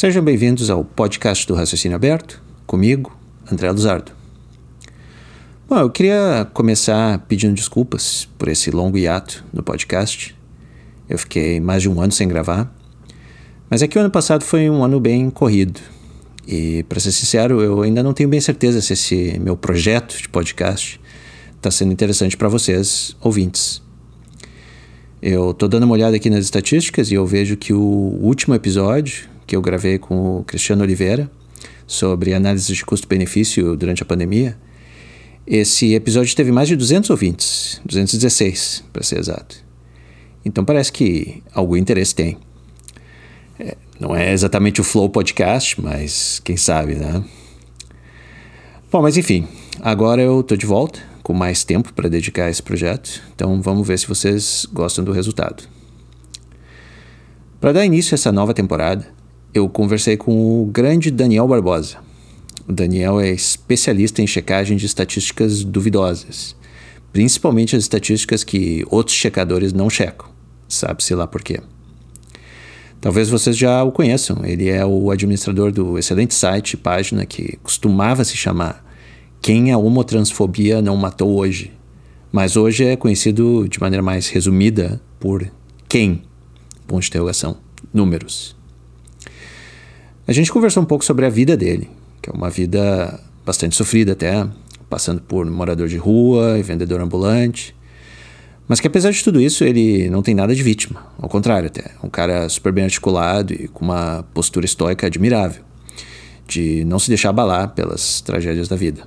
Sejam bem-vindos ao podcast do Raciocínio Aberto, comigo, André Luzardo. Bom, eu queria começar pedindo desculpas por esse longo hiato no podcast. Eu fiquei mais de um ano sem gravar, mas é que o ano passado foi um ano bem corrido. E, para ser sincero, eu ainda não tenho bem certeza se esse meu projeto de podcast está sendo interessante para vocês, ouvintes. Eu estou dando uma olhada aqui nas estatísticas e eu vejo que o último episódio, que eu gravei com o Cristiano Oliveira sobre análise de custo-benefício durante a pandemia. Esse episódio teve mais de 200 ouvintes, 216 para ser exato. Então parece que algum interesse tem. É, não é exatamente o Flow Podcast, mas quem sabe, né? Bom, mas enfim, agora eu estou de volta com mais tempo para dedicar a esse projeto, então vamos ver se vocês gostam do resultado. Para dar início a essa nova temporada, eu conversei com o grande Daniel Barbosa. O Daniel é especialista em checagem de estatísticas duvidosas, principalmente as estatísticas que outros checadores não checam. Sabe-se lá por quê. Talvez vocês já o conheçam. Ele é o administrador do excelente site página que costumava se chamar Quem a Homotransfobia Não Matou Hoje. Mas hoje é conhecido de maneira mais resumida por Quem? Ponto de interrogação. Números. A gente conversou um pouco sobre a vida dele, que é uma vida bastante sofrida até, passando por morador de rua e vendedor ambulante. Mas que apesar de tudo isso, ele não tem nada de vítima. Ao contrário, até. Um cara super bem articulado e com uma postura estoica admirável, de não se deixar abalar pelas tragédias da vida.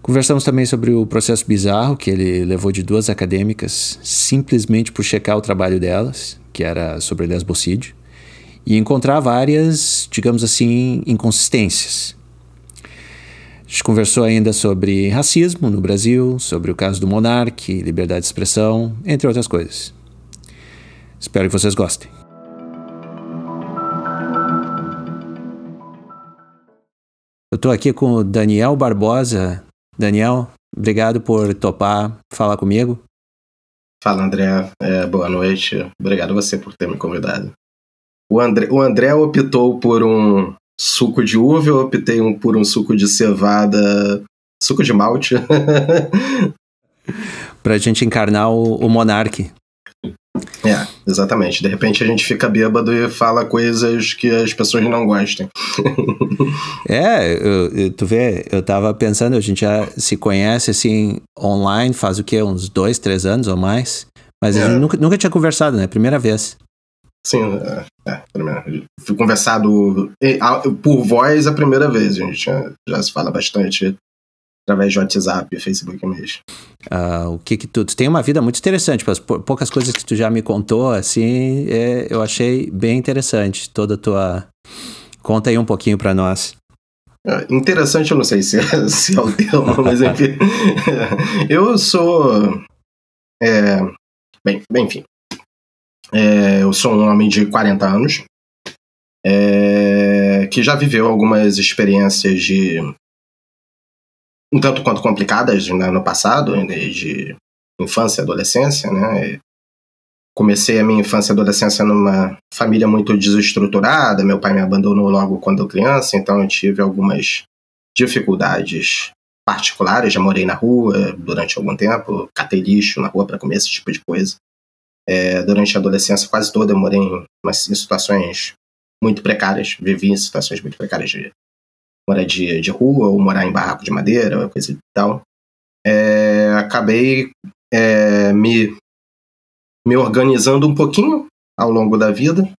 Conversamos também sobre o processo bizarro que ele levou de duas acadêmicas simplesmente por checar o trabalho delas, que era sobre lesbocídio e encontrar várias, digamos assim, inconsistências. A gente conversou ainda sobre racismo no Brasil, sobre o caso do monarque, liberdade de expressão, entre outras coisas. Espero que vocês gostem. Eu estou aqui com o Daniel Barbosa. Daniel, obrigado por topar falar comigo. Fala, André. É, boa noite. Obrigado a você por ter me convidado. O André, o André optou por um suco de uva, eu optei um, por um suco de cevada, suco de malte. pra gente encarnar o, o monarque. É, exatamente. De repente a gente fica bêbado e fala coisas que as pessoas não gostam. é, eu, eu, tu vê, eu tava pensando, a gente já se conhece assim online faz o quê? Uns dois, três anos ou mais? Mas é. a gente nunca, nunca tinha conversado, né? Primeira vez. Sim, é, é, fui conversado por voz a primeira vez. A gente já, já se fala bastante através de WhatsApp, Facebook mesmo. Uh, o que que tu, tu tem uma vida muito interessante, as poucas coisas que tu já me contou, assim, é, eu achei bem interessante toda a tua... Conta aí um pouquinho para nós. É, interessante, eu não sei se é, se é o termo, mas enfim. eu sou... É, bem, bem, enfim, é, eu sou um homem de 40 anos é, que já viveu algumas experiências de um tanto quanto complicadas né, no passado, de infância e adolescência, né? Comecei a minha infância e adolescência numa família muito desestruturada. Meu pai me abandonou logo quando criança, então eu tive algumas dificuldades particulares. Já morei na rua durante algum tempo, catei lixo na rua para comer esse tipo de coisa. É, durante a adolescência quase toda eu morei em, em situações muito precárias, vivi em situações muito precárias de moradia de rua ou morar em barraco de madeira, coisa e tal. É, acabei é, me, me organizando um pouquinho ao longo da vida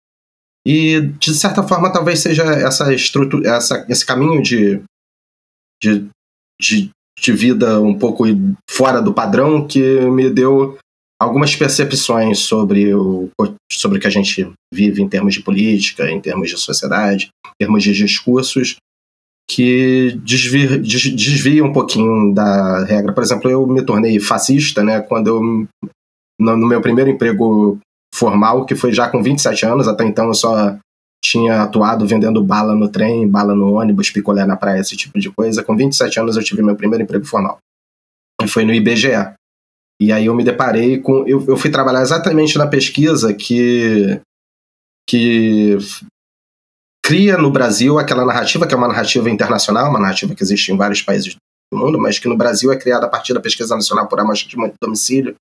e de certa forma talvez seja essa estrutura, essa, esse caminho de, de, de, de vida um pouco fora do padrão que me deu algumas percepções sobre o, sobre o que a gente vive em termos de política, em termos de sociedade, em termos de discursos, que desvia, desvia um pouquinho da regra. Por exemplo, eu me tornei fascista né, quando eu, no, no meu primeiro emprego formal, que foi já com 27 anos, até então eu só tinha atuado vendendo bala no trem, bala no ônibus, picolé na praia, esse tipo de coisa. Com 27 anos eu tive meu primeiro emprego formal. E foi no IBGE, e aí eu me deparei com. Eu, eu fui trabalhar exatamente na pesquisa que, que cria no Brasil aquela narrativa, que é uma narrativa internacional, uma narrativa que existe em vários países do mundo, mas que no Brasil é criada a partir da pesquisa nacional por amostra de domicílio,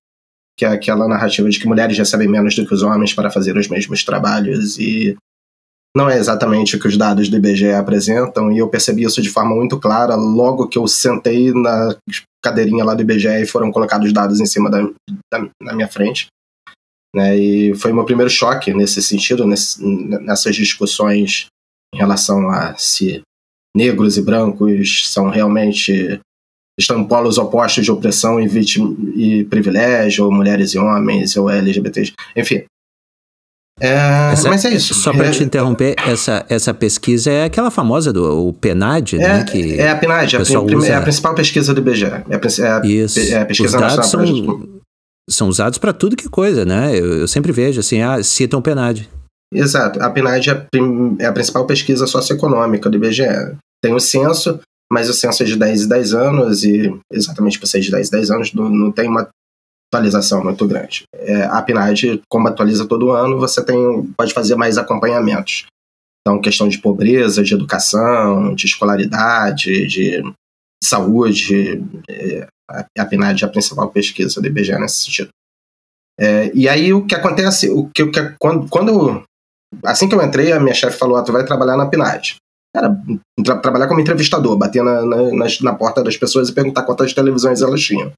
que é aquela narrativa de que mulheres recebem menos do que os homens para fazer os mesmos trabalhos e não é exatamente o que os dados do IBGE apresentam, e eu percebi isso de forma muito clara logo que eu sentei na cadeirinha lá do IBGE e foram colocados os dados em cima da, da minha frente. Né, e foi meu primeiro choque nesse sentido, nesse, nessas discussões em relação a se negros e brancos são realmente estão em polos opostos de opressão e, vítima, e privilégio, ou mulheres e homens, ou LGBTs, enfim. É, essa, mas é isso. Só para é, te interromper, essa, essa pesquisa é aquela famosa do o PNAD, é, né? Que é a PNAD, a, é a principal pesquisa do IBGE. É a, isso. É a pesquisa Os dados são, são usados para tudo que é coisa, né? Eu, eu sempre vejo assim, ah, citam o PNAD. Exato. A PNAD é, é a principal pesquisa socioeconômica do IBGE. Tem o censo, mas o censo é de 10 e 10 anos, e exatamente por ser de 10 e 10 anos, não, não tem uma atualização muito grande. É, a PNAD, como atualiza todo ano, você tem, pode fazer mais acompanhamentos. Então, questão de pobreza, de educação, de escolaridade, de saúde, é, a PNAD é a principal pesquisa do IBGE nesse sentido. É, e aí o que acontece, o que, o que quando, quando assim que eu entrei, a minha chefe falou: ah, tu vai trabalhar na PNAD. Era tra trabalhar como entrevistador, bater na, na, na, porta das pessoas e perguntar quantas televisões elas tinham.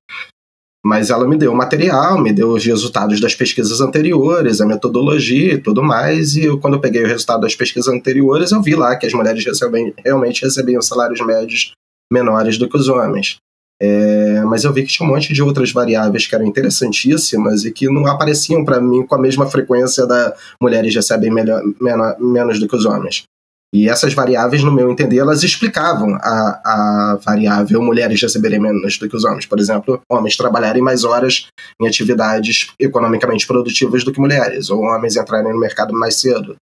Mas ela me deu o material, me deu os resultados das pesquisas anteriores, a metodologia e tudo mais. E eu, quando eu peguei o resultado das pesquisas anteriores, eu vi lá que as mulheres recebem, realmente recebiam salários médios menores do que os homens. É, mas eu vi que tinha um monte de outras variáveis que eram interessantíssimas e que não apareciam para mim com a mesma frequência da mulheres recebem melhor, menor, menos do que os homens. E essas variáveis, no meu entender, elas explicavam a, a variável mulheres receberem menos do que os homens. Por exemplo, homens trabalharem mais horas em atividades economicamente produtivas do que mulheres, ou homens entrarem no mercado mais cedo,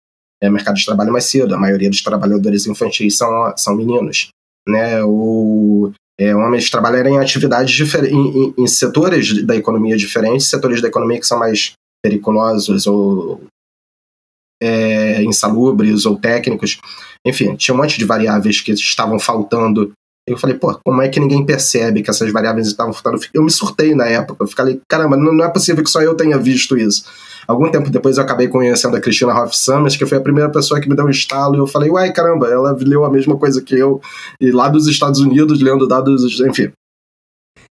é, mercado de trabalho mais cedo. A maioria dos trabalhadores infantis são, são meninos. Né? O, é, homens trabalharem em atividades diferentes, em, em, em setores da economia diferentes, setores da economia que são mais periculosos ou é, insalubres ou técnicos. Enfim, tinha um monte de variáveis que estavam faltando. Eu falei, pô, como é que ninguém percebe que essas variáveis estavam faltando? Eu me surtei na época. Eu falei, caramba, não é possível que só eu tenha visto isso. Algum tempo depois eu acabei conhecendo a Cristina Hoff Summers, que foi a primeira pessoa que me deu um estalo, e eu falei, uai, caramba, ela leu a mesma coisa que eu, e lá dos Estados Unidos, lendo dados, enfim.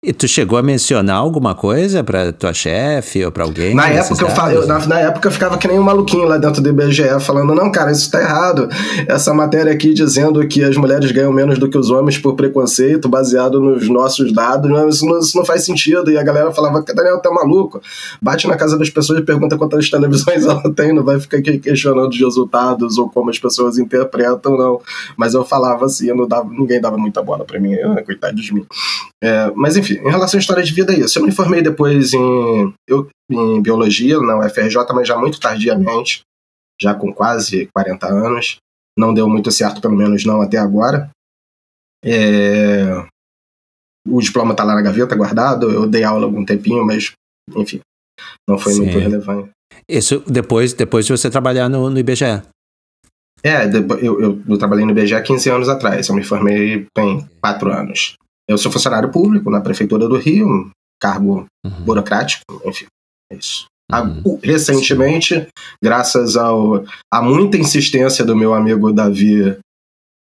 E tu chegou a mencionar alguma coisa para tua chefe ou para alguém? Na época, eu, fa... eu, na, na, época eu ficava que nem um maluquinho lá dentro do IBGE, falando: não, cara, isso tá errado. Essa matéria aqui dizendo que as mulheres ganham menos do que os homens por preconceito, baseado nos nossos dados, não, isso, não, isso não faz sentido. E a galera falava: Daniel, tá maluco? Bate na casa das pessoas e pergunta quantas televisões ela tem, não vai ficar questionando os resultados ou como as pessoas interpretam, não. Mas eu falava assim, eu não dava, ninguém dava muita bola para mim, coitado de mim. É, mas enfim, em relação à história de vida é isso. Eu me formei depois em, eu, em biologia na UFRJ, mas já muito tardiamente, já com quase 40 anos. Não deu muito certo, pelo menos não até agora. É, o diploma está lá na gaveta guardado. Eu dei aula algum tempinho, mas enfim, não foi Sim. muito relevante. Isso depois, depois de você trabalhar no, no IBGE? É, eu, eu, eu, trabalhei no IBGE há 15 anos atrás. Eu me formei tem 4 anos. Eu sou funcionário público na Prefeitura do Rio, um cargo uhum. burocrático, enfim, é isso. Uhum. Recentemente, graças ao, a muita insistência do meu amigo Davi,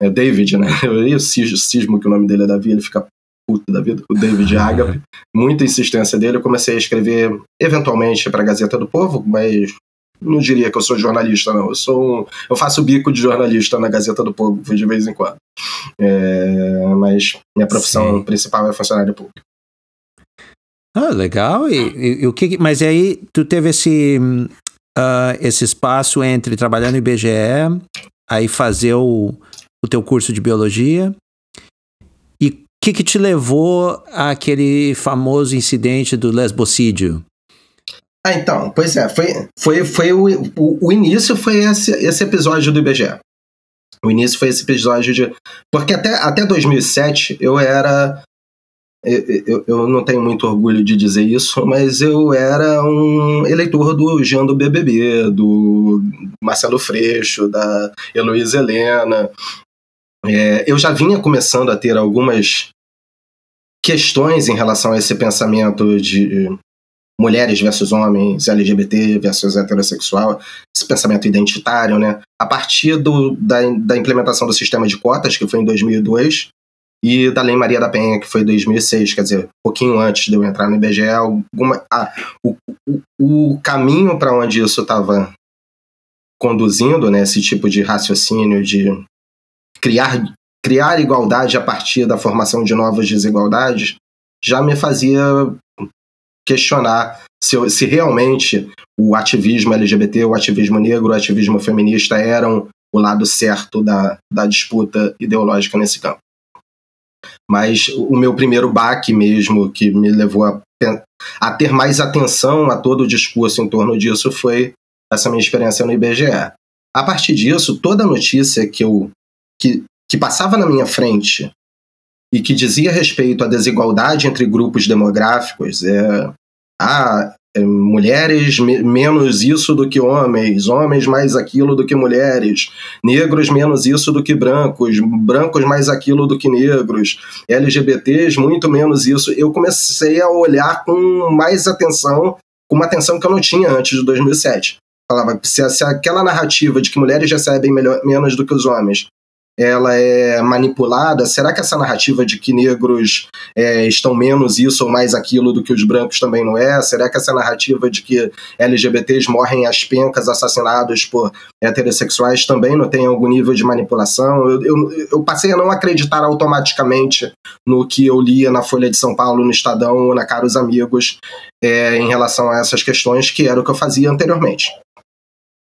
é David, né? Eu cismo que o nome dele é Davi, ele fica puto da vida, o David Agape. Muita insistência dele, eu comecei a escrever eventualmente para a Gazeta do Povo, mas não diria que eu sou jornalista, não. Eu sou um, eu faço bico de jornalista na Gazeta do Povo de vez em quando. É, mas minha profissão Sim. principal é funcionário público. Ah, legal. E, e, o que? Mas aí tu teve esse uh, esse espaço entre trabalhar no IBGE, aí fazer o, o teu curso de biologia. E o que, que te levou àquele famoso incidente do lesbocídio? Ah, então, pois é, foi, foi, foi o, o, o, início foi esse, esse episódio do IBGE. O início foi esse episódio de. Porque até, até 2007 eu era eu, eu, não tenho muito orgulho de dizer isso, mas eu era um eleitor do Jean do BBB, do Marcelo Freixo, da Heloísa Helena. É, eu já vinha começando a ter algumas questões em relação a esse pensamento de mulheres versus homens, LGBT versus heterossexual, esse pensamento identitário, né? A partir do, da, da implementação do sistema de cotas, que foi em 2002, e da Lei Maria da Penha, que foi em 2006, quer dizer, um pouquinho antes de eu entrar no IBGE, alguma, ah, o, o, o caminho para onde isso estava conduzindo, né, esse tipo de raciocínio de criar, criar igualdade a partir da formação de novas desigualdades, já me fazia questionar se, se realmente o ativismo LGBT, o ativismo negro, o ativismo feminista eram o lado certo da, da disputa ideológica nesse campo. Mas o meu primeiro baque mesmo, que me levou a, a ter mais atenção a todo o discurso em torno disso, foi essa minha experiência no IBGE. A partir disso, toda notícia que eu que, que passava na minha frente e que dizia respeito à desigualdade entre grupos demográficos, é, ah, é, mulheres menos isso do que homens, homens mais aquilo do que mulheres, negros menos isso do que brancos, brancos mais aquilo do que negros, LGBTs muito menos isso. Eu comecei a olhar com mais atenção, com uma atenção que eu não tinha antes de 2007. Falava, se, se aquela narrativa de que mulheres recebem melhor, menos do que os homens ela é manipulada? Será que essa narrativa de que negros é, estão menos isso ou mais aquilo do que os brancos também não é? Será que essa narrativa de que LGBTs morrem às pencas assassinados por heterossexuais também não tem algum nível de manipulação? Eu, eu, eu, passei a não acreditar automaticamente no que eu lia na Folha de São Paulo, no Estadão ou na Caros Amigos é, em relação a essas questões, que era o que eu fazia anteriormente.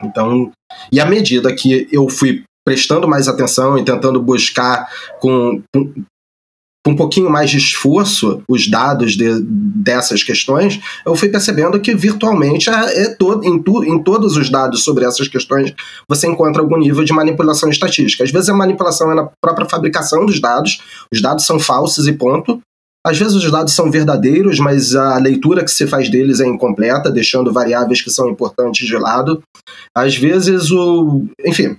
Então, e à medida que eu fui prestando mais atenção e tentando buscar com, com, um pouquinho mais de esforço os dados de, dessas questões, eu fui percebendo que virtualmente é, é todo, em, tu, em todos os dados sobre essas questões você encontra algum nível de manipulação estatística. Às vezes a manipulação é na própria fabricação dos dados, os dados são falsos e ponto. Às vezes os dados são verdadeiros, mas a leitura que se faz deles é incompleta, deixando variáveis que são importantes de lado. Às vezes o. Enfim,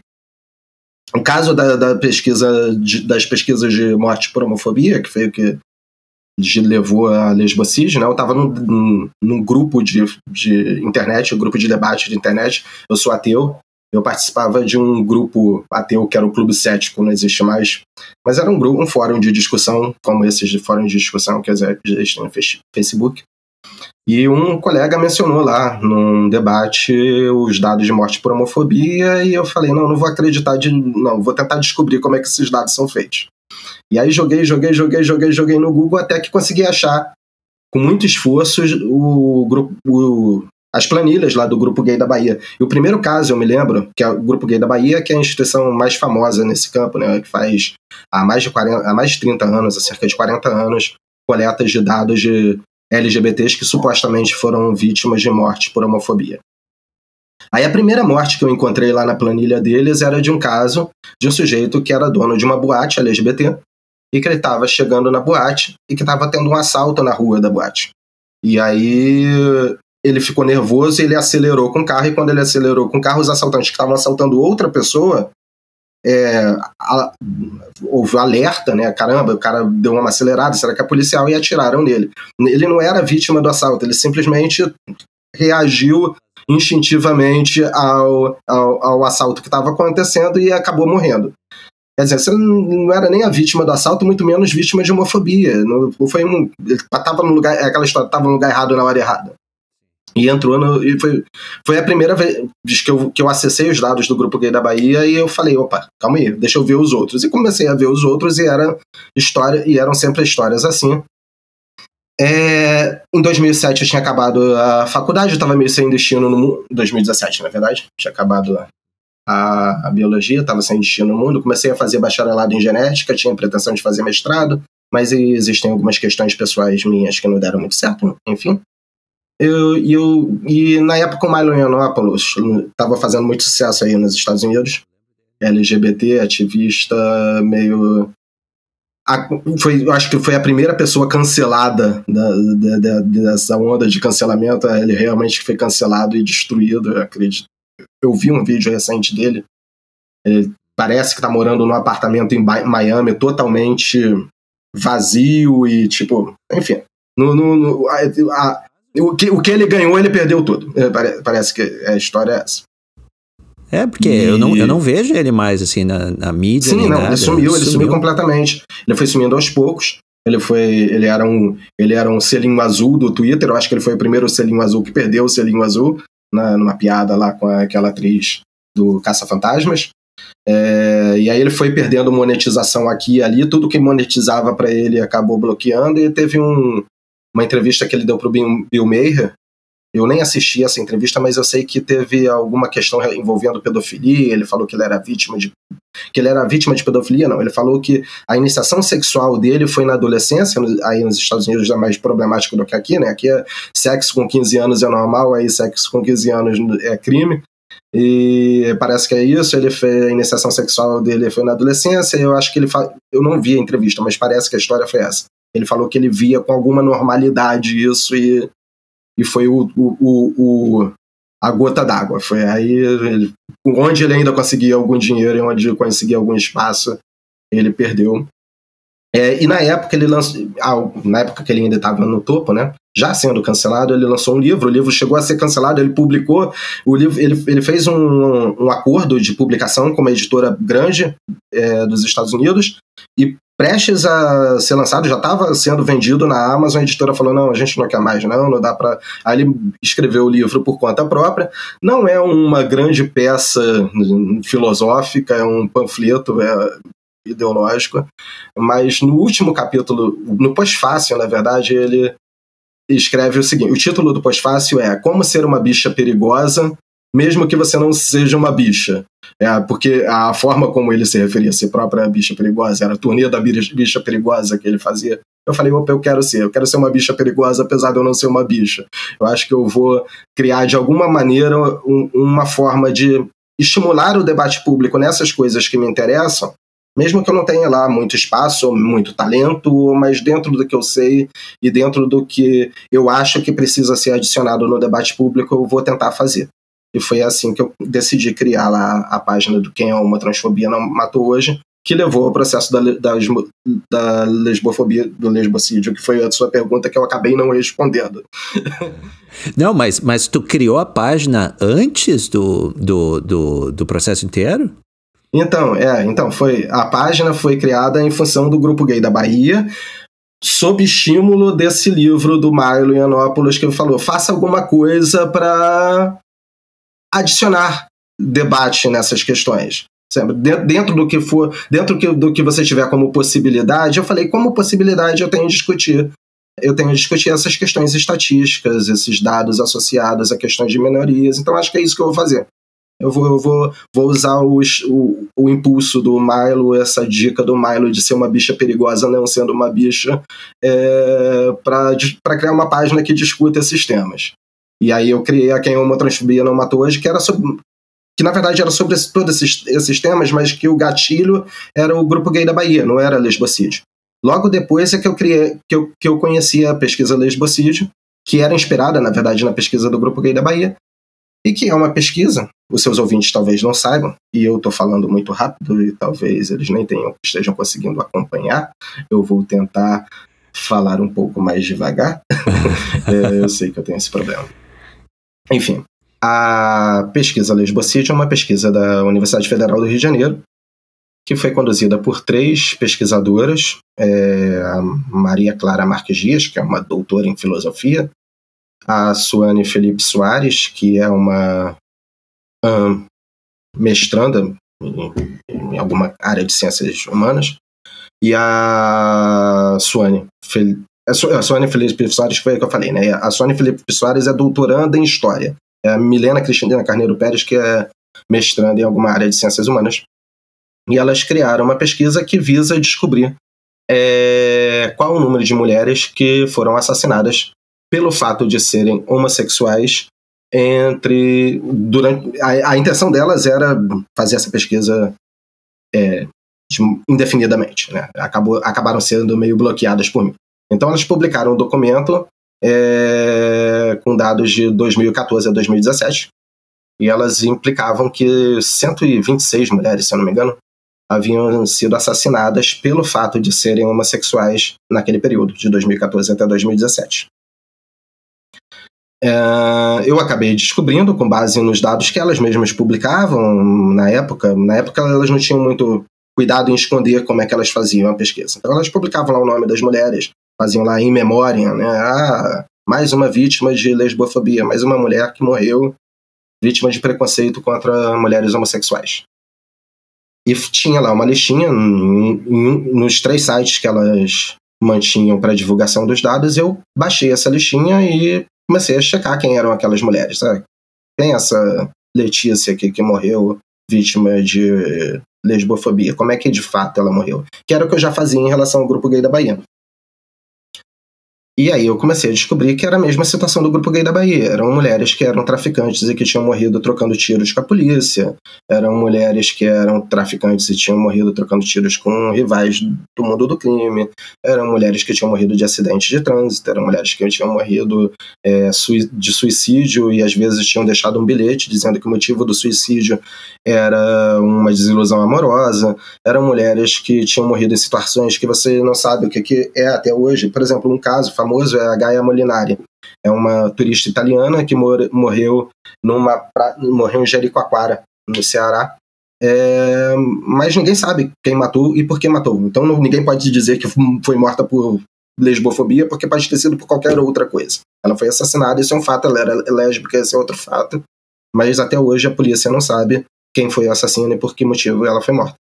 o caso da, da pesquisa de, das pesquisas de morte por homofobia, que foi o que levou a lesbocide, né? Eu estava num, num, grupo de, de internet, um grupo de debate de internet. Eu sou ateu. Eu participava de um grupo ateu que era o Clube Cético, não existe mais. Mas era um grupo, um fórum de discussão, como esses de fórum de discussão que existem no Facebook. E um colega mencionou lá, num debate, os dados de morte por homofobia, e eu falei, não, não vou acreditar de. Não, vou tentar descobrir como é que esses dados são feitos. E aí joguei, joguei, joguei, joguei, joguei no Google até que consegui achar, com muito esforço, o grupo. O, as planilhas lá do Grupo Gay da Bahia. E o primeiro caso, eu me lembro, que é o Grupo Gay da Bahia, que é a instituição mais famosa nesse campo, né, que faz há mais de, 40, há mais de 30 anos, há cerca de 40 anos, coletas de dados de LGBTs que supostamente foram vítimas de morte por homofobia. Aí a primeira morte que eu encontrei lá na planilha deles era de um caso de um sujeito que era dono de uma boate LGBT e que ele estava chegando na boate e que estava tendo um assalto na rua da boate. E aí ele ficou nervoso e ele acelerou com o carro e quando ele acelerou com o carro os assaltantes que estavam assaltando outra pessoa é, a, houve alerta, né? Caramba, o cara deu uma acelerada, será que é policial? E atiraram nele. Ele não era vítima do assalto, ele simplesmente reagiu instintivamente ao, ao, ao assalto que estava acontecendo e acabou morrendo. Quer dizer, você não era nem a vítima do assalto, muito menos vítima de homofobia. Não, foi um, estava no lugar, é aquela história, estava no lugar errado na hora errada. E entrou no. E foi, foi a primeira vez que eu, que eu acessei os dados do Grupo Gay da Bahia e eu falei, opa, calma aí, deixa eu ver os outros. E comecei a ver os outros e era história, e eram sempre histórias assim. É, em 2007 eu tinha acabado a faculdade, eu estava meio sem destino no mundo. 2017, na verdade. Tinha acabado a, a biologia, estava sem destino no mundo. Comecei a fazer bacharelado em genética, tinha pretensão de fazer mestrado, mas existem algumas questões pessoais minhas que não deram muito certo, enfim. Eu, eu, e na época o Milo Yiannopoulos estava fazendo muito sucesso aí nos Estados Unidos. LGBT, ativista, meio a, foi, acho que foi a primeira pessoa cancelada da, da, da, dessa onda de cancelamento. Ele realmente foi cancelado e destruído, eu acredito. Eu vi um vídeo recente dele. Ele parece que está morando num apartamento em Miami totalmente vazio e, tipo, enfim. No, no, no a, a, o, que, o que ele ganhou, ele perdeu tudo. É, parece que a história é essa. É, porque e... eu, não, eu não vejo ele mais assim na, na mídia. Sim, não, nada. ele sumiu, ele sumiu. sumiu completamente. Ele foi sumindo aos poucos. Ele foi. Ele era um. Ele era um selinho azul do Twitter. Eu acho que ele foi o primeiro selinho azul que perdeu o selinho azul na, numa piada lá com aquela atriz do Caça-Fantasmas. É, e aí ele foi perdendo monetização aqui e ali, tudo que monetizava para ele acabou bloqueando e teve um, uma entrevista que ele deu para o Bill Maher, eu nem assisti essa entrevista, mas eu sei que teve alguma questão envolvendo pedofilia. Ele falou que ele era vítima de que ele era vítima de pedofilia, não. Ele falou que a iniciação sexual dele foi na adolescência, aí nos Estados Unidos é mais problemático do que aqui, né? Aqui é sexo com 15 anos é normal, aí sexo com 15 anos é crime. E parece que é isso. Ele fez a iniciação sexual dele foi na adolescência. Eu acho que ele fa... eu não vi a entrevista, mas parece que a história foi essa. Ele falou que ele via com alguma normalidade isso e e foi o, o, o, o a gota d'água. Foi aí, ele, onde ele ainda conseguia algum dinheiro e onde conseguia algum espaço, ele perdeu. É, e na época ele lançou, na época que ele ainda estava no topo, né? Já sendo cancelado, ele lançou um livro. O livro chegou a ser cancelado, ele publicou o livro. Ele, ele fez um, um acordo de publicação com uma editora grande é, dos Estados Unidos e prestes a ser lançado, já estava sendo vendido na Amazon, a editora falou, não, a gente não quer mais, não, não dá para... Aí ele escreveu o livro por conta própria, não é uma grande peça filosófica, é um panfleto é ideológico, mas no último capítulo, no pós-fácil, na verdade, ele escreve o seguinte, o título do pós-fácil é Como Ser Uma Bicha Perigosa mesmo que você não seja uma bicha. É, porque a forma como ele se referia a si próprio bicha perigosa, era a turnê da bicha perigosa que ele fazia. Eu falei, opa, eu quero ser, eu quero ser uma bicha perigosa, apesar de eu não ser uma bicha. Eu acho que eu vou criar de alguma maneira um, uma forma de estimular o debate público nessas coisas que me interessam, mesmo que eu não tenha lá muito espaço, muito talento, mas dentro do que eu sei e dentro do que eu acho que precisa ser adicionado no debate público, eu vou tentar fazer. E foi assim que eu decidi criar lá a página do Quem é uma Transfobia Não Matou Hoje, que levou ao processo da, da, da lesbofobia, do lesbocídio, que foi a sua pergunta que eu acabei não respondendo. Não, mas, mas tu criou a página antes do, do, do, do processo inteiro? Então, é, então, foi. A página foi criada em função do grupo gay da Bahia, sob estímulo desse livro do Milo Yiannopoulos, que ele falou: faça alguma coisa para adicionar debate nessas questões. Dentro do que for, dentro do que você tiver como possibilidade, eu falei, como possibilidade eu tenho de discutir. Eu tenho de discutir essas questões estatísticas, esses dados associados a questões de minorias. Então, acho que é isso que eu vou fazer. Eu vou, eu vou, vou usar o, o, o impulso do Milo, essa dica do Milo de ser uma bicha perigosa não sendo uma bicha, é, para criar uma página que discuta esses temas. E aí eu criei a Quem Uma Transfobia Não Matou Hoje, que era sobre, que na verdade era sobre todos esses, esses temas, mas que o gatilho era o Grupo Gay da Bahia, não era lesbocídio. Logo depois é que eu criei, que eu, que eu conheci a pesquisa lesbocídio, que era inspirada, na verdade, na pesquisa do Grupo Gay da Bahia, e que é uma pesquisa, os seus ouvintes talvez não saibam, e eu estou falando muito rápido e talvez eles nem tenham, estejam conseguindo acompanhar. Eu vou tentar falar um pouco mais devagar. é, eu sei que eu tenho esse problema. Enfim, a pesquisa Lesbocídio é uma pesquisa da Universidade Federal do Rio de Janeiro, que foi conduzida por três pesquisadoras, é, a Maria Clara Marques Dias, que é uma doutora em filosofia, a Suane Felipe Soares, que é uma um, mestranda em, em, alguma área de ciências humanas, e a Suane a Sônia Felipe Soares foi o que eu falei, né? A Sônia Felipe Soares é doutoranda em História. É a Milena Cristina Carneiro Pérez, que é mestranda em alguma área de Ciências Humanas. E elas criaram uma pesquisa que visa descobrir é, qual o número de mulheres que foram assassinadas pelo fato de serem homossexuais entre durante a, a intenção delas era fazer essa pesquisa é, indefinidamente, né? Acabou, acabaram sendo meio bloqueadas por mim. Então elas publicaram um documento é, com dados de 2014 a 2017 e elas implicavam que 126 mulheres, se eu não me engano, haviam sido assassinadas pelo fato de serem homossexuais naquele período, de 2014 até 2017. É, eu acabei descobrindo, com base nos dados que elas mesmas publicavam na época, na época elas não tinham muito cuidado em esconder como é que elas faziam a pesquisa. Então elas publicavam lá o nome das mulheres, faziam lá em memória, né? Ah, mais uma vítima de lesbofobia, mais uma mulher que morreu vítima de preconceito contra mulheres homossexuais. E tinha lá uma listinha nos três sites que elas mantinham para divulgação dos dados. Eu baixei essa listinha e comecei a checar quem eram aquelas mulheres. Sabe? Quem é essa Letícia aqui que morreu vítima de lesbofobia? Como é que de fato ela morreu? Que era o que eu já fazia em relação ao grupo gay da Bahia. E aí eu comecei a descobrir que era a mesma situação do grupo gay da Bahia. Eram mulheres que eram traficantes e que tinham morrido trocando tiros com a polícia. Eram mulheres que eram traficantes e tinham morrido trocando tiros com rivais do mundo do crime. Eram mulheres que tinham morrido de acidente de trânsito. Eram mulheres que tinham morrido é, de suicídio e às vezes tinham deixado um bilhete dizendo que o motivo do suicídio era uma desilusão amorosa. Eram mulheres que tinham morrido em situações que você não sabe o que é até hoje. Por exemplo, um caso famoso é a Gaia Molinari. É uma turista italiana que mor morreu numa pra... morreu em Jericoacoara, no Ceará. É... mas ninguém sabe quem matou e por que matou. Então ninguém pode dizer que foi morta por lesbofobia, porque pode ter sido por qualquer outra coisa. Ela foi assassinada, isso é um fato, ela era lésbica, esse é outro fato. Mas até hoje a polícia não sabe quem foi o assassino e por que motivo ela foi morta.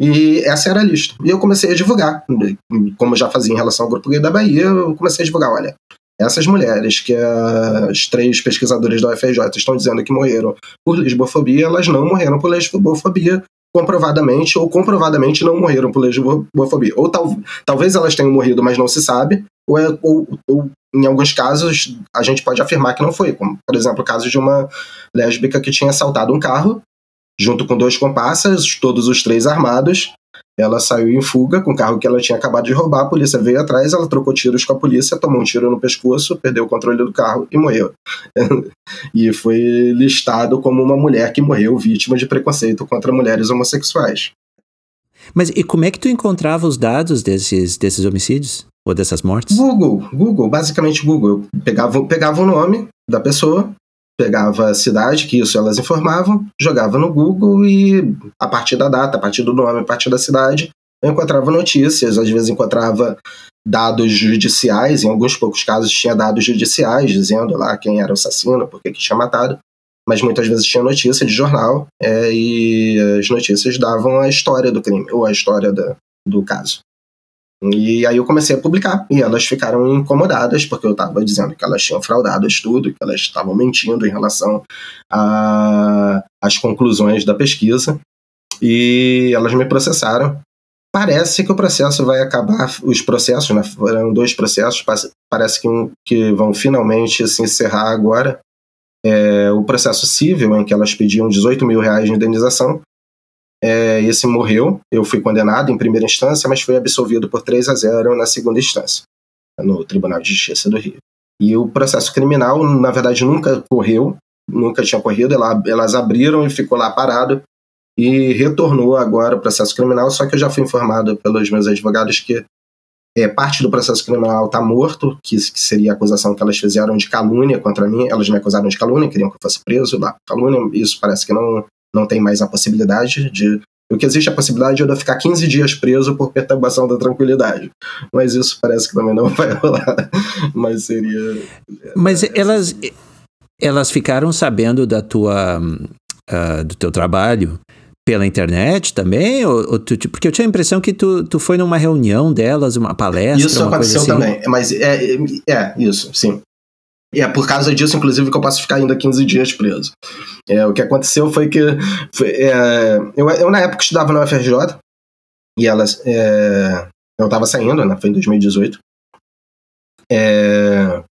E essa era a lista. E eu comecei a divulgar, como eu já fazia em relação ao Grupo Gay da Bahia, eu comecei a divulgar, olha, essas mulheres que as três pesquisadoras da UFRJ estão dizendo que morreram por lesbofobia, elas não morreram por lesbofobia comprovadamente ou comprovadamente não morreram por lesbofobia. Ou tal, talvez elas tenham morrido, mas não se sabe, ou, é, ou, ou, em alguns casos a gente pode afirmar que não foi, como por exemplo o caso de uma lésbica que tinha assaltado um carro junto com dois comparsas, todos os três armados. Ela saiu em fuga com o carro que ela tinha acabado de roubar. A polícia veio atrás, ela trocou tiros com a polícia, tomou um tiro no pescoço, perdeu o controle do carro e morreu. e foi listado como uma mulher que morreu vítima de preconceito contra mulheres homossexuais. Mas e como é que tu encontrava os dados desses, desses homicídios? Ou dessas mortes? Google, Google, basicamente Google. Eu pegava, pegava o nome da pessoa, pegava a cidade, que isso elas informavam, jogava no Google e a partir da data, a partir do nome, a partir da cidade, eu encontrava notícias, às vezes encontrava dados judiciais, em alguns poucos casos tinha dados judiciais dizendo lá quem era o assassino, por que tinha matado, mas muitas vezes tinha notícia de jornal é, e as notícias davam a história do crime, ou a história da, do caso. E aí eu comecei a publicar. E elas ficaram incomodadas, porque eu estava dizendo que elas tinham fraudado estudo, que elas estavam mentindo em relação às conclusões da pesquisa. E elas me processaram. Parece que o processo vai acabar, os processos, né, foram dois processos, parece que, que vão finalmente se encerrar agora. É, o processo civil, em que elas pediam 18 mil reais de indenização, é, esse morreu. Eu fui condenado em primeira instância, mas fui absolvido por 3 a 0 na segunda instância, no Tribunal de Justiça do Rio. E o processo criminal, na verdade, nunca correu, nunca tinha corrido. Elas abriram e ficou lá parado e retornou agora o processo criminal. Só que eu já fui informado pelos meus advogados que é, parte do processo criminal está morto, que, que, seria a acusação que elas fizeram de calúnia contra mim. Elas me acusaram de calúnia, queriam que eu fosse preso lá. Calúnia, isso parece que não, não tem mais a possibilidade de. O que existe a possibilidade é de eu ficar 15 dias preso por perturbação da tranquilidade. Mas isso parece que também não vai rolar. Mas seria. Mas elas, elas ficaram sabendo da tua, uh, do teu trabalho pela internet também? Ou, ou tu, porque eu tinha a impressão que tu, tu foi numa reunião delas, uma palestra. Isso aconteceu assim. também. Mas é, é, isso, sim. E é por causa disso, inclusive, que eu posso ficar ainda 15 dias preso. É, o que aconteceu foi que. Foi, é, eu, eu, na época, estudava na UFRJ, e elas. É, eu estava saindo, né? Foi em 2018. É,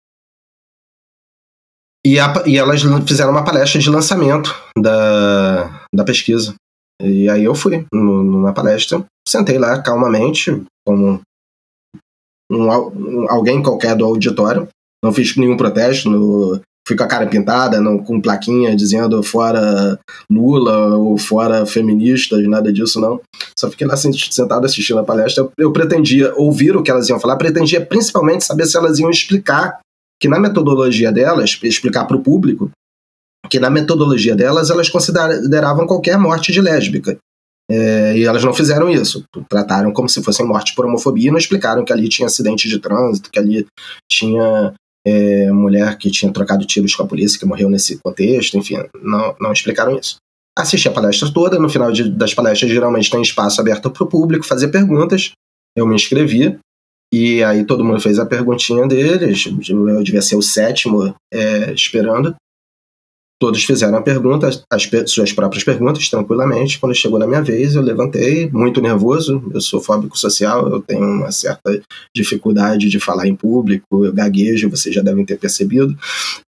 e, a, e elas fizeram uma palestra de lançamento da, da pesquisa. E aí eu fui na palestra, sentei lá calmamente, como um, um, alguém qualquer do auditório. Não fiz nenhum protesto, no, fui com a cara pintada, não, com plaquinha dizendo fora Lula ou fora feministas, nada disso não. Só fiquei lá sentado assistindo a palestra. Eu, eu pretendia ouvir o que elas iam falar, pretendia principalmente saber se elas iam explicar que na metodologia delas, explicar para o público, que na metodologia delas elas consideravam qualquer morte de lésbica. É, e elas não fizeram isso. Trataram como se fossem morte por homofobia e não explicaram que ali tinha acidente de trânsito, que ali tinha é, mulher que tinha trocado tiros com a polícia, que morreu nesse contexto, enfim, não, não explicaram isso. Assisti a palestra toda, no final de, das palestras geralmente tem espaço aberto para o público fazer perguntas, eu me inscrevi, e aí todo mundo fez a perguntinha deles, eu devia ser o sétimo é, esperando, Todos fizeram a pergunta, as suas próprias perguntas, tranquilamente. Quando chegou na minha vez, eu levantei, muito nervoso. Eu sou fóbico social, eu tenho uma certa dificuldade de falar em público, eu gaguejo, vocês já devem ter percebido.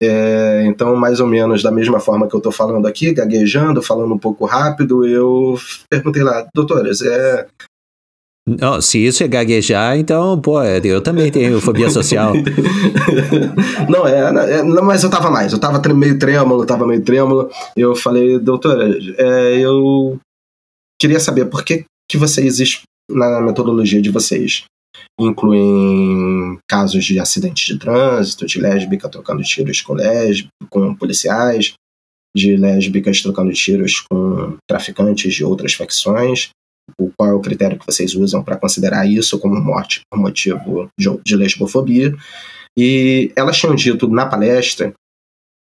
É, então, mais ou menos da mesma forma que eu estou falando aqui, gaguejando, falando um pouco rápido, eu perguntei lá, doutoras, é, não, se isso é gaguejar, então, pô, eu também tenho fobia social. não, é, é, mas eu tava mais, eu tava meio trêmulo, tava meio trêmulo. Eu falei, doutora, é, eu queria saber por que, que vocês, na metodologia de vocês, incluem casos de acidentes de trânsito, de lésbica trocando tiros com lésbica, com policiais, de lésbicas trocando tiros com traficantes de outras facções qual é o critério que vocês usam para considerar isso como morte por motivo de lesbofobia. E elas tinham dito na palestra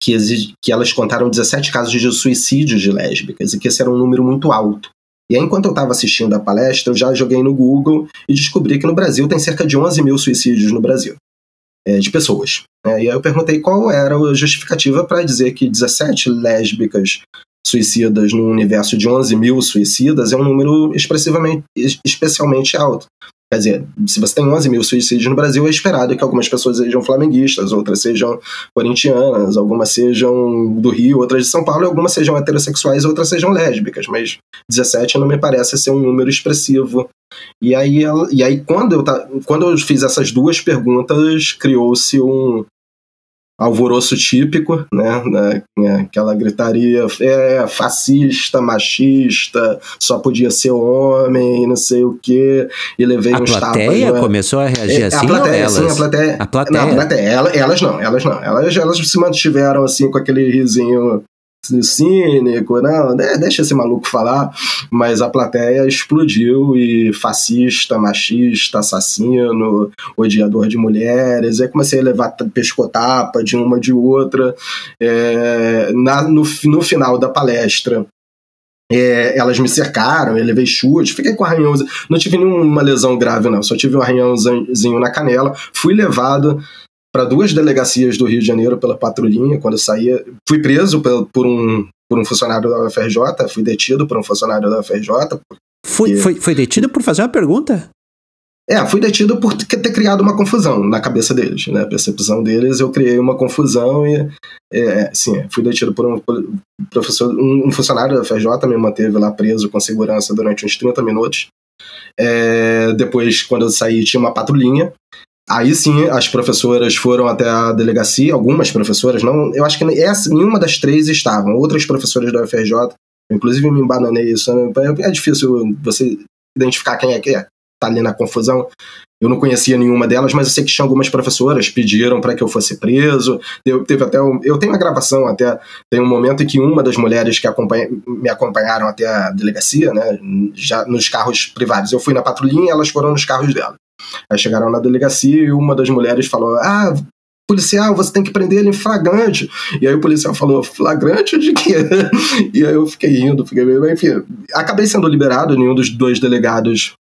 que, que elas contaram 17 casos de suicídio de lésbicas e que esse era um número muito alto. E aí, enquanto eu estava assistindo a palestra, eu já joguei no Google e descobri que no Brasil tem cerca de 11 mil suicídios no Brasil, é, de pessoas. É, e aí eu perguntei qual era a justificativa para dizer que 17 lésbicas suicidas no universo de 11 mil suicidas é um número expressivamente, especialmente alto. Quer dizer, se você tem 11 mil suicídios no Brasil, é esperado que algumas pessoas sejam flamenguistas, outras sejam corintianas, algumas sejam do Rio, outras de São Paulo, algumas sejam heterossexuais, outras sejam lésbicas, mas 17 não me parece ser um número expressivo. E aí, e aí quando, eu, quando eu fiz essas duas perguntas, criou-se um, alvoroço típico, né, né? Aquela gritaria é fascista, machista, só podia ser homem, não sei o quê, e levei a uns plateia tapas, começou a reagir é, assim a plateia, sim, a plateia. A plateia. Não, a plateia. Elas não, elas não. Elas, elas se mantiveram assim com aquele risinho cínico, não, deixa esse maluco falar, mas a plateia explodiu e fascista, machista, assassino, odiador de mulheres, aí comecei a levar pescotapa de uma de outra, é, na, no, no final da palestra. É, elas me cercaram, eu levei chute, fiquei com arranhãozinho. Não tive nenhuma lesão grave, não, só tive um arranhãozinho na canela. Fui levado para duas delegacias do Rio de Janeiro pela patrulhinha quando eu saía. Fui preso por um, por um funcionário da UFRJ, fui detido por um funcionário da UFRJ. Foi, foi, foi detido por fazer uma pergunta? É, fui detido por ter criado uma confusão na cabeça deles, né? A percepção deles, eu criei uma confusão e, é, sim, fui detido por um professor, um funcionário da FJ me manteve lá preso com segurança durante uns 30 minutos. É, depois, quando eu saí, tinha uma patrulhinha. Aí sim, as professoras foram até a delegacia, algumas professoras, não, eu acho que essa, nenhuma das três estavam, outras professoras da UFRJ, inclusive me embananei isso, é difícil você identificar quem é que é, tá ali na confusão. Eu não conhecia nenhuma delas, mas eu sei que tinha algumas professoras pediram para que eu fosse preso. Eu teve até um, eu tenho uma gravação até tem um momento em que uma das mulheres que acompanha, me acompanharam até a delegacia, né, já nos carros privados. Eu fui na patrulhinha, elas foram nos carros dela. Aí chegaram na delegacia e uma das mulheres falou: Ah, policial, você tem que prender ele em flagrante. E aí o policial falou, flagrante de quê? e aí eu fiquei rindo, fiquei meio, enfim, acabei sendo liberado, nenhum dos dois delegados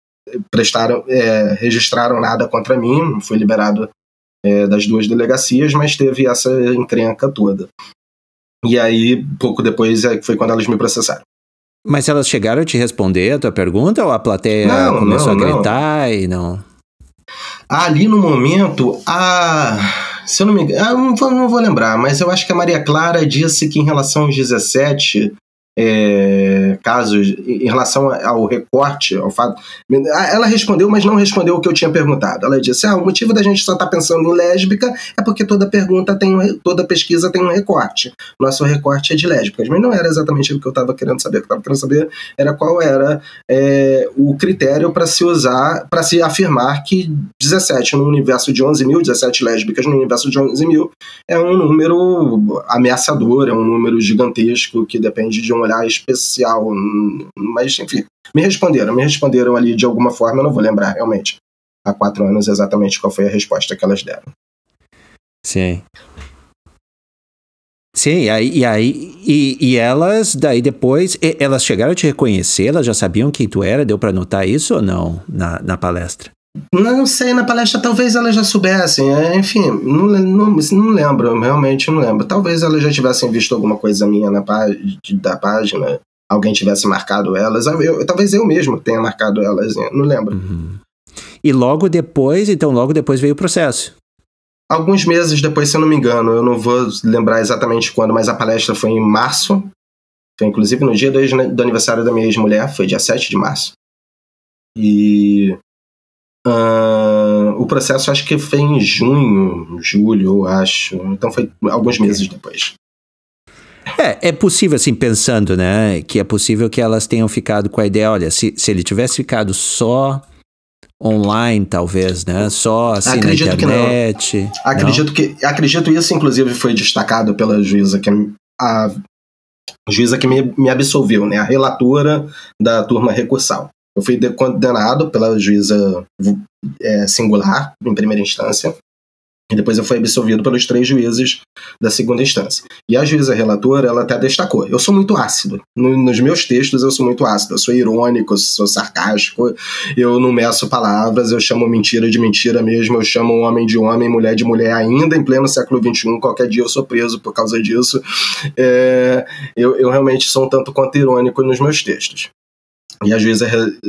prestaram, é, registraram nada contra mim, fui liberado é, das duas delegacias, mas teve essa encrenca toda. E aí, pouco depois, é, foi quando elas me processaram. Mas elas chegaram a te responder a tua pergunta ou a plateia não, começou não, a gritar não. e não? Ali no momento, a. Se eu não me engano, não vou, não vou lembrar, mas eu acho que a Maria Clara disse que em relação aos 17, é, casos em relação ao recorte, ao fato. Ela respondeu, mas não respondeu o que eu tinha perguntado. Ela disse: ah, o motivo da gente só estar tá pensando em lésbica é porque toda pergunta tem toda pesquisa tem um recorte. Nosso recorte é de lésbicas, mas não era exatamente o que eu estava querendo saber. O que eu estava querendo saber era qual era é, o critério para se usar, para se afirmar que 17 no universo de 11 mil, 17 lésbicas no universo de 11 mil, é um número ameaçador, é um número gigantesco que depende de um olhar especial. Mas, enfim, me responderam, me responderam ali de alguma forma, eu não vou lembrar realmente há quatro anos exatamente qual foi a resposta que elas deram. Sim. Sim, e aí, e, aí e, e, elas, daí depois, elas chegaram a te reconhecer, elas já sabiam quem tu era, deu para notar isso ou não na, na palestra? Não sei, na palestra talvez elas já soubessem, é, enfim, não, não, não lembro, realmente não lembro. Talvez elas já tivessem visto alguma coisa minha na página, da página, alguém tivesse marcado elas, eu, talvez eu mesmo tenha marcado elas, não lembro. Uhum. E logo depois, então logo depois veio o processo. Alguns meses depois, se eu não me engano, eu não vou lembrar exatamente quando, mas a palestra foi em março, foi inclusive no dia do, do aniversário da minha ex-mulher, foi dia 7 de março. E Uh, o processo acho que foi em junho, julho, eu acho. Então foi alguns meses depois. É, é possível, assim, pensando, né? Que é possível que elas tenham ficado com a ideia, olha, se, se ele tivesse ficado só online, talvez, né? Só assim acredito na internet. Que não. Acredito não? que acredito isso, inclusive, foi destacado pela juíza que a juíza que me, me absolveu, né? A relatora da turma recursal. Eu fui condenado pela juíza é, singular, em primeira instância, e depois eu fui absolvido pelos três juízes da segunda instância. E a juíza relatora, ela até destacou: eu sou muito ácido. No, nos meus textos, eu sou muito ácido. Eu sou irônico, eu sou sarcástico, eu não meço palavras, eu chamo mentira de mentira mesmo, eu chamo homem de homem, mulher de mulher, ainda em pleno século XXI. Qualquer dia eu sou preso por causa disso. É, eu, eu realmente sou um tanto quanto irônico nos meus textos. E a juíza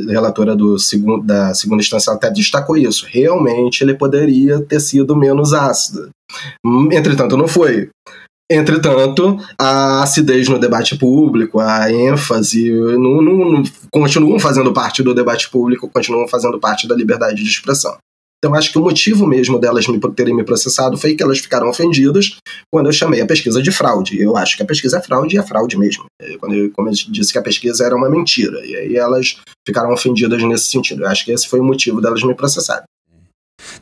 relatora do segundo, da segunda instância até destacou isso. Realmente ele poderia ter sido menos ácido. Entretanto, não foi. Entretanto, a acidez no debate público, a ênfase, não, não, não, continuam fazendo parte do debate público, continuam fazendo parte da liberdade de expressão. Então, acho que o motivo mesmo delas me, terem me processado foi que elas ficaram ofendidas quando eu chamei a pesquisa de fraude. Eu acho que a pesquisa é fraude e é fraude mesmo. Quando eu, como eu disse que a pesquisa era uma mentira. E aí elas ficaram ofendidas nesse sentido. Eu acho que esse foi o motivo delas me processarem.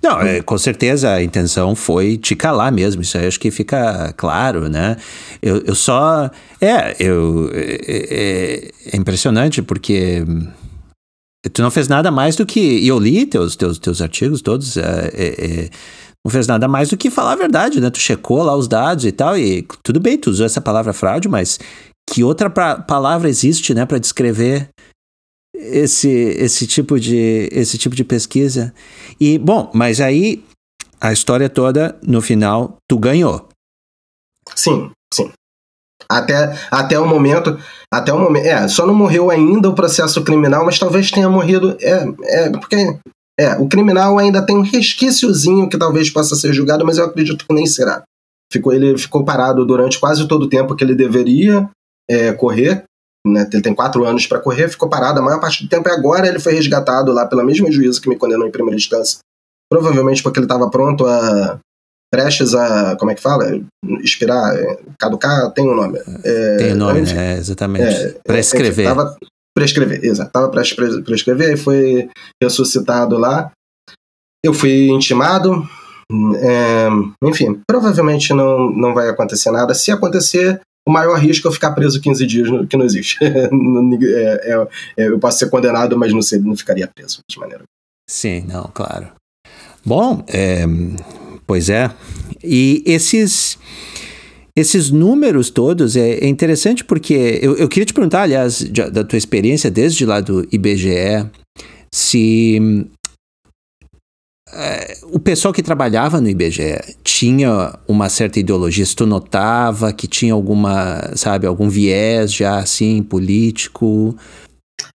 Não, é, com certeza a intenção foi te calar mesmo, isso aí acho que fica claro, né? Eu, eu só. É, eu, é, é, é impressionante porque Tu não fez nada mais do que. E eu li teus, teus, teus artigos todos. É, é, é, não fez nada mais do que falar a verdade, né? Tu checou lá os dados e tal. E tudo bem, tu usou essa palavra fraude, mas que outra pra, palavra existe, né, para descrever esse, esse, tipo de, esse tipo de pesquisa? E, bom, mas aí a história toda, no final, tu ganhou. Sim, sim. Até, até o momento. Até o momento. É, só não morreu ainda o processo criminal, mas talvez tenha morrido. É, é porque. É, o criminal ainda tem um resquíciozinho que talvez possa ser julgado, mas eu acredito que nem será. Ficou, ele ficou parado durante quase todo o tempo que ele deveria é, correr. Né, ele tem quatro anos para correr, ficou parado a maior parte do tempo e agora ele foi resgatado lá pela mesma juíza que me condenou em primeira instância. Provavelmente porque ele estava pronto a, prestes a, como é que fala? Expirar, é, caducar, tem um nome. É, tem um nome, enfim, é, exatamente. É, prescrever. Tava, prescrever, exato. Tava prestes a prescrever, aí foi ressuscitado lá. Eu fui intimado, é, enfim, provavelmente não, não vai acontecer nada. Se acontecer, o maior risco é eu ficar preso 15 dias, que não existe. é, é, é, eu posso ser condenado, mas não, sei, não ficaria preso de maneira. Sim, não, claro. Bom, é, Pois é. E esses esses números todos é, é interessante porque eu, eu, queria te perguntar, aliás, de, da tua experiência desde lá do IBGE, se é, o pessoal que trabalhava no IBGE tinha uma certa ideologia, se tu notava que tinha alguma, sabe, algum viés já assim político?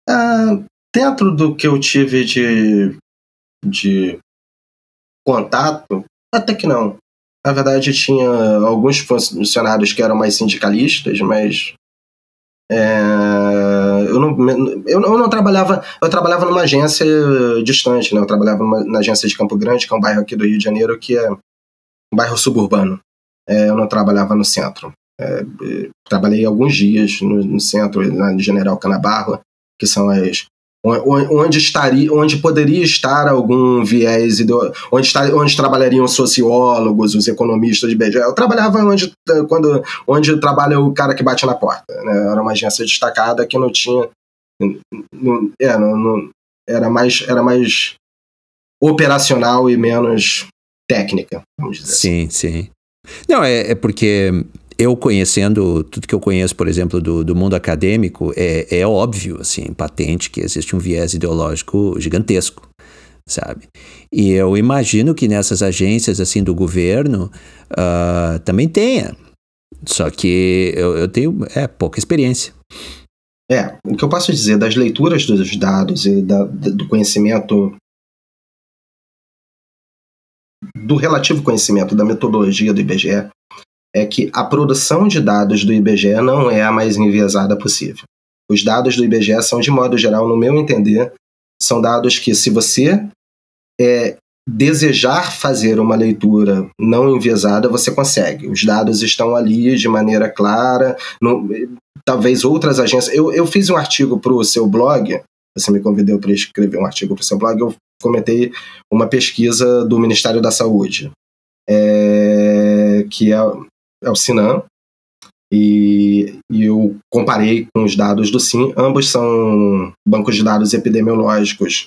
Ah, dentro do que eu tive de, de contato, até que não. Na verdade, tinha alguns funcionários que eram mais sindicalistas, mas É, eu, não, eu, eu, não trabalhava, eu trabalhava numa agência distante, né? Eu trabalhava numa, na agência de Campo Grande, que é um bairro aqui do Rio de Janeiro, que é um bairro suburbano. É, eu não trabalhava no centro. É, trabalhei alguns dias no, no centro, na General Canabarro, que são as onde estaria, onde poderia estar algum viés, onde, está, onde trabalhariam sociólogos, os economistas de BGE. Eu trabalhava onde, quando, onde trabalha o cara que bate na porta. Né? Era uma agência destacada que não tinha, não, é, não, não, era mais, era mais operacional e menos técnica, vamos dizer. Sim, assim. sim. Não, é, é porque eu conhecendo tudo que eu conheço, por exemplo, do, do mundo acadêmico, é, é óbvio, assim, patente que existe um viés ideológico gigantesco, sabe? E eu imagino que nessas agências, assim, do governo, uh, também tenha. Só que eu, eu tenho é, pouca experiência. É, o que eu posso dizer das leituras dos dados e da, do conhecimento do relativo conhecimento da metodologia do IBGE é que a produção de dados do IBGE não é a mais enviesada possível. Os dados do IBGE são, de modo geral, no meu entender, são dados que, se você é, desejar fazer uma leitura não enviesada, você consegue. Os dados estão ali de maneira clara. No, talvez outras agências. Eu, eu fiz um artigo para o seu blog, você me convidou para escrever um artigo para o seu blog, eu comentei uma pesquisa do Ministério da Saúde. É, que é, é o Sinan, e, e, eu comparei com os dados do SIM, ambos são bancos de dados epidemiológicos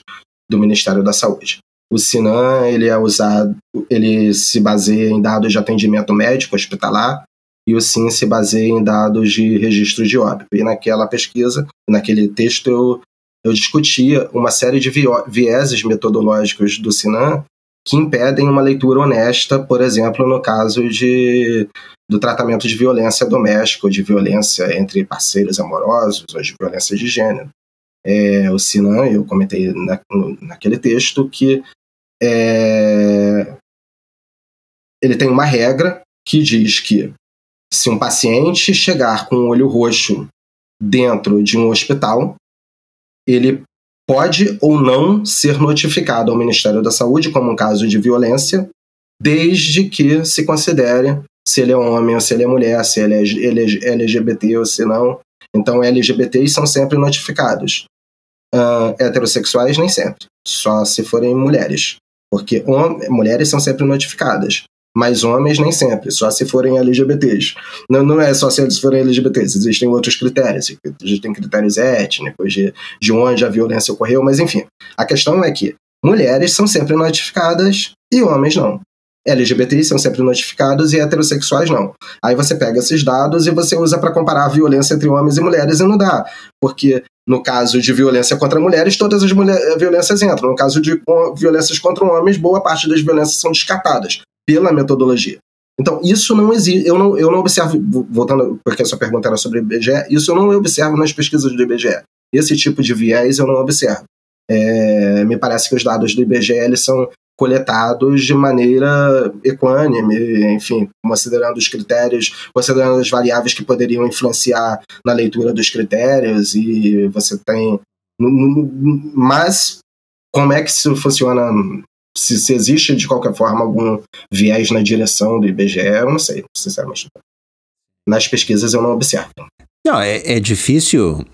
do Ministério da Saúde. O Sinan ele é usado, ele se baseia em dados de atendimento médico hospitalar e o SIM se baseia em dados de registro de óbito. E naquela pesquisa, naquele texto, eu, eu discutia uma série de vieses metodológicos do Sinan que impedem uma leitura honesta, por exemplo, no caso de, do tratamento de violência doméstica, ou de violência entre parceiros amorosos, ou de violência de gênero. É, o Sinan, eu comentei na, naquele texto, que é, ele tem uma regra que diz que se um paciente chegar com o olho roxo dentro de um hospital, ele pode ou não ser notificado ao Ministério da Saúde como um caso de violência, desde que se considere se ele é homem ou se ele é mulher, se ele é LGBT ou se não. Então, LGBTs são sempre notificados. Uh, heterossexuais, nem sempre. Só se forem mulheres. Porque mulheres são sempre notificadas mas homens nem sempre, só se forem LGBTs. Não, não é só se forem LGBTs, existem outros critérios, existem critérios étnicos, de, de onde a violência ocorreu, mas enfim. A questão é que mulheres são sempre notificadas e homens não. LGBTs são sempre notificados e heterossexuais não. Aí você pega esses dados e você usa para comparar a violência entre homens e mulheres e não dá. Porque no caso de violência contra mulheres, todas as mulher, violências entram. No caso de violências contra homens, boa parte das violências são descartadas pela metodologia. Então, isso não existe. Eu não, eu não observo, voltando, porque a sua pergunta era sobre o IBGE, isso eu não observo nas pesquisas do IBGE. Esse tipo de viés eu não observo. É, me parece que os dados do IBGE eles são coletados de maneira equânime, enfim, considerando os critérios, considerando as variáveis que poderiam influenciar na leitura dos critérios, e você tem. Mas como é que isso funciona se, se existe de qualquer forma algum viés na direção do IBGE, eu não sei, sinceramente. Nas pesquisas eu não observo. Não, é, é difícil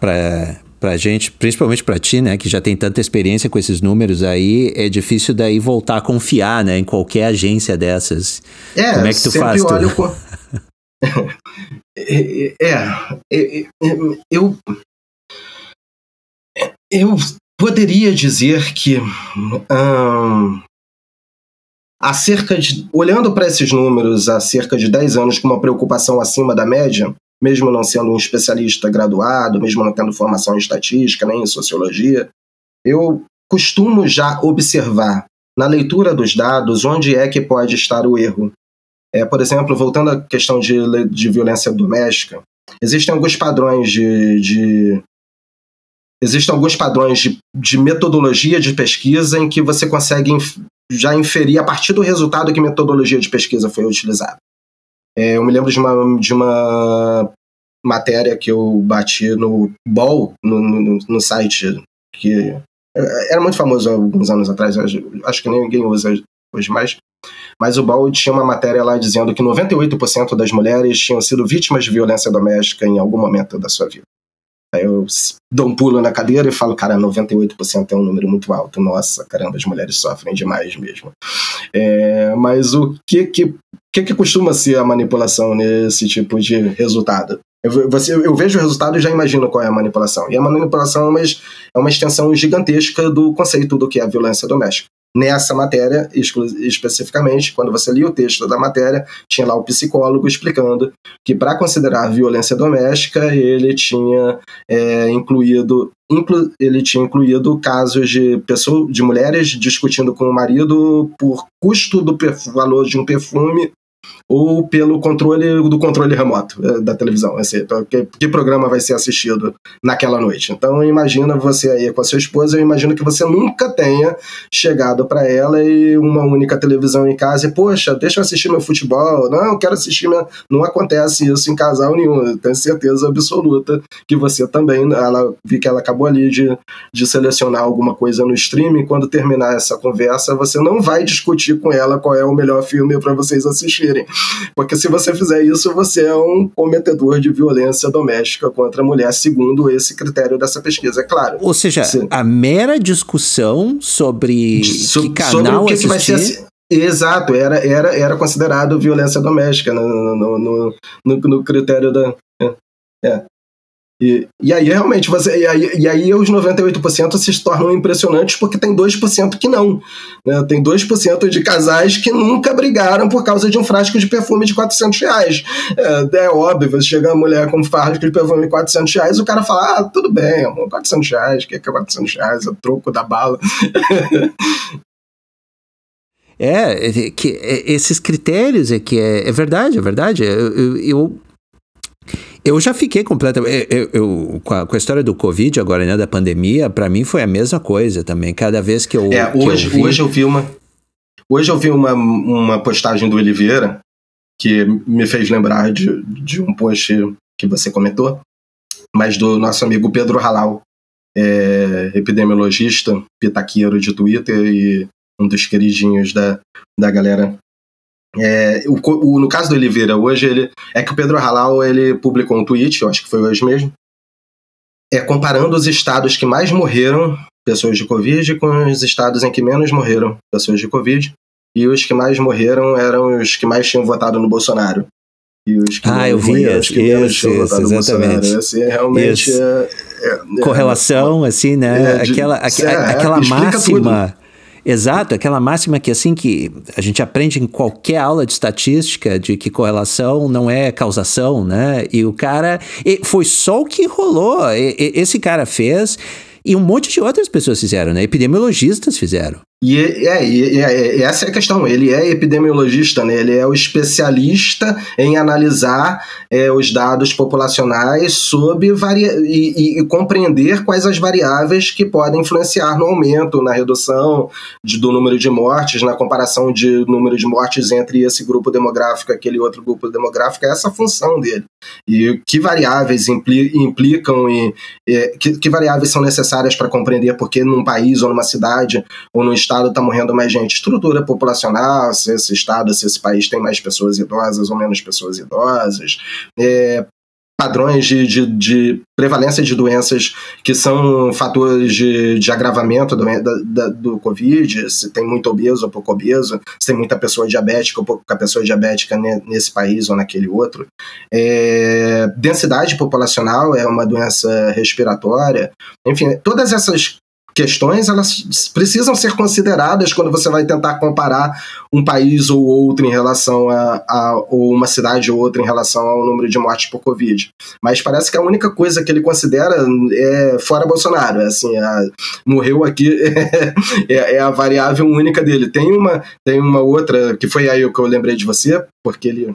para para gente, principalmente para ti, né, que já tem tanta experiência com esses números aí, é difícil daí voltar a confiar, né, em qualquer agência dessas. É, Como é que tu faz? Olho tu... com... é, é, é, eu eu poderia dizer que hum, há cerca de, olhando para esses números há cerca de 10 anos com uma preocupação acima da média, mesmo não sendo um especialista graduado, mesmo não tendo formação em estatística nem em sociologia, eu costumo já observar na leitura dos dados onde é que pode estar o erro. É, por exemplo, voltando à questão de, de violência doméstica, existem alguns padrões de, de existem alguns padrões de, de metodologia de pesquisa em que você consegue inf já inferir a partir do resultado que metodologia de pesquisa foi utilizada. É, eu me lembro de uma, de uma matéria que eu bati no Ball, no, no, no site que era muito famoso alguns anos atrás, acho que ninguém usa hoje mais. Mas o Ball tinha uma matéria lá dizendo que 98% das mulheres tinham sido vítimas de violência doméstica em algum momento da sua vida. Eu dou um pulo na cadeira e falo, cara, 98% é um número muito alto. Nossa, caramba, as mulheres sofrem demais mesmo. É, mas o que que, que que costuma ser a manipulação nesse tipo de resultado? Eu, você, eu vejo o resultado e já imagino qual é a manipulação. E a manipulação é uma, é uma extensão gigantesca do conceito do que é a violência doméstica nessa matéria especificamente, quando você lia o texto da matéria, tinha lá o psicólogo explicando que para considerar violência doméstica ele tinha é, incluído inclu, ele tinha incluído casos de pessoas de mulheres discutindo com o marido por custo do valor de um perfume ou pelo controle do controle remoto eh, da televisão, que, que, programa vai ser assistido naquela noite. Então imagina você aí com a sua esposa, eu imagino que você nunca tenha chegado para ela e uma única televisão em casa e poxa, deixa eu assistir meu futebol, não, eu quero assistir minha... não acontece isso em casal nenhum, eu tenho certeza absoluta que você também, ela vi que ela acabou ali de, de selecionar alguma coisa no streaming, quando terminar essa conversa, você não vai discutir com ela qual é o melhor filme para vocês assistirem. Porque se você fizer isso, você é um cometedor de violência doméstica contra a mulher, segundo esse critério dessa pesquisa, é claro. Ou seja, se... a mera discussão sobre so, que canal sobre o que, que vai ser Exato, era, era, era considerado violência doméstica no, no, no, no, no critério da. É. é. E, e aí, realmente, você, e aí, e aí os 98% se tornam impressionantes porque tem 2% que não. Né? Tem 2% de casais que nunca brigaram por causa de um frasco de perfume de 400 reais. É, é óbvio, você chega a mulher com um frasco de perfume de 400 reais, o cara fala, ah, tudo bem, amor, 400 reais, o que é 400 reais? É troco da bala. É, é, que, é, esses critérios é que é, é verdade, é verdade. Eu, eu, eu já fiquei completamente. Eu, eu, com, a, com, a, história do Covid agora, né, da pandemia, para mim foi a mesma coisa também. Cada vez que eu. É, hoje, eu vi... hoje eu vi uma. Hoje eu vi uma, uma postagem do Oliveira que me fez lembrar de, de um post que você comentou, mas do nosso amigo Pedro Halal, é, epidemiologista, pitaqueiro de Twitter e um dos queridinhos da, da galera é, o, o, no caso do Oliveira, hoje ele. É que o Pedro Halal ele publicou um tweet, eu acho que foi hoje mesmo, é, comparando os estados que mais morreram pessoas de Covid com os estados em que menos morreram pessoas de Covid. E os que mais morreram eram os que mais tinham votado no Bolsonaro. E os que ah, eu vi os que menos tinham votado exatamente. no Bolsonaro. Assim, realmente é, é, Correlação, assim, né? É, aquela, aquela máxima. Exato, aquela máxima que assim que a gente aprende em qualquer aula de estatística de que correlação não é causação, né? E o cara e foi só o que rolou. E, esse cara fez e um monte de outras pessoas fizeram, né? Epidemiologistas fizeram. E, é, e, é, essa é a questão. Ele é epidemiologista, né? ele é o especialista em analisar é, os dados populacionais sobre varia e, e, compreender quais as variáveis que podem influenciar no aumento, na redução de, do número de mortes, na comparação de número de mortes entre esse grupo demográfico e aquele outro grupo demográfico. É essa a função dele. E que variáveis impli implicam e que, que variáveis são necessárias para compreender porque num país ou numa cidade ou num estado estado está morrendo mais gente. Estrutura populacional, se esse estado, se esse país tem mais pessoas idosas ou menos pessoas idosas. É, padrões de, de, de, prevalência de doenças que são fatores de, de agravamento do, da, do Covid, se tem muito obeso ou pouco obeso, se tem muita pessoa diabética ou pouca pessoa diabética nesse país ou naquele outro. É, densidade populacional é uma doença respiratória. Enfim, todas essas questões elas precisam ser consideradas quando você vai tentar comparar um país ou outro em relação a, a ou uma cidade ou outra em relação ao número de mortes por Covid. Mas parece que a única coisa que ele considera é fora Bolsonaro, é assim, a, morreu aqui é, é, a variável única dele. Tem uma tem uma outra que foi aí o que eu lembrei de você, porque ele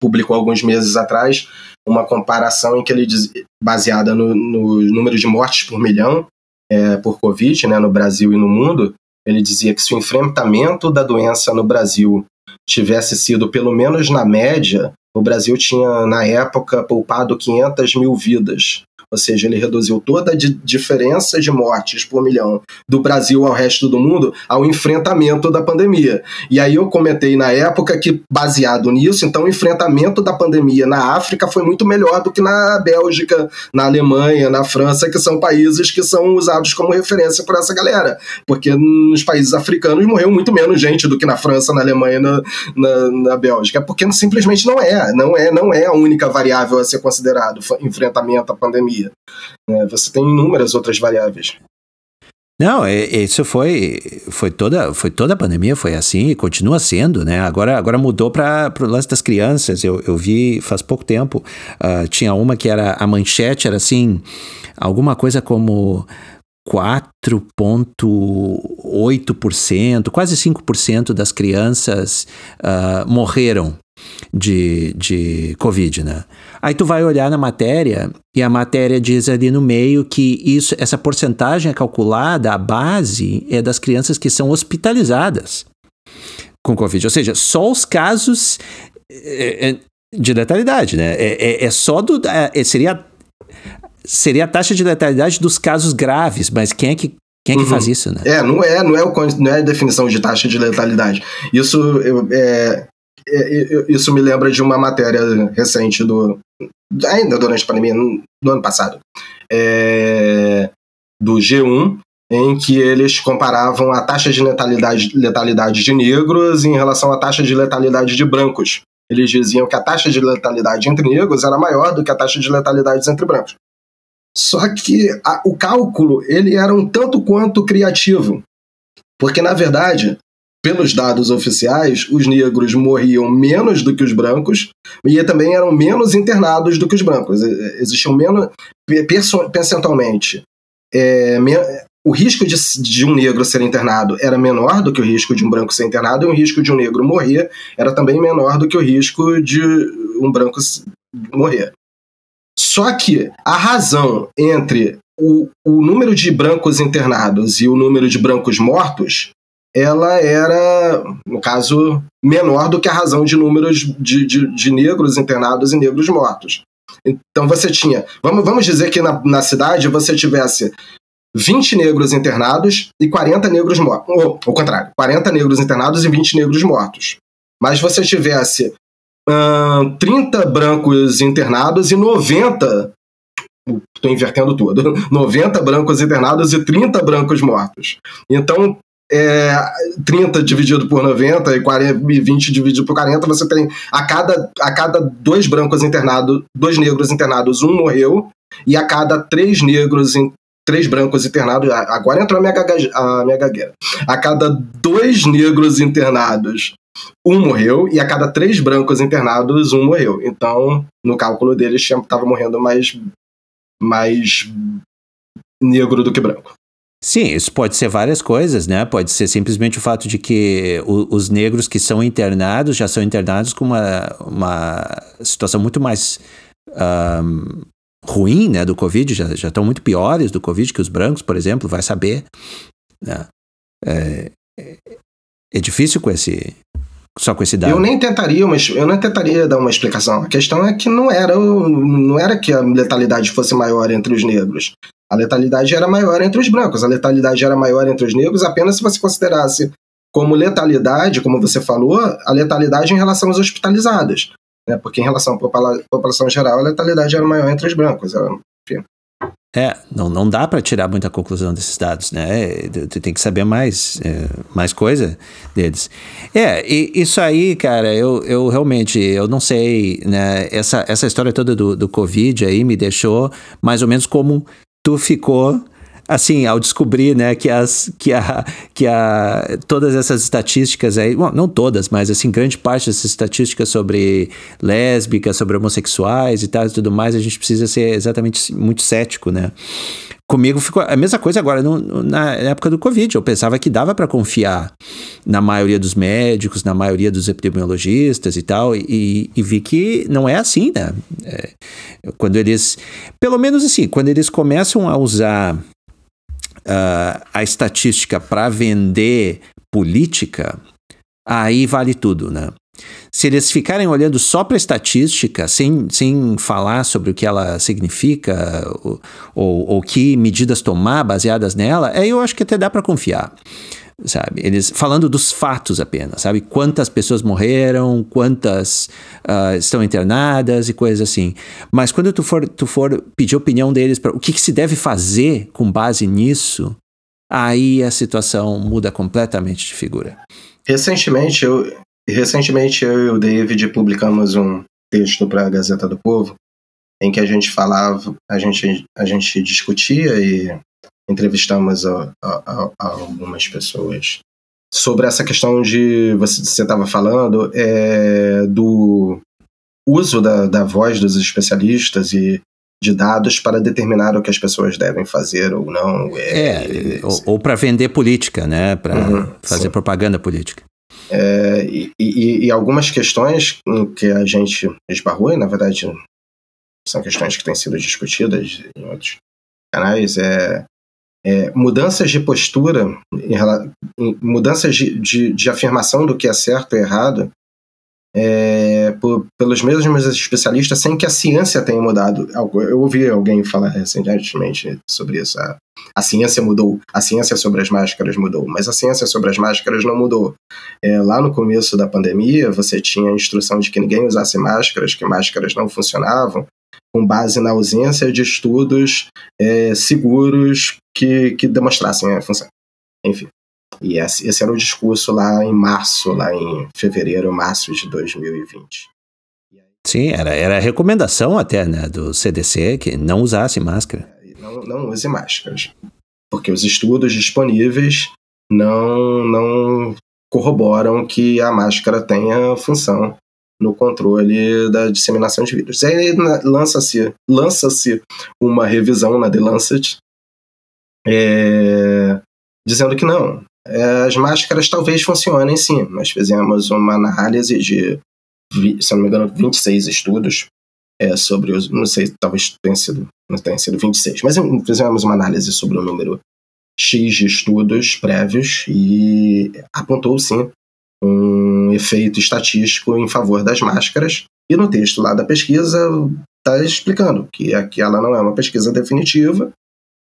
publicou alguns meses atrás uma comparação em que ele diz, baseada no, no número de mortes por milhão é, por Covid, né, no Brasil e no mundo, ele dizia que se o enfrentamento da doença no Brasil tivesse sido, pelo menos na média, o Brasil tinha, na época, poupado 500 mil vidas ou seja, ele reduziu toda a diferença de mortes por milhão do Brasil ao resto do mundo ao enfrentamento da pandemia. E aí eu comentei na época que, baseado nisso, então o enfrentamento da pandemia na África foi muito melhor do que na Bélgica, na Alemanha, na França, que são países que são usados como referência por essa galera. Porque nos países africanos morreu muito menos gente do que na França, na Alemanha, na, na, na Bélgica. Porque simplesmente não é, não é, não é a única variável a ser considerado enfrentamento à pandemia pandemia. Né? Você tem inúmeras outras variáveis. Não, isso foi, foi toda, foi toda a pandemia, foi assim e continua sendo, né? Agora, agora mudou para o lance das crianças. Eu, eu vi faz pouco tempo, uh, tinha uma que era a manchete, era assim, alguma coisa como 4,8%, quase 5% das crianças uh, morreram de, de Covid, né? Aí tu vai olhar na matéria e a matéria diz ali no meio que isso, essa porcentagem é calculada, a base é das crianças que são hospitalizadas com Covid. Ou seja, só os casos é, é, de letalidade, né? É, é, é só do. É, seria, seria a taxa de letalidade dos casos graves, mas quem é que quem é que uhum. faz isso, né? É, não é, não é, o, não é a definição de taxa de letalidade. Isso é, isso me lembra de uma matéria recente do ainda durante a pandemia no, ano passado é, do G1 em que eles comparavam a taxa de letalidade, letalidade de negros em relação à taxa de letalidade de brancos. Eles diziam que a taxa de letalidade entre negros era maior do que a taxa de letalidade entre brancos. Só que a, o cálculo ele era um tanto quanto criativo, porque na verdade pelos dados oficiais, os negros morriam menos do que os brancos e também eram menos internados do que os brancos. Existiam menos, percentualmente, é, o risco de, de, um negro ser internado era menor do que o risco de um branco ser internado, e o risco de um negro morrer era também menor do que o risco de um branco morrer. Só que a razão entre o, o número de brancos internados e o número de brancos mortos ela era, no caso, menor do que a razão de números de, de, de negros internados e negros mortos. Então você tinha, vamos, vamos dizer que na, na cidade você tivesse 20 negros internados e 40 negros mortos. Ou, ao contrário, 40 negros internados e 20 negros mortos. Mas você tivesse hum, 30 brancos internados e 90. Estou invertendo tudo. 90 brancos internados e 30 brancos mortos. Então, é, 30 dividido por 90 e, 40, e 20 dividido por 40, você tem a cada, a cada dois brancos internados, dois negros internados, um morreu, e a cada três negros, três brancos internados, agora entrou a minha, gaga, a minha gagueira, a cada dois negros internados, um morreu, e a cada três brancos internados, um morreu. Então, no cálculo deles, estava morrendo mais, mais negro do que branco. Sim, isso pode ser várias coisas, né? Pode ser simplesmente o fato de que o, os negros que são internados já são internados com uma, uma situação muito mais um, ruim, né, do Covid, já, já estão muito piores do Covid que os brancos, por exemplo, vai saber. Né? É, é difícil com esse, só com esse dado. Eu nem tentaria, mas eu não tentaria dar uma explicação. A questão é que não era, não era que a letalidade fosse maior entre os negros. A letalidade era maior entre os brancos, a letalidade era maior entre os negros apenas se você considerasse como letalidade, como você falou, a letalidade em relação aos hospitalizados. Né? Porque em relação à população geral, a letalidade era maior entre os brancos. Enfim. É, não, não dá para tirar muita conclusão desses dados, né? Tu tem que saber mais, é, mais coisa deles. É, e isso aí, cara, eu, eu realmente, eu não sei, né? Essa, essa história toda do, do Covid aí me deixou mais ou menos como tu ficou assim, ao descobrir, né, que as que a que a todas essas estatísticas aí, bom, não todas, mas assim, grande parte dessas estatísticas sobre lésbicas, sobre homossexuais e tal e tudo mais, a gente precisa ser exatamente muito cético, né? Comigo ficou a mesma coisa agora no, na época do Covid. Eu pensava que dava para confiar na maioria dos médicos, na maioria dos epidemiologistas e tal, e, e vi que não é assim, né? É, quando eles, pelo menos assim, quando eles começam a usar uh, a estatística para vender política, aí vale tudo, né? Se eles ficarem olhando só para a estatística, sem, sem falar sobre o que ela significa ou, ou, que medidas tomar baseadas nela, aí eu acho que até dá para confiar sabe? Eles falando dos fatos apenas, sabe? Quantas pessoas morreram, quantas uh, estão internadas e coisas assim. Mas quando tu for, tu for pedir opinião deles para o que, que, se deve fazer com base nisso, aí a situação muda completamente de figura. Recentemente eu, recentemente eu e o David publicamos um texto para a Gazeta do Povo em que a gente falava, a gente, a gente discutia e entrevistamos a, a, a algumas pessoas sobre essa questão de você estava falando é, do uso da, da voz dos especialistas e de dados para determinar o que as pessoas devem fazer ou não. É, é ou, ou para vender política, né? Para uhum, fazer sim. propaganda política. É, e, e, algumas questões que a gente esbarrou, e na verdade são questões que têm sido discutidas em outros canais, é é, mudanças de postura, em, mudanças de, de, de, afirmação do que é certo e errado, é, por, pelos mesmos especialistas, sem que a ciência tenha mudado. Eu ouvi alguém falar recentemente sobre isso. A, a ciência mudou, a ciência sobre as máscaras mudou, mas a ciência sobre as máscaras não mudou. É, lá no começo da pandemia, você tinha a instrução de que ninguém usasse máscaras, que máscaras não funcionavam, com base na ausência de estudos é, seguros que, que demonstrassem a função. Enfim. E esse, era o discurso lá em março, lá em fevereiro, março de 2020. Sim, era, era a recomendação até né, do CDC que não usasse máscara. Não, não use máscaras. Porque os estudos disponíveis não, não corroboram que a máscara tenha função no controle da disseminação de vírus. E aí lança-se lança uma revisão na The Lancet é, dizendo que não, é, as máscaras talvez funcionem sim. Nós fizemos uma análise de, se não me engano, 26 estudos é, sobre os. Não sei, talvez tenha sido, não tenha sido 26, mas fizemos uma análise sobre o número X de estudos prévios e apontou sim um efeito estatístico em favor das máscaras. E no texto lá da pesquisa está explicando que aquela não é uma pesquisa definitiva,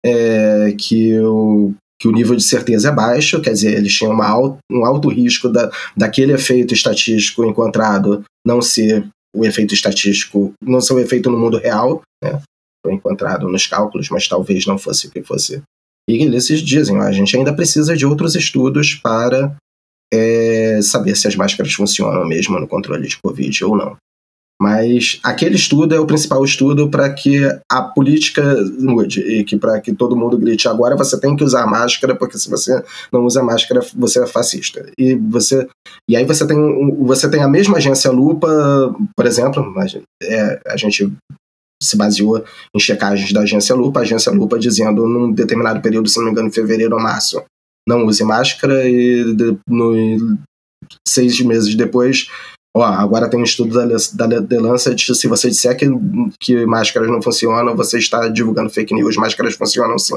é, que, o, que o nível de certeza é baixo, quer dizer, eles tinham alto, um alto risco da, daquele efeito estatístico encontrado não ser o efeito estatístico, não ser o efeito no mundo real, né? Foi encontrado nos cálculos, mas talvez não fosse o que fosse. E eles dizem, a gente ainda precisa de outros estudos para é saber se as máscaras funcionam mesmo no controle de Covid ou não. Mas aquele estudo é o principal estudo para que a política mude e que para que todo mundo grite agora você tem que usar máscara porque se você não usa máscara você é fascista. E você e aí você tem você tem a mesma agência Lupa, por exemplo, é, a gente se baseou em checagens da agência Lupa, a agência Lupa dizendo num determinado período, se não me engano, fevereiro ou março, não use máscara e de, no, seis meses depois, ó, agora tem um estudo da, da The Lancet, se você disser que, que máscaras não funcionam, você está divulgando fake news, máscaras funcionam sim.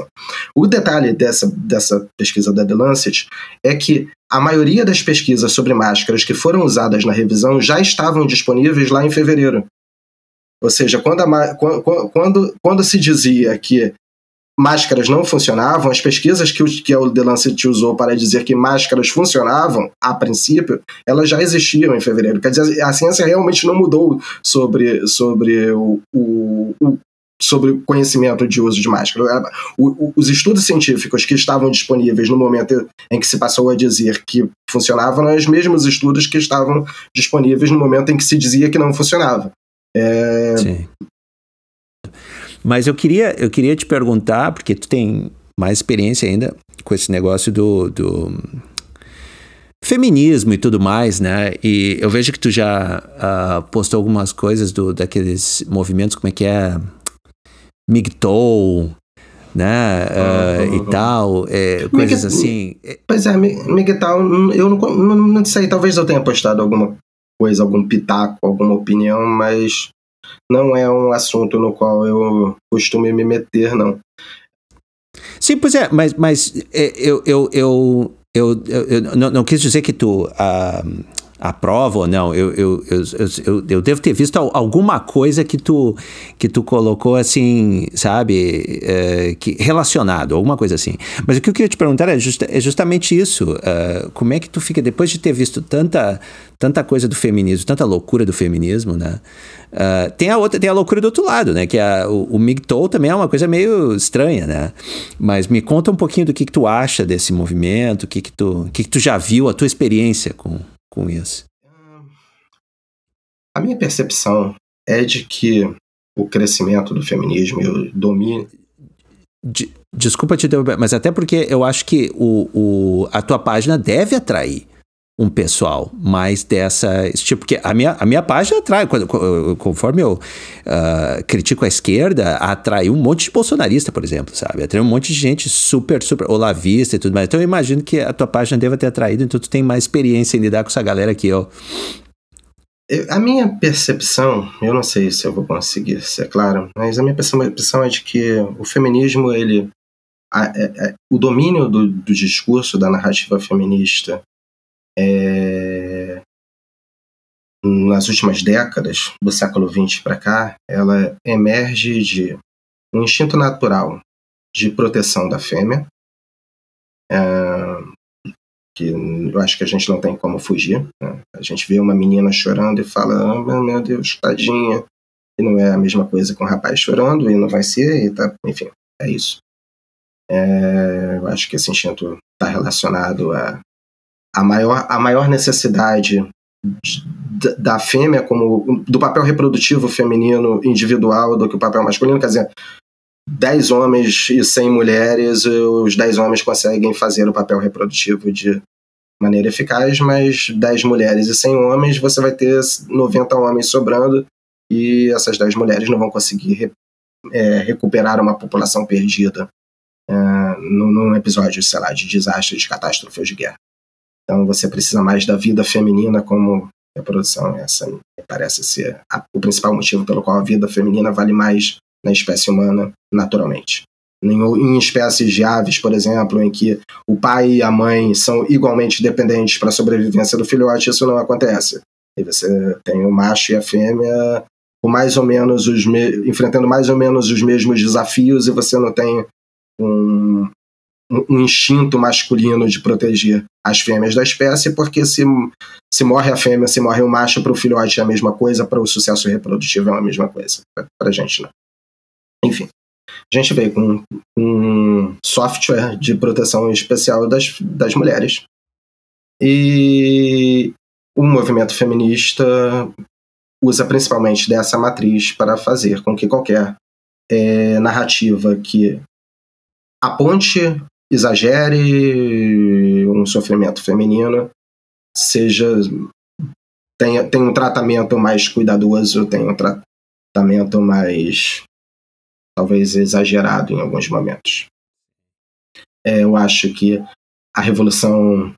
O detalhe dessa, dessa pesquisa da The Lancet é que a maioria das pesquisas sobre máscaras que foram usadas na revisão já estavam disponíveis lá em fevereiro. Ou seja, quando, a, quando, quando, quando se dizia que máscaras não funcionavam, as pesquisas que o, que o The Lancet usou para dizer que máscaras funcionavam, a princípio, elas já existiam em fevereiro. Quer dizer, a ciência realmente não mudou sobre, sobre o, o, o sobre conhecimento de uso de máscara. Os estudos científicos que estavam disponíveis no momento em que se passou a dizer que funcionavam eram os mesmos estudos que estavam disponíveis no momento em que se dizia que não funcionava. É. Mas eu queria, eu queria te perguntar, porque tu tem mais experiência ainda com esse negócio do, do feminismo e tudo mais, né? E eu vejo que tu já uh, postou algumas coisas do, daqueles movimentos, como é que é? MGTOW, né? Uh, e tal, é, coisas assim. Pois é, MGTOW, eu não, não, não sei, talvez eu tenha postado alguma coisa, algum pitaco, alguma opinião, mas não é um assunto no qual eu costumo me meter, não. Sim, pois é, mas, mas é, eu, eu, eu, eu, não, quis dizer que tu uh, aprova ou não. Eu, eu, eu, eu, devo ter visto alguma coisa que tu, que tu colocou assim, sabe, é, que, relacionado, alguma coisa assim. Mas o que eu queria te perguntar é, é justamente isso. Uh, como é que tu fica, depois de ter visto tanta, tanta coisa do feminismo, tanta loucura do feminismo, né? Uh, tem a outra, tem a loucura do outro lado, né? Que a, o, o MGTOW também é uma coisa meio estranha, né? Mas me conta um pouquinho do que, que tu acha desse movimento, o que, que, tu, que, que tu já viu, a tua experiência com, com isso? A minha percepção é de que o crescimento do feminismo e o domínio. De, desculpa te interromper, mas até porque eu acho que o, o, a tua página deve atrair um pessoal mais dessa tipo, porque a minha, a minha página atrai, quando, conforme eu uh, critico a esquerda, atrai um monte de bolsonarista, por exemplo, sabe? Atrai um monte de gente super, super olavista e tudo mais. Então eu imagino que a tua página deva ter atraído, então tu tem mais experiência em lidar com essa galera aqui, ó. A minha percepção, eu não sei se eu vou conseguir ser claro, mas a minha percepção é de que o feminismo, ele, a, a, é, a, é, o domínio do, do discurso da narrativa feminista é, nas últimas décadas do século XX para cá, ela emerge de um instinto natural de proteção da fêmea, é, que eu acho que a gente não tem como fugir. Né? A gente vê uma menina chorando e fala, ah, meu Deus, tadinha, e não é a mesma coisa com um rapaz chorando, e não vai ser, e tá, enfim, é isso. É, eu acho que esse instinto está relacionado a a maior, a maior necessidade da fêmea como do papel reprodutivo feminino individual do que o papel masculino, quer dizer, 10 homens e 100 mulheres, os 10 homens conseguem fazer o papel reprodutivo de maneira eficaz, mas 10 mulheres e 100 homens, você vai ter 90 homens sobrando e essas 10 mulheres não vão conseguir é, recuperar uma população perdida é, num episódio, sei lá, de desastre, de catástrofes de guerra. Então você precisa mais da vida feminina como reprodução. Essa parece ser a, o principal motivo pelo qual a vida feminina vale mais na espécie humana naturalmente. Em, em espécies de aves, por exemplo, em que o pai e a mãe são igualmente dependentes para a sobrevivência do filhote, isso não acontece. E você tem o macho e a fêmea com mais ou menos os enfrentando mais ou menos os mesmos desafios e você não tem um, um instinto masculino de proteger as fêmeas da espécie, porque se, se morre a fêmea, se morre o macho, para o filhote é a mesma coisa, para o sucesso reprodutivo é a mesma coisa. Para a gente não. Enfim, a gente veio com um software de proteção especial das, das mulheres. E o movimento feminista usa principalmente dessa matriz para fazer com que qualquer é, narrativa que aponte exagere um sofrimento feminino, seja tenha, tenha um tratamento mais cuidadoso, tenha um tratamento mais talvez exagerado em alguns momentos. É, eu acho que a revolução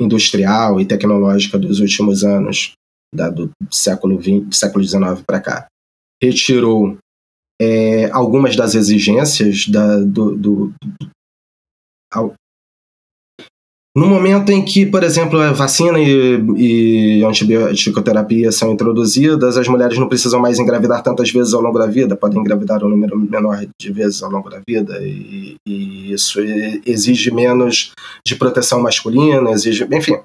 industrial e tecnológica dos últimos anos, da, do século XX, século XIX para cá, retirou é, algumas das exigências da, do, do, no momento em que, por exemplo, a vacina e, e antibioticoterapia são introduzidas, as mulheres não precisam mais engravidar tantas vezes ao longo da vida, podem engravidar um número menor de vezes ao longo da vida, e, e isso exige menos de proteção masculina, exige. Enfim.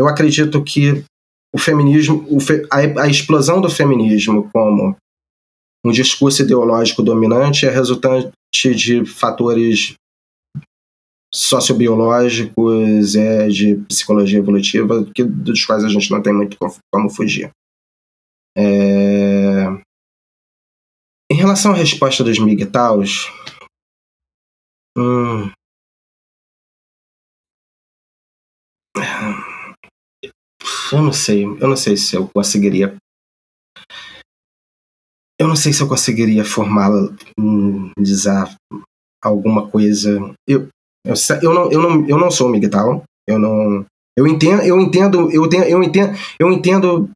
Eu acredito que o feminismo, o fe, a, a explosão do feminismo como um discurso ideológico dominante é resultante de fatores sociobiológicos, é, de psicologia evolutiva, que, dos quais a gente não tem muito como fugir. É... Em relação à resposta dos MGTOWs, hum... eu não sei, eu não sei se eu conseguiria eu não sei se eu conseguiria formalizar alguma coisa. Eu, eu, eu, não, eu, não, eu não sou migtal. Eu não. Eu entendo, eu entendo, eu entendo, eu entendo, eu entendo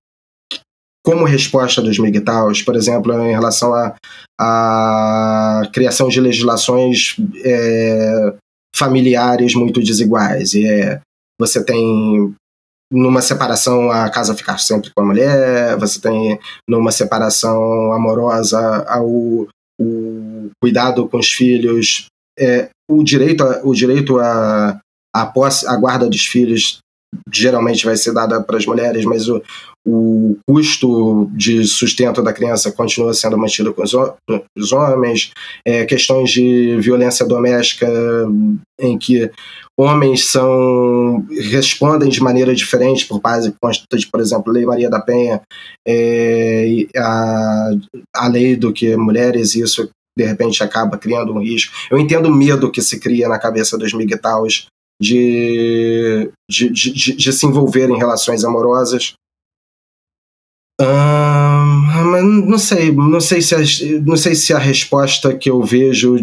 como resposta dos MGTOWs, por exemplo, em relação à a, a, criação de legislações é, familiares muito desiguais. E é, você tem numa separação a casa ficar sempre com a mulher, você tem numa separação amorosa o, o cuidado com os filhos, é, o direito a, o direito a, a posse, a guarda dos filhos geralmente vai ser dada para as mulheres, mas o, o custo de sustento da criança continua sendo mantido com os, homens, é, questões de violência doméstica em que homens são respondem de maneira diferente por base de, por exemplo, Lei Maria da Penha, é, a, a lei do que mulheres, isso de repente acaba criando um risco. Eu entendo o medo que se cria na cabeça dos migtaus de, de, de, de, se envolver em relações amorosas. Uh, não sei, não sei se a, não sei se a resposta que eu vejo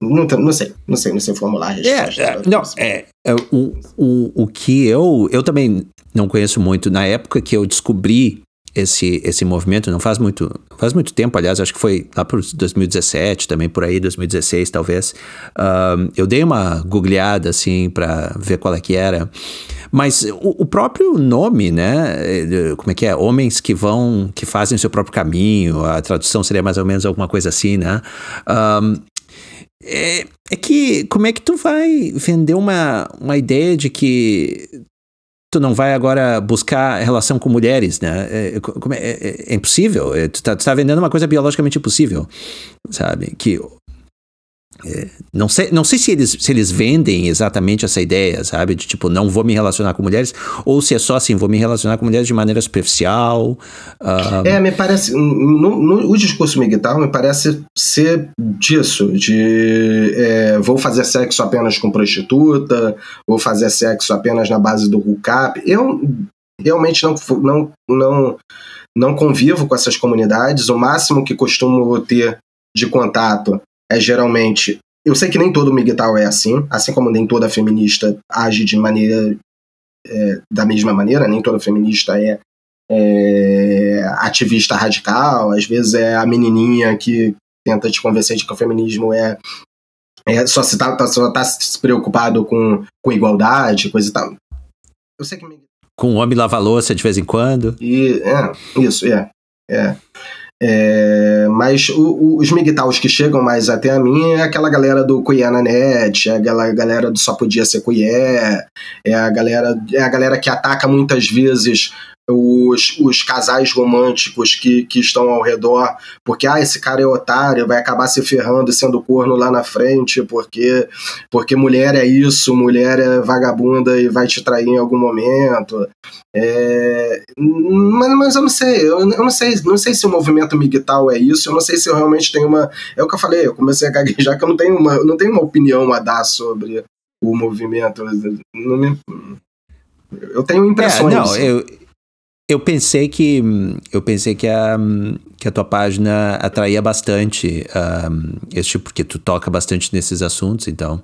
não, não sei, não sei, não sei formular a resposta. É, é não, é, é, o, o, o que eu, eu também não conheço muito. Na época que eu descobri esse, esse movimento, não faz muito, faz muito tempo, aliás, acho que foi lá por 2017, também por aí, 2016 talvez. Uh, eu dei uma googleada assim para ver qual é que era. Mas o, o, próprio nome, né? Como é que é? Homens que vão, que fazem o seu próprio caminho, a tradução seria mais ou menos alguma coisa assim, né? Um, é, é que como é que tu vai vender uma, uma ideia de que tu não vai agora buscar relação com mulheres, né? É, é, é, é impossível. É, tu, tá, tu tá vendendo uma coisa biologicamente impossível, sabe? Que é, não sei, não sei se eles, se eles vendem exatamente essa ideia, sabe? De tipo, não vou me relacionar com mulheres, ou se é só assim, vou me relacionar com mulheres de maneira superficial. Uh... É, me parece. No, no, o discurso migtal me parece ser disso: de é, vou fazer sexo apenas com prostituta, vou fazer sexo apenas na base do hookup. Eu realmente não, não, não, não convivo com essas comunidades. O máximo que costumo ter de contato é geralmente. Eu sei que nem todo migtal é assim, assim como nem toda feminista age de maneira. É, da mesma maneira, nem toda feminista é, é, ativista radical, às vezes é a menininha que tenta te convencer de que o feminismo é, é só se tá, só tá se preocupado com, com igualdade, coisa e tal. Eu sei que com o homem lava louça de vez em quando. E, é, isso, é. é. É, mas o, o, os migtaus que chegam mais até a mim é aquela galera do Cuié na net, é aquela galera do Só Podia Ser Cuié, é a galera, é a galera que ataca muitas vezes os, os casais românticos que, que estão ao redor, porque ah, esse cara é otário, vai acabar se ferrando e sendo corno lá na frente, porque, porque mulher é isso, mulher é vagabunda e vai te trair em algum momento. É, mas, mas eu não sei, eu, não sei, não sei se o movimento migtal é isso, eu não sei se eu realmente tenho uma. É o que eu falei, eu comecei a gaguejar que eu não tenho uma, eu não tenho uma opinião a dar sobre o movimento. Não me, eu tenho impressões. É, não, eu, eu pensei que eu pensei que a, que a tua página atraía bastante esse tipo, porque tu toca bastante nesses assuntos, então.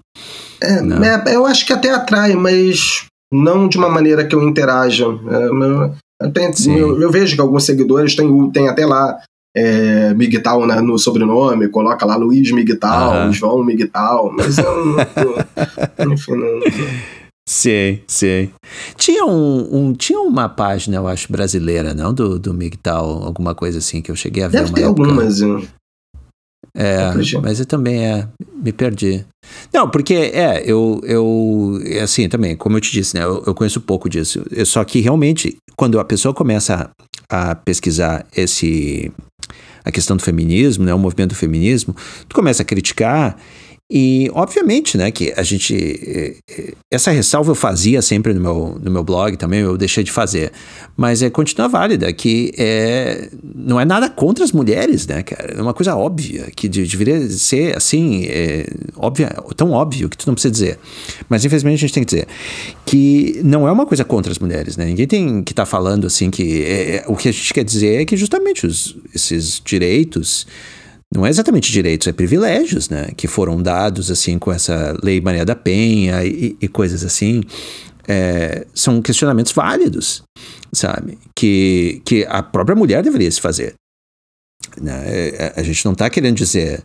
É, é, eu acho que até atrai, mas não de uma maneira que eu interaja. É, eu, eu, tenho, eu, eu, vejo que alguns seguidores têm, têm até lá é, Migtal né, no sobrenome, coloca lá Luiz Migtal, João Migtal, mas eu não, enfim, não, Sim, sim. Tinha, um, um, tinha uma página, eu acho, brasileira, não? Do, do MGTOW, alguma coisa assim, que eu cheguei a ver Deve uma ter época. algumas. É, mas eu também é, me perdi. Não, porque é, eu, eu é assim, também, como eu te disse, né, eu, eu conheço pouco disso. Eu, só que realmente, quando a pessoa começa a, a pesquisar esse, a questão do feminismo, né, o movimento do feminismo, tu começa a criticar e, obviamente, né, que a gente. Eh, eh, essa ressalva eu fazia sempre no meu, no meu blog também, eu deixei de fazer. Mas é, continua válida, que é, não é nada contra as mulheres, né, cara? É uma coisa óbvia, que deveria ser assim, é, óbvia, tão óbvio que tu não precisa dizer. Mas, infelizmente, a gente tem que dizer que não é uma coisa contra as mulheres, né? Ninguém tem que estar tá falando assim que. É, o que a gente quer dizer é que justamente os, esses direitos não é exatamente direitos, é privilégios, né? Que foram dados, assim, com essa lei Maria da Penha e, e coisas assim. É, são questionamentos válidos, sabe? Que, que a própria mulher deveria se fazer. Né? É, a gente não está querendo dizer.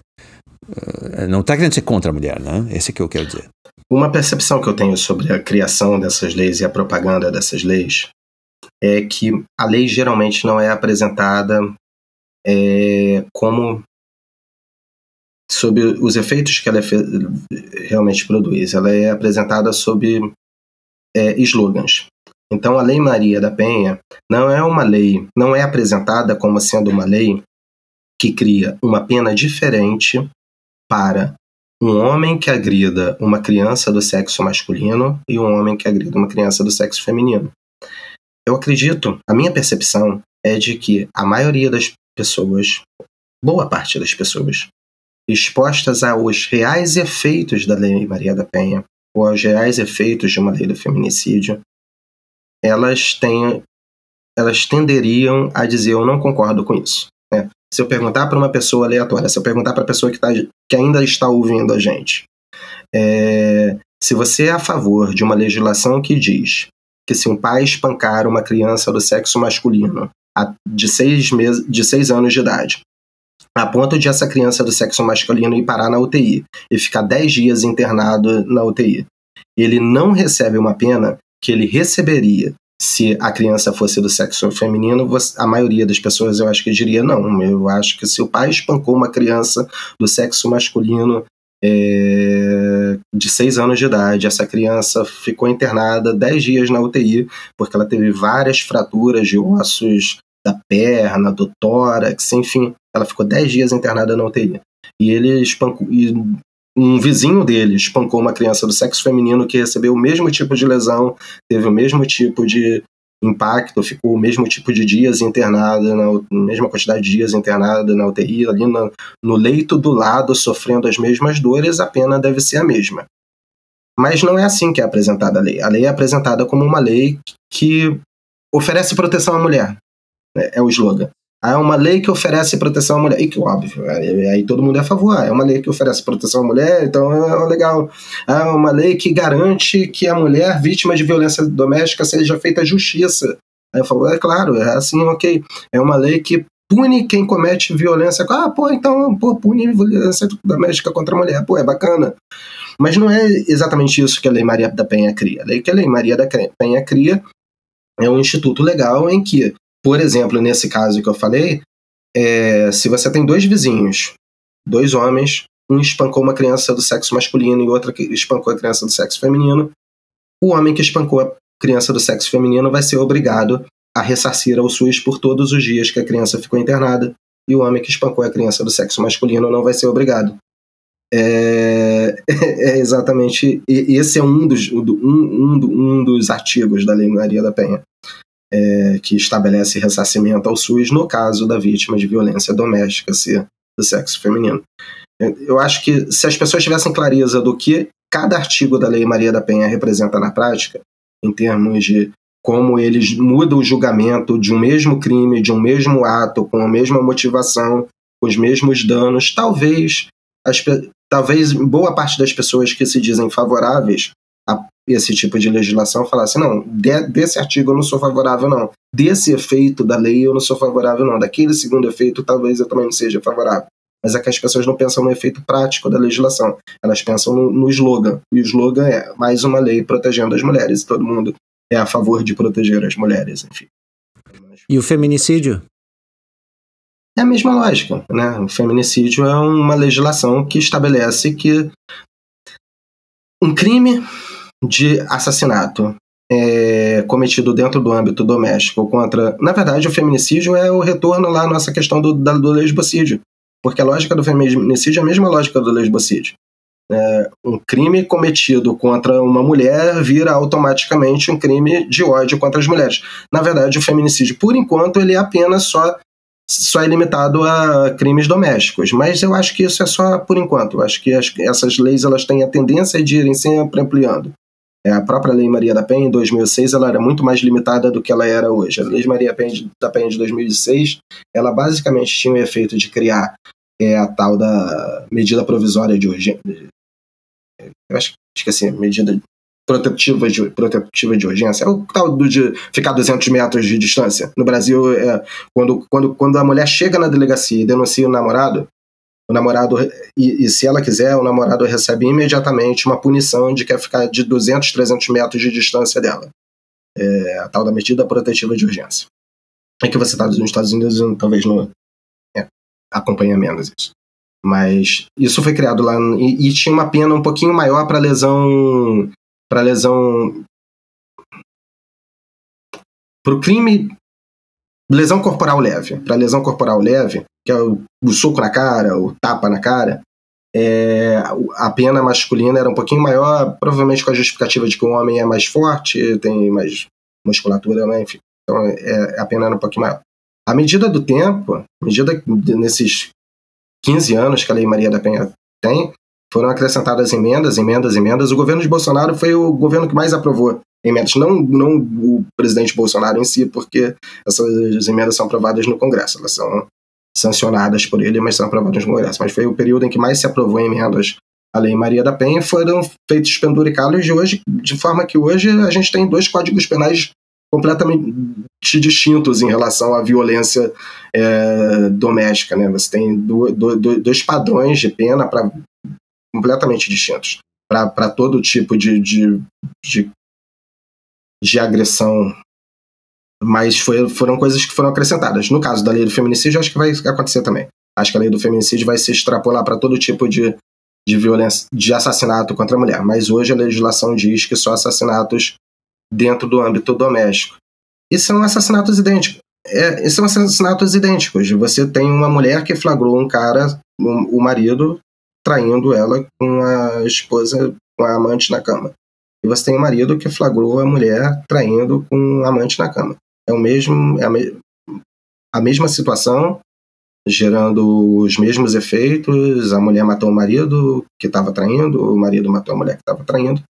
Uh, não está querendo ser contra a mulher, né? Esse é que eu quero dizer. uma percepção que eu tenho sobre a criação dessas leis e a propaganda dessas leis é que a lei geralmente não é apresentada é, como sobre os efeitos que ela realmente produz. Ela é apresentada sob é, slogans. Então, a Lei Maria da Penha não é uma lei, não é apresentada como sendo uma lei que cria uma pena diferente para um homem que agrida uma criança do sexo masculino e um homem que agrida uma criança do sexo feminino. Eu acredito, a minha percepção é de que a maioria das pessoas, boa parte das pessoas, expostas aos reais efeitos da Lei Maria da Penha ou aos reais efeitos de uma lei do feminicídio, elas têm, elas tenderiam a dizer eu não concordo com isso. Né? Se eu perguntar para uma pessoa aleatória, se eu perguntar para a pessoa que, tá, que ainda está ouvindo a gente, é, se você é a favor de uma legislação que diz que se um pai espancar uma criança do sexo masculino de seis, meses, de seis anos de idade, a ponto de essa criança do sexo masculino ir parar na UTI e ficar dez dias internado na UTI, ele não recebe uma pena que ele receberia se a criança fosse do sexo feminino, a maioria das pessoas eu acho que diria não. Eu acho que se o pai espancou uma criança do sexo masculino é, de seis anos de idade, essa criança ficou internada dez dias na UTI porque ela teve várias fraturas de ossos da perna, do tórax, enfim, ela ficou dez dias internada na UTI. E ele espancou, e um vizinho dele espancou uma criança do sexo feminino que recebeu o mesmo tipo de lesão, teve o mesmo tipo de impacto, ficou o mesmo tipo de dias internada, na mesma quantidade de dias internada na UTI, ali no, no leito do lado, sofrendo as mesmas dores, a pena deve ser a mesma. Mas não é assim que é apresentada a lei. A lei é apresentada como uma lei que oferece proteção à mulher. É, é o slogan. É uma lei que oferece proteção à mulher. E que óbvio, aí todo mundo é a favor. É uma lei que oferece proteção à mulher, então é legal. É uma lei que garante que a mulher vítima de violência doméstica seja feita justiça. Aí eu falo, é claro, é assim, ok. É uma lei que pune quem comete violência. Ah, pô, então, pô, pune violência doméstica contra a mulher. Pô, é bacana. Mas não é exatamente isso que a Lei Maria da Penha cria. A lei que a Lei Maria da Penha cria é um instituto legal em que por exemplo, nesse caso que eu falei, é, se você tem dois vizinhos, dois homens, um espancou uma criança do sexo masculino e outro espancou a criança do sexo feminino, o homem que espancou a criança do sexo feminino vai ser obrigado a ressarcir ao SUS por todos os dias que a criança ficou internada, e o homem que espancou a criança do sexo masculino não vai ser obrigado. É, é exatamente. Esse é um dos, um, um, um dos artigos da Lei Maria da Penha é, que estabelece ressarcimento ao SUS no caso da vítima de violência doméstica ser do sexo feminino. Eu acho que se as pessoas tivessem clareza do que cada artigo da Lei Maria da Penha representa na prática, em termos de como eles mudam o julgamento de um mesmo crime, de um mesmo ato, com a mesma motivação, com os mesmos danos, talvez, as, talvez boa parte das pessoas que se dizem favoráveis a esse tipo de legislação falasse, não, de, desse artigo eu não sou favorável, não. Desse efeito da lei eu não sou favorável, não. Daquele segundo efeito talvez eu também não seja favorável. Mas é que as pessoas não pensam no efeito prático da legislação. Elas pensam no, no slogan. E o slogan é mais uma lei protegendo as mulheres. E todo mundo é a favor de proteger as mulheres, enfim. E o feminicídio? É a mesma lógica, né? O feminicídio é uma legislação que estabelece que um crime de assassinato é, cometido dentro do âmbito doméstico contra. Na verdade, o feminicídio é o retorno lá à nossa questão do, do lesbocídio. Porque a lógica do feminicídio é a mesma lógica do lesbocídio. É, um crime cometido contra uma mulher vira automaticamente um crime de ódio contra as mulheres. Na verdade, o feminicídio, por enquanto, ele é apenas só só é limitado a crimes domésticos, mas eu acho que isso é só por enquanto. Eu acho que essas leis elas têm a tendência de irem sempre ampliando. É, a própria Lei Maria da Penha, em 2006, ela era muito mais limitada do que ela era hoje. A Lei Maria da Penha de 2006, ela basicamente tinha o efeito de criar é, a tal da medida provisória de urgência. Eu acho que esqueci, medida protetiva de, protetiva de urgência. É o tal do de ficar 200 metros de distância. No Brasil, é, quando, quando, quando a mulher chega na delegacia e denuncia o namorado, o namorado, e, e, se ela quiser, o namorado recebe imediatamente uma punição de que é ficar de 200, 300 metros de distância dela. É, a tal da medida protetiva de urgência. É que você está nos Estados Unidos, talvez não é, acompanha menos isso. Mas isso foi criado lá e, e tinha uma pena um pouquinho maior para lesão para lesão para o crime lesão corporal leve. Para lesão corporal leve, que é o, o, soco na cara, o tapa na cara, é, a pena masculina era um pouquinho maior, provavelmente com a justificativa de que o homem é mais forte, tem mais musculatura, né? enfim. Então é, a pena era um pouquinho maior. À medida do tempo, à medida nesses 15 anos que a Lei Maria da Penha tem, foram acrescentadas emendas, emendas, emendas. O governo de Bolsonaro foi o governo que mais aprovou emendas, não, não o presidente Bolsonaro em si, porque essas emendas são aprovadas no Congresso, elas são sancionadas por ele, mas são aprovadas no Congresso. Mas foi o período em que mais se aprovou emendas à Lei Maria da Penha, foram feitos penduricados de hoje, de forma que hoje a gente tem dois códigos penais completamente distintos em relação à violência é, doméstica. Né? Você tem do, do, dois padrões de pena para completamente distintos para todo tipo de, de, de, de agressão mas foi, foram coisas que foram acrescentadas. No caso da lei do feminicídio, acho que vai acontecer também. Acho que a lei do feminicídio vai se extrapolar para todo tipo de, de violência, de assassinato contra a mulher. Mas hoje a legislação diz que só assassinatos dentro do âmbito doméstico. E são assassinatos idênticos. É, são assassinatos idênticos. Você tem uma mulher que flagrou um cara, um, o marido, traindo ela com a esposa, com a amante na cama. E você tem um marido que flagrou a mulher traindo com a amante na cama. É o mesmo, é a, me, a mesma situação, gerando os mesmos efeitos. A mulher matou o marido que estava traindo, o marido matou a mulher que estava traindo,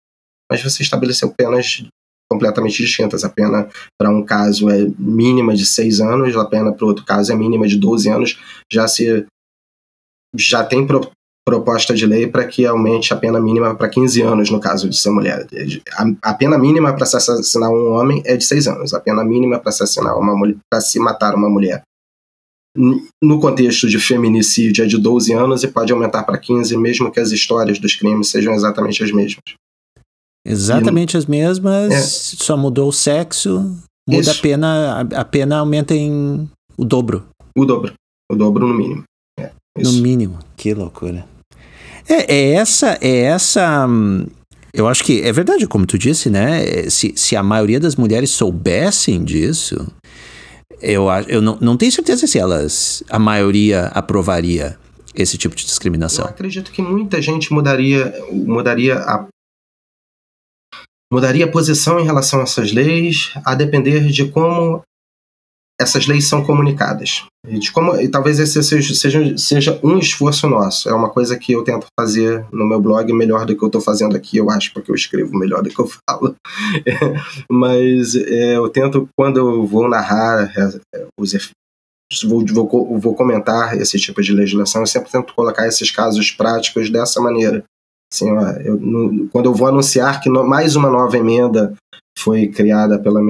mas você estabeleceu penas completamente distintas. A pena para um caso é mínima de seis anos, a pena para outro caso é mínima de 12 anos. Já se já tem proposta de lei para que aumente a pena mínima para 15 anos no caso de ser mulher. A, pena mínima para se assassinar um homem é de seis anos. A pena mínima para assassinar uma mulher, para se matar uma mulher no contexto de feminicídio é de 12 anos e pode aumentar para 15, mesmo que as histórias dos crimes sejam exatamente as mesmas. Exatamente as mesmas, é. só mudou o sexo, muda Isso. a pena, a pena aumenta em o dobro. O dobro, o dobro no mínimo. É, no mínimo, que loucura. É, é essa, é essa. Eu acho que é verdade, como tu disse, né? Se, se a maioria das mulheres soubessem disso, eu, eu não, não tenho certeza se elas, a maioria, aprovaria esse tipo de discriminação. Eu acredito que muita gente mudaria, mudaria a mudaria a posição em relação a essas leis, a depender de como essas leis são comunicadas. E, como, e talvez esse seja, seja, seja, um esforço nosso. É uma coisa que eu tento fazer no meu blog melhor do que eu estou fazendo aqui, eu acho, porque eu escrevo melhor do que eu falo. É, mas é, eu tento, quando eu vou narrar é, os Vou, vou, vou comentar esse tipo de legislação, eu sempre tento colocar esses casos práticos dessa maneira. Assim, eu, quando eu vou anunciar que no, mais uma nova emenda foi criada pela,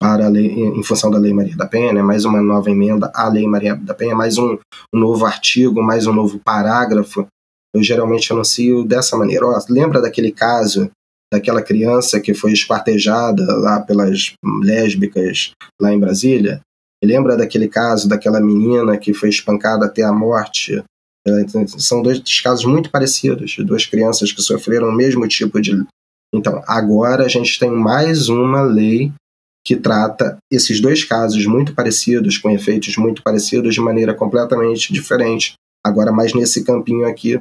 para lei, em função da Lei Maria da Penha, né, mais uma nova emenda à Lei Maria da Penha, mais um, um novo artigo, mais um novo parágrafo, eu geralmente anuncio dessa maneira. Ó, lembra daquele caso daquela criança que foi esquartejada lá pelas lésbicas lá em Brasília? lembra daquele caso daquela menina que foi espancada até a morte é, são dois casos muito parecidos, duas crianças que sofreram o mesmo tipo de. Então, agora a gente tem mais uma lei que trata esses dois casos muito parecidos, com efeitos muito parecidos, de maneira completamente diferente. Agora, mais nesse campinho aqui.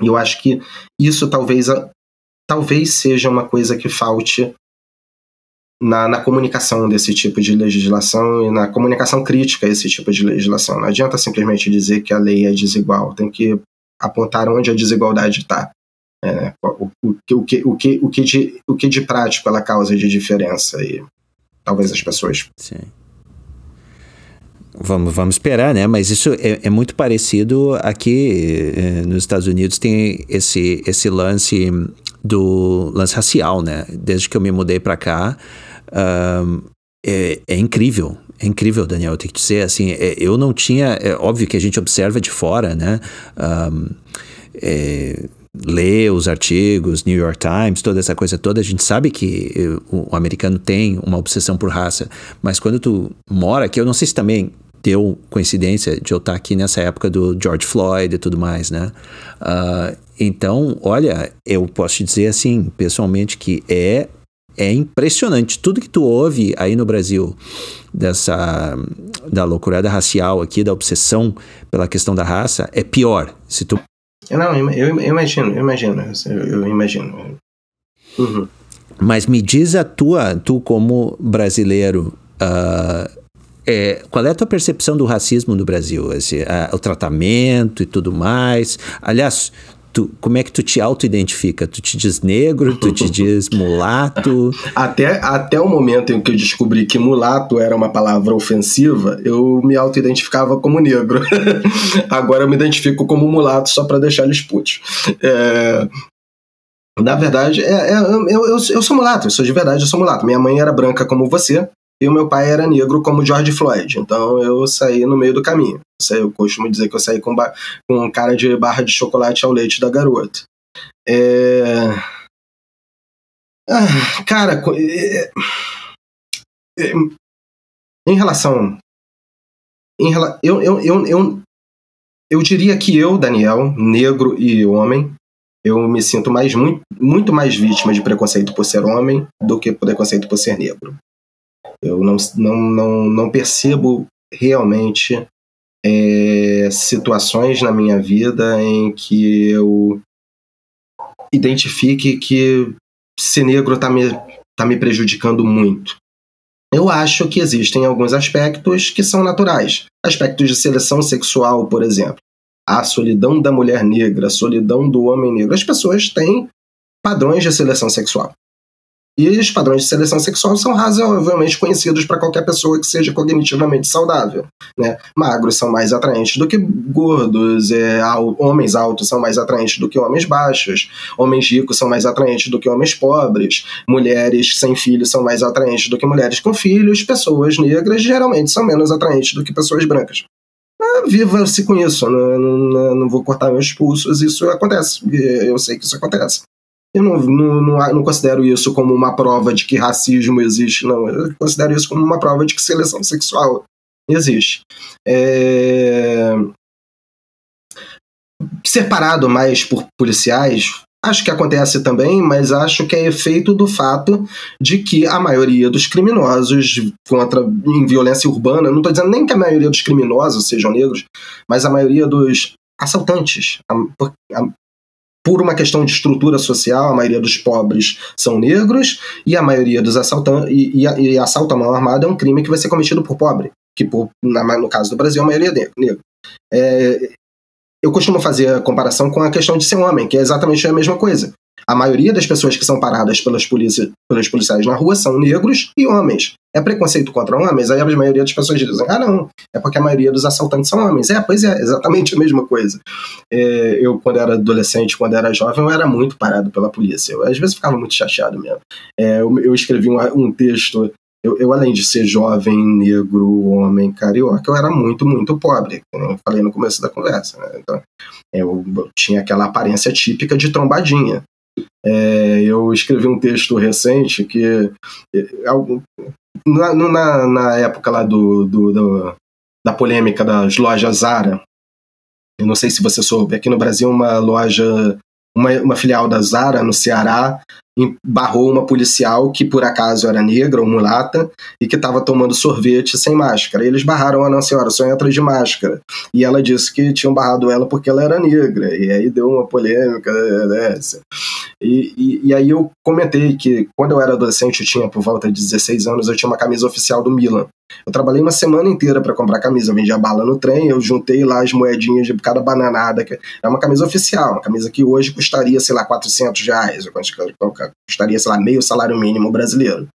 Eu acho que isso talvez, talvez seja uma coisa que falte na, na, comunicação desse tipo de legislação e na comunicação crítica a esse tipo de legislação. Não adianta simplesmente dizer que a lei é desigual, tem que apontar onde a desigualdade está. É, o, o, que, o, que, o, que de, o que de prático ela causa de diferença e talvez as pessoas. Sim. Vamos, vamos esperar, né? Mas isso é, é muito parecido aqui eh, nos Estados Unidos tem esse, esse lance do lance racial, né? Desde que eu me mudei para cá, é, é, incrível. É incrível, Daniel, eu tenho que dizer, assim, é, eu não tinha, é óbvio que a gente observa de fora, né, um, é, lê os artigos, New York Times, toda essa coisa toda, a gente sabe que eh, o, americano tem uma obsessão por raça, mas quando tu mora aqui, eu não sei se também deu coincidência de eu estar aqui nessa época do George Floyd e tudo mais, né? Uh, então, olha, eu posso te dizer assim, pessoalmente, que é é impressionante tudo que tu ouve aí no Brasil dessa da loucurada racial aqui, da obsessão pela questão da raça, é pior. Se tu não, eu, eu imagino, eu imagino, eu, imagino. Uhum. Mas me diz a tua, tu como brasileiro, uh, é, qual é a tua percepção do racismo no Brasil? Esse, o tratamento e tudo mais. Aliás, Tu, como é que tu te auto-identifica? Tu te diz negro, tu te diz mulato? Até, até o momento em que eu descobri que mulato era uma palavra ofensiva, eu me auto-identificava como negro. Agora eu me identifico como mulato só para deixar eles putos. É, na verdade, é, é, eu, eu, eu sou mulato, eu sou de verdade, eu sou mulato. Minha mãe era branca como você, e o meu pai era negro como George Floyd. Então eu saí no meio do caminho. Eu costumo dizer que eu saí com, com cara de barra de chocolate ao leite da garota. É... Ah, cara, é... É... em relação. Em rela... eu, eu, eu, eu, eu diria que eu, Daniel, negro e homem, eu me sinto mais, muito, muito mais vítima de preconceito por ser homem do que preconceito por ser negro. Eu não, não, não, não percebo realmente é, situações na minha vida em que eu identifique que ser negro está me, tá me prejudicando muito. Eu acho que existem alguns aspectos que são naturais. Aspectos de seleção sexual, por exemplo. A solidão da mulher negra, a solidão do homem negro. As pessoas têm padrões de seleção sexual. E os padrões de seleção sexual são razoavelmente conhecidos para qualquer pessoa que seja cognitivamente saudável. Né? Magros são mais atraentes do que gordos, é, homens altos são mais atraentes do que homens baixos, homens ricos são mais atraentes do que homens pobres, mulheres sem filhos são mais atraentes do que mulheres com filhos, pessoas negras geralmente são menos atraentes do que pessoas brancas. Ah, Viva-se com isso, não, não, não vou cortar meus pulsos, isso acontece, eu sei que isso acontece. Eu não, não, não, não, considero isso como uma prova de que racismo existe, não. Eu considero isso como uma prova de que seleção sexual existe. É... Separado mais por policiais, acho que acontece também, mas acho que é efeito do fato de que a maioria dos criminosos contra em violência urbana, não estou dizendo nem que a maioria dos criminosos sejam negros, mas a maioria dos assaltantes, a, a, por uma questão de estrutura social, a maioria dos pobres são negros e a maioria dos assaltantes e, e, e assalto à mão armada é um crime que vai ser cometido por pobre, que por, na, no caso do Brasil a maioria é negro. É, eu costumo fazer a comparação com a questão de ser homem, que é exatamente a mesma coisa. A maioria das pessoas que são paradas pelas, polícia, pelos policiais na rua são negros e homens. É preconceito contra homens? Aí a maioria das pessoas dizem, ah, não, é porque a maioria dos assaltantes são homens. É, pois é, exatamente a mesma coisa. É, eu, quando era adolescente, quando era jovem, eu era muito parado pela polícia. Eu, às vezes, ficava muito chateado mesmo. É, eu, eu, escrevi um, um texto eu, eu, além de ser jovem, negro, homem, carioca, eu era muito, muito pobre, como eu falei no começo da conversa. Né? Então, eu, eu, tinha aquela aparência típica de trombadinha. É, eu escrevi um texto recente que é, na, na, na época lá do, do, do, da polêmica das lojas Zara, eu não sei se você soube, aqui no Brasil uma loja, uma, uma filial da Zara no Ceará barrou uma policial que por acaso era negra ou mulata e que estava tomando sorvete sem máscara. E eles barraram a não senhora, só entra de máscara. E ela disse que tinham barrado ela porque ela era negra. E aí deu uma polêmica dessa. E, e, e aí eu comentei que quando eu era adolescente, eu tinha por volta de 16 anos, eu tinha uma camisa oficial do Milan. Eu trabalhei uma semana inteira para comprar camisa. Eu vendia bala no trem, eu juntei lá as moedinhas de cada bananada. Que é uma camisa oficial, uma camisa que hoje custaria, sei lá, 400 reais. Custaria, sei lá, meio salário mínimo brasileiro.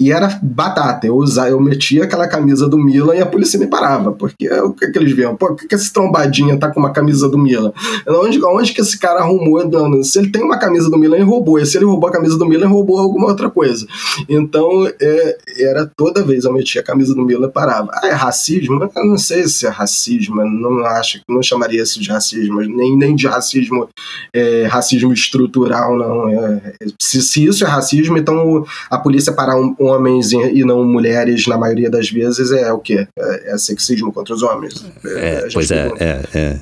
E era batata. Eu usava, eu metia aquela camisa do Milan e a polícia me parava. Porque o que, que eles viam? Pô, por que, que esse trombadinha tá com uma camisa do Milan? Onde, onde que esse cara arrumou? Se ele tem uma camisa do Milan, ele roubou. E se ele roubou a camisa do Milan, ele roubou alguma outra coisa. Então, é, era toda vez eu metia a camisa do Milan e parava. Ah, é racismo? Eu não sei se é racismo. Não acho, não chamaria isso de racismo. Nem, nem de racismo, é, racismo estrutural, não. É, se, se, isso é racismo, então a polícia parar um, um homens e não mulheres, na maioria das vezes, é o quê? É, é sexismo contra os homens. É, pois é, é, é,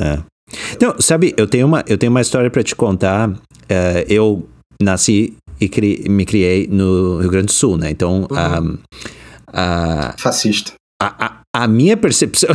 é. Não, sabe, eu tenho uma, eu tenho uma história para te contar. Uh, eu nasci e cri, me criei no Rio Grande do Sul, né? Então, uhum. a, fascista. A, a, a, minha percepção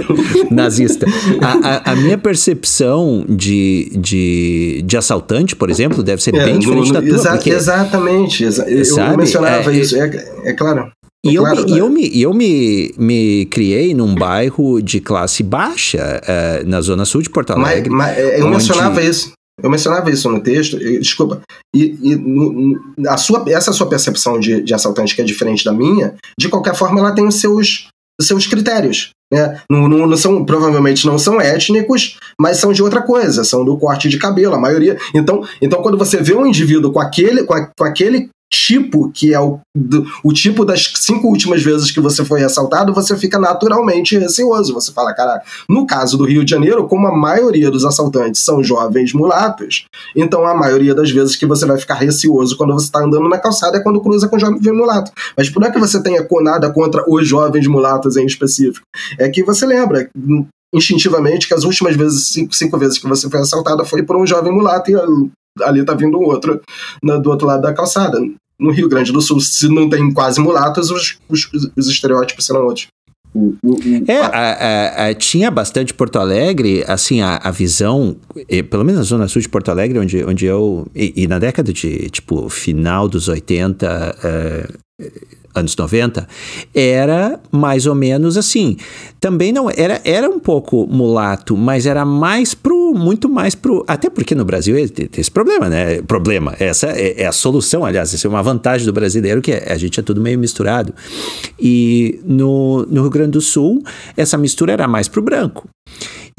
nazista, a, a, minha percepção de, de, de assaltante, por exemplo, deve ser é, bem diferente no, da tua. Exa porque, exatamente, exa eu, sabe? eu mencionava é, isso, é, é claro. E eu, claro, me, né? eu, me, eu me, me criei num bairro de classe baixa, uh, na zona sul de Porto Alegre. Mas, mas eu onde... mencionava isso. Eu mencionava isso no texto, desculpa, e, e no, a sua, essa sua percepção de, de assaltante que é diferente da minha, de qualquer forma ela tem os seus, seus critérios. Né? Não, não, não, são, provavelmente não são étnicos, mas são de outra coisa, são do corte de cabelo, a maioria. Então, então quando você vê um indivíduo com aquele, com, a, com aquele tipo, que é o, do, o tipo das cinco últimas vezes que você foi assaltado, você fica naturalmente receoso. Você fala, cara, no caso do Rio de Janeiro, como a maioria dos assaltantes são jovens mulatos, então a maioria das vezes que você vai ficar receoso quando você está andando na calçada é quando cruza com jovem mulato. Mas por é que você tenha nada contra os jovens mulatos em específico, é que você lembra instintivamente que as últimas vezes, cinco, cinco vezes que você foi assaltada foi por um jovem mulato e ali tá vindo um outro no, do outro lado da calçada. No Rio Grande do Sul, se não tem quase mulatos, os, os, os estereótipos serão outros. É, a, a, a, tinha bastante Porto Alegre, assim, a, visão, pelo menos na zona sul de Porto Alegre, onde, onde eu, e, e na década de, tipo, final dos 80, é, anos 90, era mais ou menos assim. Também não era era um pouco mulato, mas era mais pro muito mais pro até porque no Brasil tem esse problema, né? Problema, essa é, é, a solução, aliás, essa é uma vantagem do brasileiro que é, a gente é tudo meio misturado. E no, no Rio Grande do Sul, essa mistura era mais pro branco.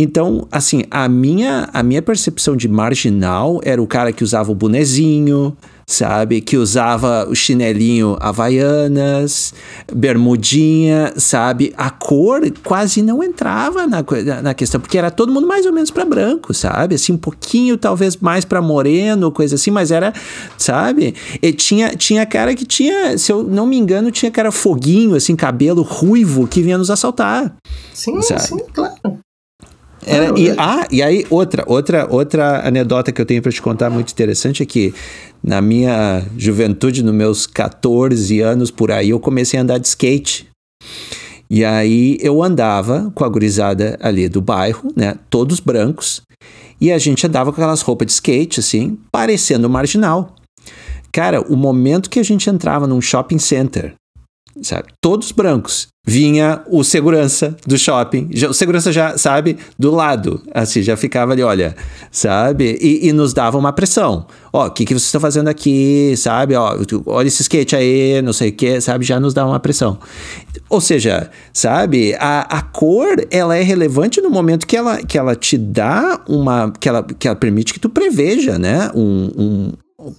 Então, assim, a minha a minha percepção de marginal era o cara que usava o bonezinho, sabe? Que usava o chinelinho havaianas, bermudinha, sabe? A cor quase não entrava na, na questão, porque era todo mundo mais ou menos para branco, sabe? Assim, um pouquinho talvez mais para moreno, coisa assim, mas era, sabe? E tinha, tinha cara que tinha, se eu não me engano, tinha cara foguinho, assim, cabelo ruivo que vinha nos assaltar. Sim, sabe? sim, claro. Era, e, ah, e aí outra, outra, outra anedota que eu tenho para te contar muito interessante é que na minha juventude, nos meus 14 anos por aí, eu comecei a andar de skate. E aí eu andava com a gurizada ali do bairro, né, todos brancos, e a gente andava com aquelas roupas de skate assim, parecendo marginal. Cara, o momento que a gente entrava num shopping center sabe? Todos brancos. Vinha o segurança do shopping, já, o segurança já, sabe, do lado, assim, já ficava ali, olha, sabe? E, e nos dava uma pressão. Ó, o que, que vocês estão fazendo aqui, sabe? Ó, olha esse skate aí, não sei o que, sabe? Já nos dá uma pressão. Ou seja, sabe, a, a cor, ela é relevante no momento que ela, que ela te dá uma, que ela, que ela permite que tu preveja, né? um, um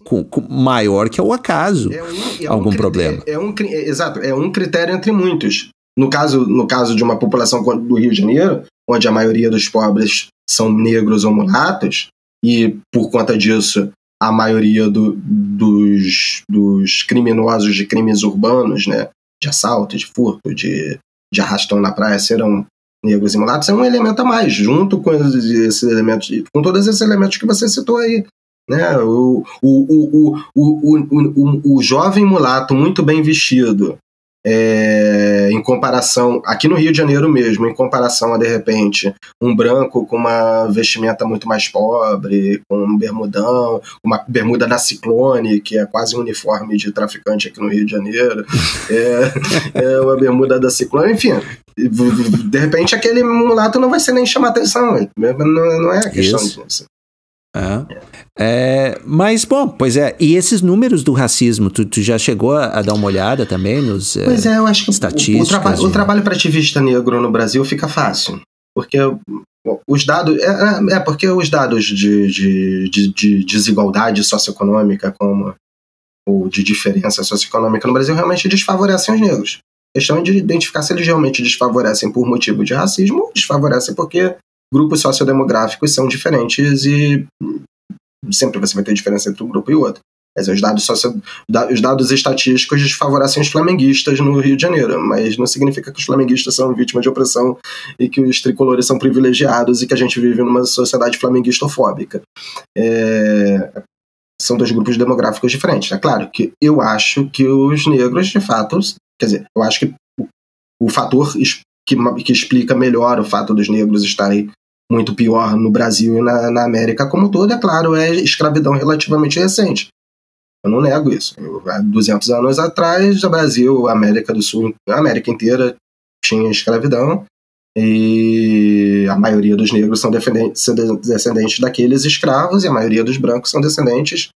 com, com maior que é o acaso é um, é algum um problema. É, é um, é, exato, é um critério entre muitos. No caso, no caso de uma população do Rio de Janeiro, onde a maioria dos pobres são negros ou mulatos, e por conta disso a maioria do, dos, dos criminosos de crimes urbanos, né, de assalto, de furto, de, de arrastão na praia serão negros e mulatos, é um elemento a mais, junto com esses elementos, com todos esses elementos que você citou aí, né? O, o, o, o, o, o, o jovem mulato muito bem vestido, é, em comparação, aqui no Rio de Janeiro mesmo, em comparação a de repente um branco com uma vestimenta muito mais pobre, com um bermudão, uma bermuda da Ciclone, que é quase um uniforme de traficante aqui no Rio de Janeiro, é, é uma bermuda da Ciclone, enfim. De repente aquele mulato não vai ser nem chamar atenção, não, não é a questão Isso. disso. É. É, mas, bom, pois é. E esses números do racismo, tu, tu já chegou a, a, dar uma olhada também nos é, Pois é, eu acho que o, o, traba de... o trabalho para ativista negro no Brasil fica fácil. Porque os dados. É, é, é, porque os dados de, de, de, de, desigualdade socioeconômica, como ou de diferença socioeconômica no Brasil, realmente desfavorecem os negros. A questão é de identificar se eles realmente desfavorecem por motivo de racismo ou desfavorecem porque grupos sociodemográficos são diferentes e sempre você vai ter diferença entre um grupo e outro. Mas os dados, socio, os dados estatísticos desfavorecem os flamenguistas no Rio de Janeiro, mas não significa que os flamenguistas são vítimas de opressão e que os tricolores são privilegiados e que a gente vive numa sociedade flamenguistofóbica. É, são dois grupos demográficos diferentes. É claro que eu acho que os negros, de fato, quer dizer, eu acho que o fator que, que explica melhor o fato dos negros estarem muito pior no Brasil e na, na América como todo, é claro, é escravidão relativamente recente. Eu não nego isso. Eu, há 200 anos atrás, o Brasil, a América do Sul, a América inteira tinha escravidão e a maioria dos negros são descendentes daqueles escravos e a maioria dos brancos são descendentes,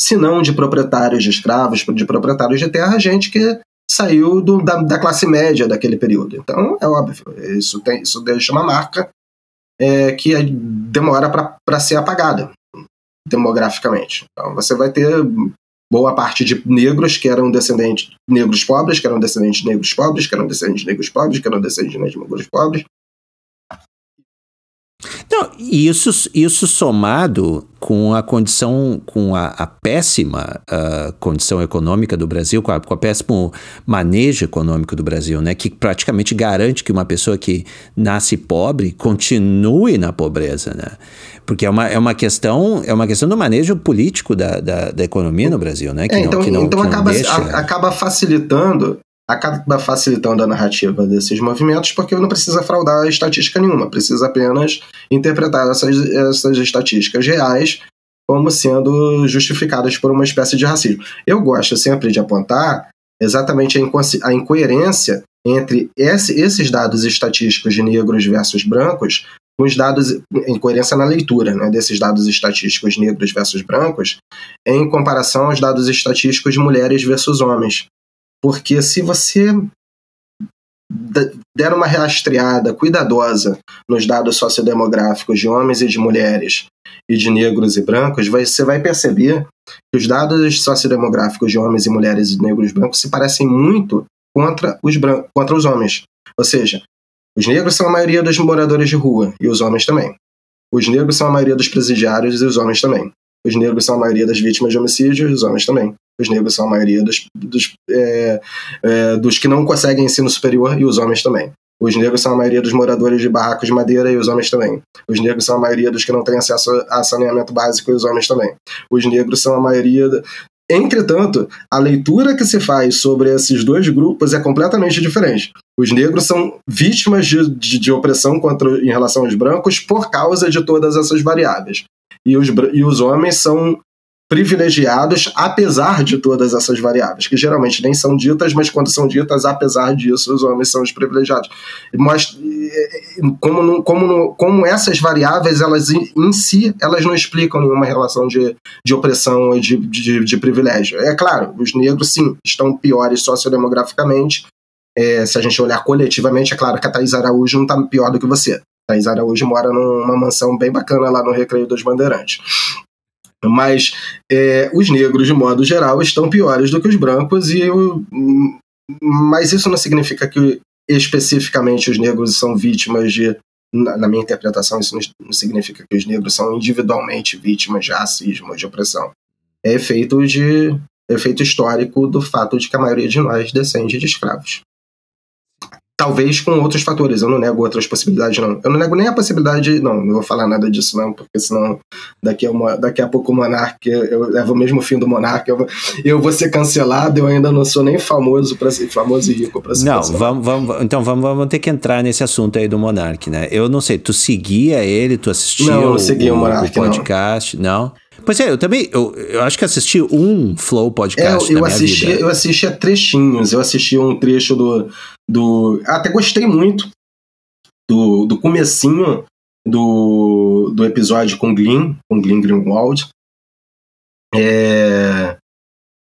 se não de proprietários de escravos, de proprietários de terra, gente que saiu do, da, da, classe média daquele período. Então, é óbvio, isso, tem, isso deixa uma marca é, que demora para ser apagada demograficamente. Então você vai ter boa parte de negros que eram descendentes negros pobres, que eram descendentes de negros pobres, que eram descendentes de negros pobres, que eram descendentes de negros pobres, não, isso, isso somado com a condição, com a, a péssima uh, condição econômica do Brasil, com, a, com o péssimo manejo econômico do Brasil, né, que praticamente garante que uma pessoa que nasce pobre continue na pobreza, né? Porque é uma, é uma questão é uma questão do manejo político da, da, da economia no Brasil, né? Que é, então, não, que não, então acaba, deixa... a, acaba facilitando acaba facilitando a narrativa desses movimentos porque não precisa fraudar estatística nenhuma, precisa apenas interpretar essas, essas estatísticas reais como sendo justificadas por uma espécie de racismo. Eu gosto sempre de apontar exatamente a, incoerência entre esse, esses dados estatísticos de negros versus brancos com os dados, incoerência na leitura né, desses dados estatísticos negros versus brancos, em comparação aos dados estatísticos de mulheres versus homens. Porque se você der uma rastreada cuidadosa nos dados sociodemográficos de homens e de mulheres e de negros e brancos, você vai perceber que os dados sociodemográficos de homens e mulheres e negros e brancos se parecem muito contra os, contra os homens. Ou seja, os negros são a maioria dos moradores de rua e os homens também. Os negros são a maioria dos presidiários e os homens também. Os negros são a maioria das vítimas de homicídio e os homens também. Os negros são a maioria dos, dos, é, é, dos que não conseguem ensino superior e os homens também. Os negros são a maioria dos moradores de barracos de madeira e os homens também. Os negros são a maioria dos que não têm acesso a saneamento básico e os homens também. Os negros são a maioria. Entretanto, a leitura que se faz sobre esses dois grupos é completamente diferente. Os negros são vítimas de, de, de opressão contra, em relação aos brancos por causa de todas essas variáveis. E os, e os homens são privilegiados apesar de todas essas variáveis, que geralmente nem são ditas, mas quando são ditas, apesar disso, os homens são os privilegiados. Mas como, como, como essas variáveis, elas em si, elas não explicam nenhuma relação de, de opressão e de, de, de privilégio. É claro, os negros, sim, estão piores sociodemograficamente, é, se a gente olhar coletivamente, é claro que a Thais Araújo não está pior do que você. Thais Araújo mora numa mansão bem bacana lá no Recreio dos Bandeirantes. Mas é, os negros, de modo geral, estão piores do que os brancos, e mas isso não significa que especificamente os negros são vítimas de. Na minha interpretação, isso não significa que os negros são individualmente vítimas de racismo, de opressão. É efeito de efeito histórico do fato de que a maioria de nós descende de escravos. Talvez com outros fatores, eu não nego outras possibilidades, não. Eu não nego nem a possibilidade, não, não vou falar nada disso, não, porque senão daqui a, uma, daqui a pouco o Monark, eu levo o mesmo fim do Monark, eu, eu vou ser cancelado, eu ainda não sou nem famoso para ser famoso e rico para ser Não, vamos, vamos, então vamos, vamos ter que entrar nesse assunto aí do Monark, né? Eu não sei, tu seguia ele, tu assistia não, o, o, Monark, o podcast, não? não? Pois é, eu também, eu, eu acho que assisti um Flow podcast é, eu, eu assisti, vida. Eu assistia trechinhos, eu assisti um trecho do, do... Até gostei muito do, do comecinho do, do episódio com Glyn, com Glyn Greenwald. É,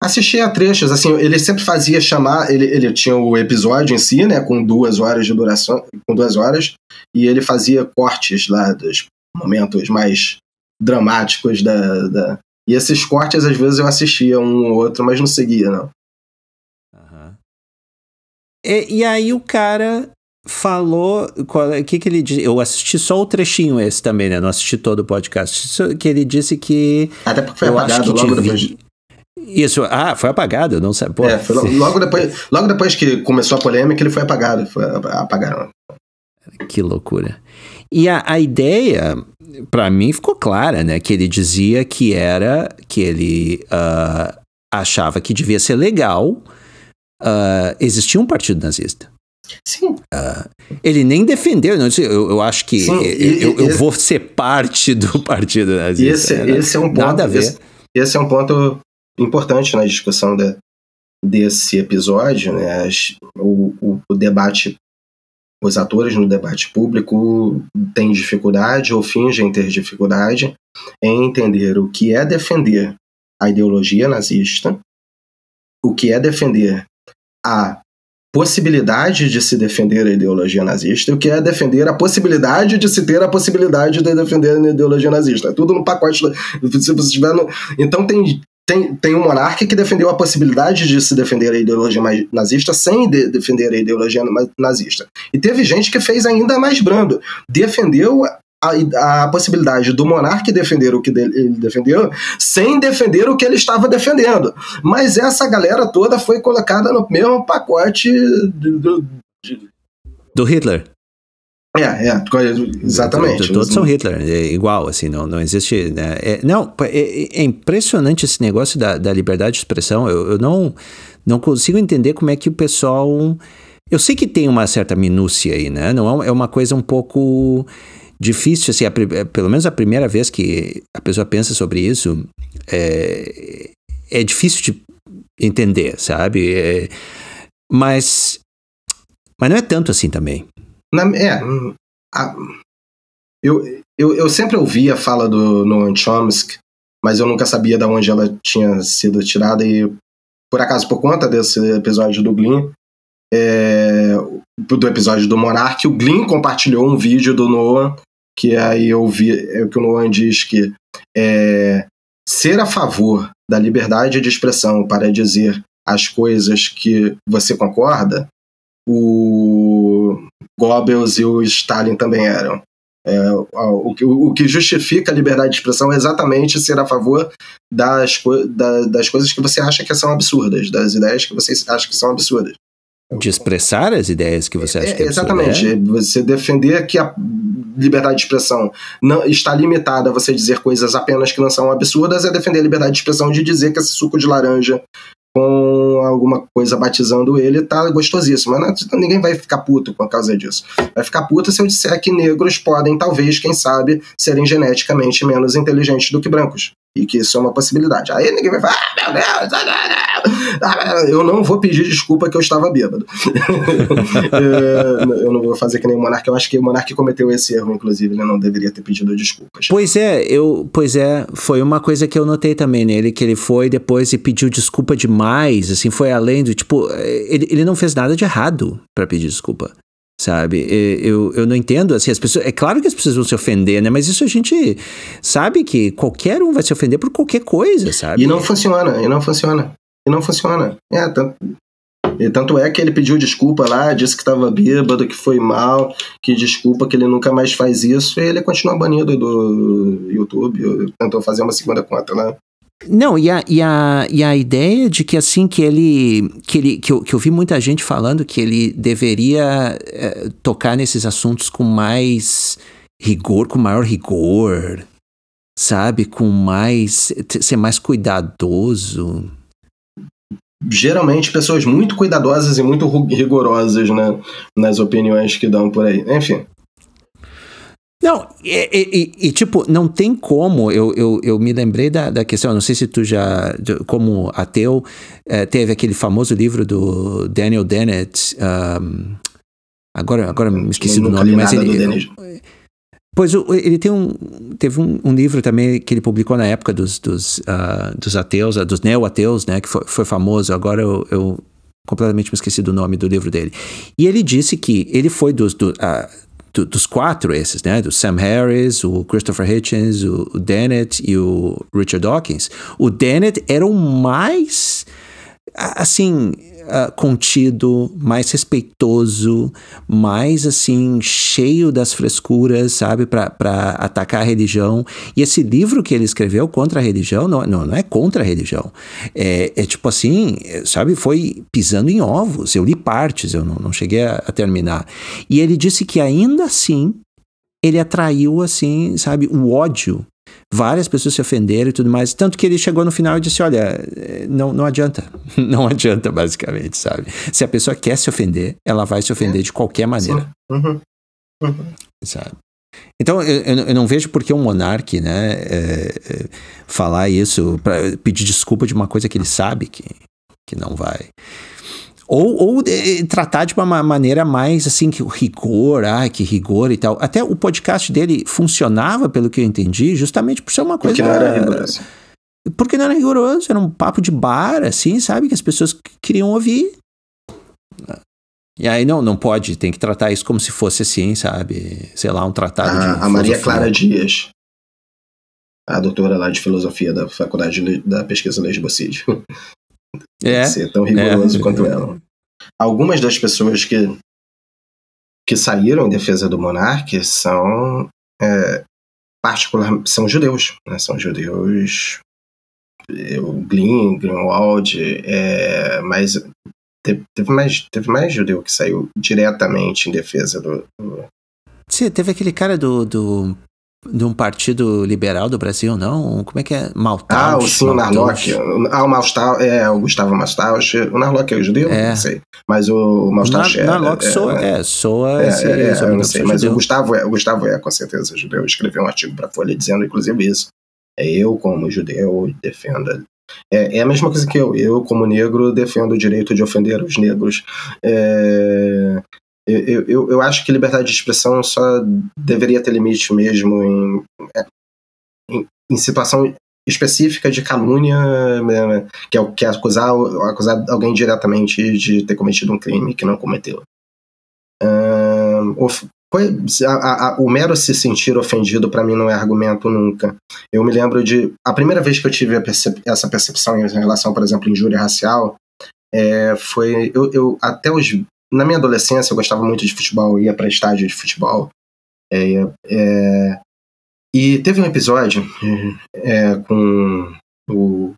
assisti a trechos, assim, ele sempre fazia chamar, ele, ele tinha o episódio em si, né, com duas horas de duração, com duas horas, e ele fazia cortes lá dos momentos mais dramáticos da, da... e esses cortes às vezes eu assistia um ou outro, mas não seguia, não. E, e aí o cara falou o é, que que ele disse eu assisti só o trechinho esse também né não assisti todo o podcast que ele disse que até porque foi apagado logo depois isso, ah, foi apagado, não sei. Pô, é, logo, depois, logo depois que começou a polêmica, ele foi apagado. Foi, apagaram. Que loucura. E a, a ideia, para mim, ficou clara, né? Que ele dizia que era, que ele uh, achava que devia ser legal uh, existir um partido nazista. Sim. Uh, ele nem defendeu, não, eu, eu acho que Sim, e, eu, eu esse, vou ser parte do partido nazista. Esse, né? esse é um ponto. Nada a ver. Esse, esse é um ponto importante na discussão de, desse episódio, né? O, o, o, debate, os atores no debate público têm dificuldade ou fingem ter dificuldade em entender o que é defender a ideologia nazista, o que é defender a possibilidade de se defender a ideologia nazista e o que é defender a possibilidade de se ter a possibilidade de defender a ideologia nazista. É tudo no pacote. Se você estiver no... Então tem, tem, tem um monarca que defendeu a possibilidade de se defender a ideologia nazista sem de defender a ideologia nazista. E teve gente que fez ainda mais brando. Defendeu a, a, possibilidade do monarca defender o que ele defendeu sem defender o que ele estava defendendo. Mas essa galera toda foi colocada no mesmo pacote do, do, do Hitler. É, é, exatamente. Todos são Hitler, é igual, assim, não, não existe. Né? É, não, é, é, impressionante esse negócio da, da liberdade de expressão. Eu, eu não, não consigo entender como é que o pessoal. Eu sei que tem uma certa minúcia aí, né? Não é, é uma coisa um pouco difícil, assim, a, pelo menos a primeira vez que a pessoa pensa sobre isso, é, é difícil de entender, sabe? É, mas, mas não é tanto assim também. Na, é, a, eu, eu, eu sempre ouvi a fala do Noam Chomsky, mas eu nunca sabia de onde ela tinha sido tirada e, por acaso, por conta desse episódio do Glyn, é, do episódio do Monark, o Glyn compartilhou um vídeo do Noam, que aí eu vi, é o que o Noam diz que é, ser a favor da liberdade de expressão para dizer as coisas que você concorda, o Goebbels e o Stalin também eram. É, o, que, o, que justifica a liberdade de expressão é exatamente ser a favor das, da, das coisas que você acha que são absurdas, das ideias que você acha que são absurdas. De expressar as ideias que você acha é, que é Exatamente. É? Você defender que a liberdade de expressão não está limitada a você dizer coisas apenas que não são absurdas é defender a liberdade de expressão de dizer que esse suco de laranja com alguma coisa batizando ele, tá gostosíssimo. Mas não, ninguém vai ficar puto por causa disso. Vai ficar puto se eu disser que negros podem, talvez, quem sabe, serem geneticamente menos inteligentes do que brancos. E que isso é uma possibilidade. Aí ninguém vai falar, ah, meu Deus, ah, eu não vou pedir desculpa que eu estava bêbado. É, eu não vou fazer que nem o Monark. Eu acho que o Monark cometeu esse erro, inclusive. Ele não deveria ter pedido desculpas. Pois é, eu, pois é, foi uma coisa que eu notei também nele, que ele foi depois e pediu desculpa demais, assim, foi além do, tipo, ele, ele não fez nada de errado para pedir desculpa sabe? Eu, eu não entendo, assim, as pessoas... É claro que as pessoas vão se ofender, né? Mas isso a gente sabe que qualquer um vai se ofender por qualquer coisa, sabe? E não funciona, e não funciona. E não funciona. É, tanto, tanto é que ele pediu desculpa lá, disse que estava bêbado, que foi mal, que desculpa, que ele nunca mais faz isso, e ele continua banido do YouTube. Tentou fazer uma segunda conta lá. Não, e a, e, a, e a ideia de que assim que ele. Que, ele que, eu, que eu vi muita gente falando que ele deveria é, tocar nesses assuntos com mais rigor, com maior rigor, sabe? Com mais. ser mais cuidadoso. Geralmente pessoas muito cuidadosas e muito rigorosas né, nas opiniões que dão por aí. Enfim. Não, e, e, e, tipo, não tem como, eu, eu, eu me lembrei da, da questão, não sei se tu já, como ateu, é, teve aquele famoso livro do Daniel Dennett, um, agora, agora me esqueci do nome, mas ele... Pois ele tem um, teve um, um, livro também que ele publicou na época dos, dos, uh, dos ateus, uh, dos neo-ateus, né? Que foi, foi famoso. Agora eu, eu, completamente me esqueci do nome do livro dele. E ele disse que ele foi dos, do, uh, do, dos quatro esses, né? Do Sam Harris, o Christopher Hitchens, o, o Dennett e o Richard Dawkins. O Dennett era o mais, assim, uh, contido, mais respeitoso, mais assim, cheio das frescuras, sabe, para atacar a religião. E esse livro que ele escreveu contra a religião não, não, não é contra a religião. É, é, tipo assim, sabe, foi pisando em ovos. Eu li partes, eu não, não cheguei a, a terminar. E ele disse que ainda assim ele atraiu, assim, sabe, o ódio Várias pessoas se ofenderam e tudo mais. Tanto que ele chegou no final e disse: Olha, não, não adianta. Não adianta, basicamente, sabe? Se a pessoa quer se ofender, ela vai se ofender de qualquer maneira. Uhum. Uhum. Sabe? Então, eu, eu, não vejo por que um monarca, né, é, é, falar isso, para pedir desculpa de uma coisa que ele sabe que, que não vai. Ou, ou de, tratar de uma maneira mais assim, que o rigor, ah, que rigor e tal. Até o podcast dele funcionava, pelo que eu entendi, justamente por ser uma coisa. Porque não era rigoroso. Porque não era rigoroso, era um papo de bar, assim, sabe? Que as pessoas queriam ouvir. E aí não, não pode, tem que tratar isso como se fosse assim, sabe? Sei lá, um tratado a, de. A Maria Clara Dias, a doutora lá de filosofia da Faculdade da Pesquisa Lesbocídio. É. ser tão rigoroso é. quanto ela. Algumas das pessoas que, que saíram em defesa do monarca são é, particular, são judeus, né? são judeus o Glyn, Greenwald, é, mas teve, teve, mais, teve mais judeu que saiu diretamente em defesa do. do... Sim, teve aquele cara do, do de um partido liberal do Brasil, não? Como é que é? Maltausch? Ah, o sim, o Narlock. Ah, o Maltausch, é, o Gustavo Maltausch. O Narlock é o judeu? É. Não sei. Mas o Maltausch é... Narlock é, soa, é, soa é, esse, é, é, eu não sei, mas o Gustavo, é, o Gustavo é com certeza judeu. Escreveu um artigo para a Folha dizendo, inclusive, isso. É eu, como judeu, defendo é, é, a mesma coisa que eu. Eu, como negro, defendo o direito de ofender os negros. É, eu, eu, eu acho que liberdade de expressão só deveria ter limite mesmo em, é, em, em situação específica de calúnia, né, que é, que é acusar, acusar alguém diretamente de ter cometido um crime que não cometeu. a, a, o mero se sentir ofendido para mim não é argumento nunca. Eu me lembro de. A primeira vez que eu tive percep, essa percepção em relação, por exemplo, injúria racial, é, foi. Eu, eu, até os na minha adolescência eu gostava muito de futebol, ia para estádio de futebol. É, é, e teve um episódio é, com o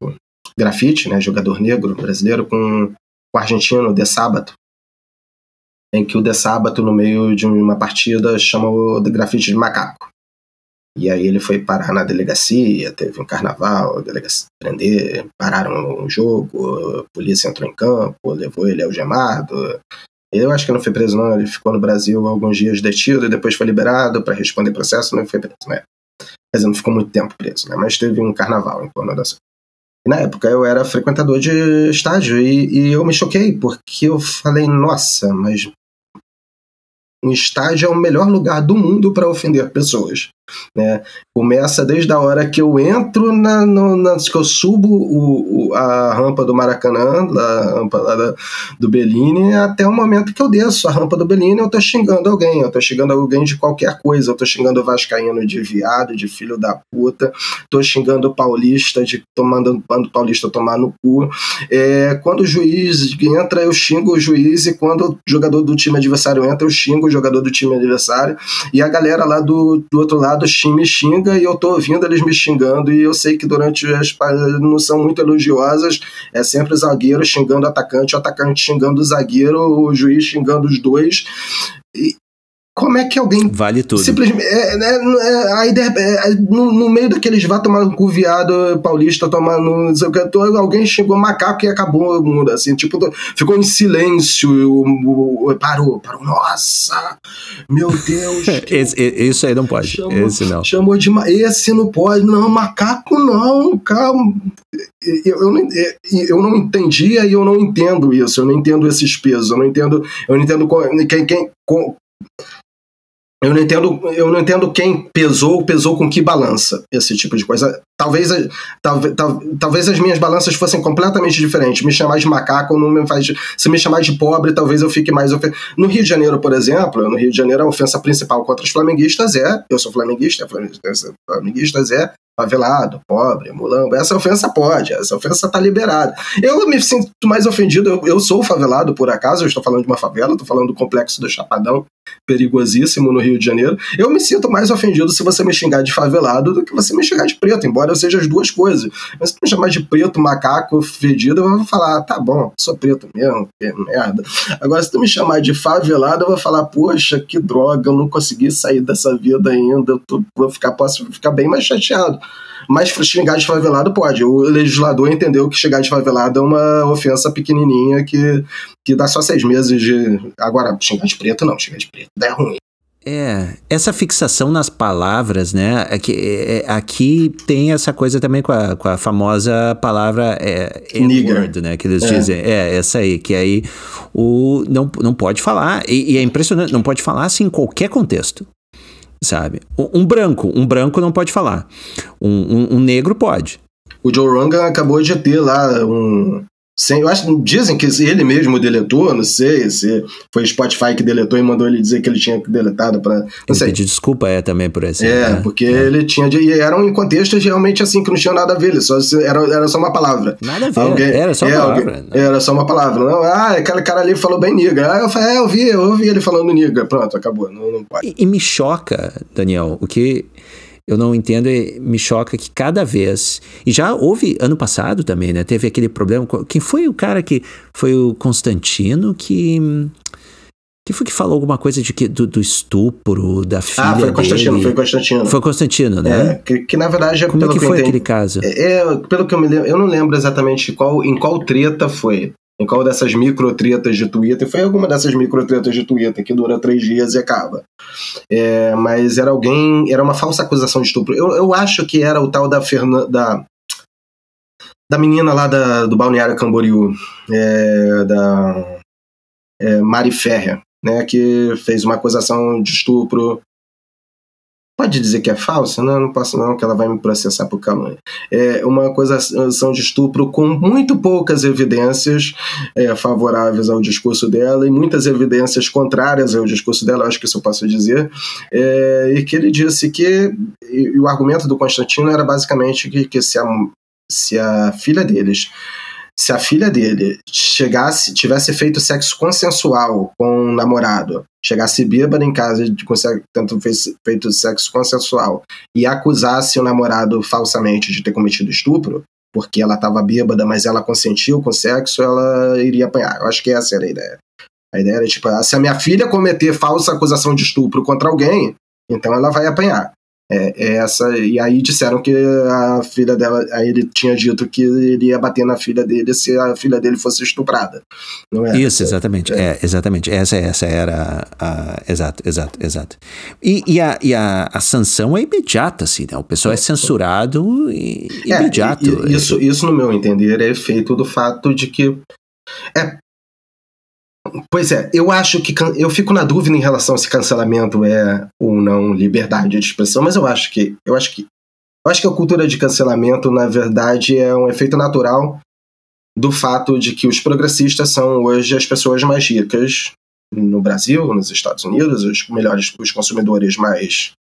Grafite, né, jogador negro brasileiro, com o argentino De Sábato, em que o De Sábato, no meio de uma partida, chamou o Grafite de macaco. E aí ele foi parar na delegacia, teve um carnaval, a delegacia prender, pararam o jogo, a polícia entrou em campo, levou ele algemado, eu acho que não foi preso, não. Ele ficou no Brasil alguns dias detido e depois foi liberado para responder processo. Não foi preso, né? Quer dizer, não ficou muito tempo preso, né? Mas teve um carnaval em torno da e na época eu era frequentador de estádio e, e eu me choquei, porque eu falei, nossa, mas um estádio é o melhor lugar do mundo para ofender pessoas. Né? Começa desde a hora que eu entro, na, no, na, que eu subo o, o, a rampa do Maracanã, a rampa lá da, do Bellini, até o momento que eu desço a rampa do Bellini, eu tô xingando alguém, eu tô xingando alguém de qualquer coisa, eu tô xingando o Vascaíno de viado, de filho da puta, tô xingando o paulista de tomando o paulista tomar no cu. É, quando o juiz entra, eu xingo o juiz, e quando o jogador do time adversário entra, eu xingo o jogador do time adversário, e a galera lá do, do outro lado me xinga e eu tô ouvindo eles me xingando e eu sei que durante as não são muito elogiosas, é sempre o zagueiro xingando o atacante, o atacante xingando o zagueiro, o juiz xingando os dois. Como é que alguém. Vale tudo. Simplesmente. É, né, é, a ideia, é, no, no, meio daqueles vá tomar um cu viado paulista, tomar no. Alguém xingou macaco e acabou o mundo. Assim, tipo, ficou em silêncio. Parou, parou. Nossa! Meu Deus! esse, isso aí não pode. Chamou, esse não. Chamou de. Esse não pode. Não, macaco não, calma. Eu, eu, não, eu não entendia e eu não entendo isso. Eu não entendo esses pesos. Eu não entendo. Eu não entendo quem, quem, eu não entendo, eu não entendo quem pesou, pesou com que balança, esse tipo de coisa. Talvez, talvez, talvez as minhas balanças fossem completamente diferentes. Me chamar de macaco não me faz. Se me chamar de pobre, talvez eu fique mais ofendido. No Rio de Janeiro, por exemplo, no Rio de Janeiro, a ofensa principal contra os flamenguistas é. Eu sou flamenguista, flamenguistas é favelado, pobre, mulambo. Essa ofensa pode, essa ofensa tá liberada. Eu me sinto mais ofendido, eu, eu sou favelado por acaso, eu estou falando de uma favela, estou falando do complexo do Chapadão, perigosíssimo no Rio de Janeiro. Eu me sinto mais ofendido se você me xingar de favelado do que você me xingar de preto, embora eu seja as duas coisas. Mas se me chamar de preto, macaco, fedido, eu vou falar, ah, tá bom, sou preto mesmo, que merda. Agora, se tu me chamar de favelado, eu vou falar, poxa, que droga, eu não consegui sair dessa vida ainda, eu tô, vou ficar, posso ficar bem mais chateado. Mas xingar de favelado pode. O legislador entendeu que xingar de favelado é uma ofensa pequenininha que, que dá só seis meses de. Agora, xingar de preto não, xingar de preto é ruim. É, essa fixação nas palavras, né? Aqui, é, é, aqui tem essa coisa também com a, com a famosa palavra é, N-word, né? Que eles é. dizem. É, essa aí, que aí o, não, não pode falar. E, e, é impressionante, não pode falar assim em qualquer contexto sabe? Um branco, um branco não pode falar. Um, um, um negro pode. O Joe Rogan acabou de ter lá um, sem, eu acho, dizem que ele mesmo deletou, não sei se foi Spotify que deletou e mandou ele dizer que ele tinha deletado para não sei. Pedir desculpa é também por esse. É, né? porque é. ele tinha e eram em contextos realmente assim que não tinham nada a ver, só era, era só uma palavra. Nada a ver. Alguém, era só uma é, palavra. Alguém, era só uma palavra. Não, ah, aquele cara ali falou bem niga. Ah, eu falei, é, eu vi, eu ouvi ele falando niga. Pronto, acabou. Não, não pode. E, e me choca, Daniel, o que eu não entendo e me choca que cada vez. E já houve ano passado também, né? Teve aquele problema. Quem foi o cara que. Foi o Constantino que. Que foi que falou alguma coisa de que, do, do estupro da filha Ah, foi o Constantino, dele. foi Constantino. Foi Constantino, né? É, que, que na verdade é Como pelo é que, que foi aquele caso? É, é, pelo que eu me lembro, eu não lembro exatamente qual, em qual treta foi qual dessas micro tretas de Twitter, foi alguma dessas micro tretas de Twitter que dura três dias e acaba. É, mas era alguém, era uma falsa acusação de estupro. Eu, eu acho que era o tal da Fernanda. Da, da menina lá da, do Balneário Camboriú, é, da é, Mari Ferrer, né, que fez uma acusação de estupro Pode dizer que é falsa? Não, não posso não, que ela vai me processar por calúnia. É uma acusação de estupro com muito poucas evidências é, favoráveis ao discurso dela e muitas evidências contrárias ao discurso dela, acho que isso eu posso dizer, é, e que ele disse que, e, e o argumento do Constantino era basicamente que, que se, a, se a filha deles se a filha dele chegasse, tivesse feito sexo consensual com um namorado, chegasse bêbada em casa de tanto fez, feito sexo consensual e acusasse o namorado falsamente de ter cometido estupro, porque ela estava bêbada, mas ela consentiu com o sexo, ela iria apanhar. Eu acho que essa era a ideia. A ideia era tipo, se a minha filha cometer falsa acusação de estupro contra alguém, então ela vai apanhar. É, é, essa e aí disseram que a filha dela aí ele tinha dito que ele ia bater na filha dele se a filha dele fosse estuprada não é? Isso exatamente. É, é exatamente. Essa essa era a, a, exato exato exato. E, e, a, e a, a sanção é imediata assim né? O pessoal é, censurado e, é, imediato. e, isso isso no meu entender é efeito do fato de que é Pois é, eu acho que eu fico na dúvida em relação a se cancelamento é ou não liberdade de expressão, mas eu acho que eu acho que eu acho que a cultura de cancelamento, na verdade, é um efeito natural do fato de que os progressistas são hoje as pessoas mais ricas no Brasil, nos Estados Unidos, os melhores, os consumidores mais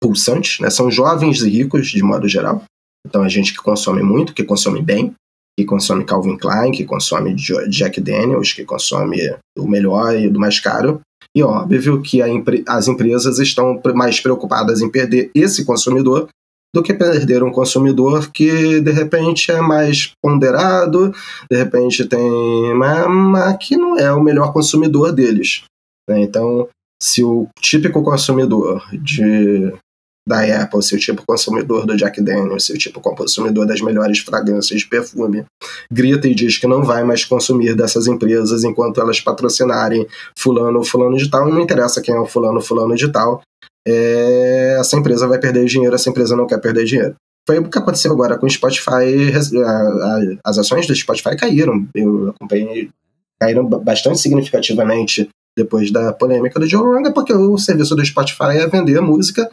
pulsantes, né? São jovens e ricos de modo geral. Então é gente que consome muito, que consome bem, que consome Calvin Klein, que consome Jack Daniels, que consome o melhor e do mais caro. E óbvio que as empresas estão mais preocupadas em perder esse consumidor do que perder um consumidor que de repente é mais ponderado, de repente tem. Mas que não é o melhor consumidor deles. Né? Então, se o típico consumidor de da Apple, seu tipo consumidor do Jack Daniels, seu tipo consumidor das melhores fragrâncias de perfume, grita e diz que não vai mais consumir dessas empresas enquanto elas patrocinarem fulano ou fulano de tal, não interessa quem é o fulano ou fulano de tal, é... essa empresa vai perder dinheiro, essa empresa não quer perder dinheiro. Foi o que aconteceu agora com o Spotify, as ações do Spotify caíram, eu acompanhei, caíram bastante significativamente depois da polêmica do Joe Rogan, porque o serviço do Spotify é vender música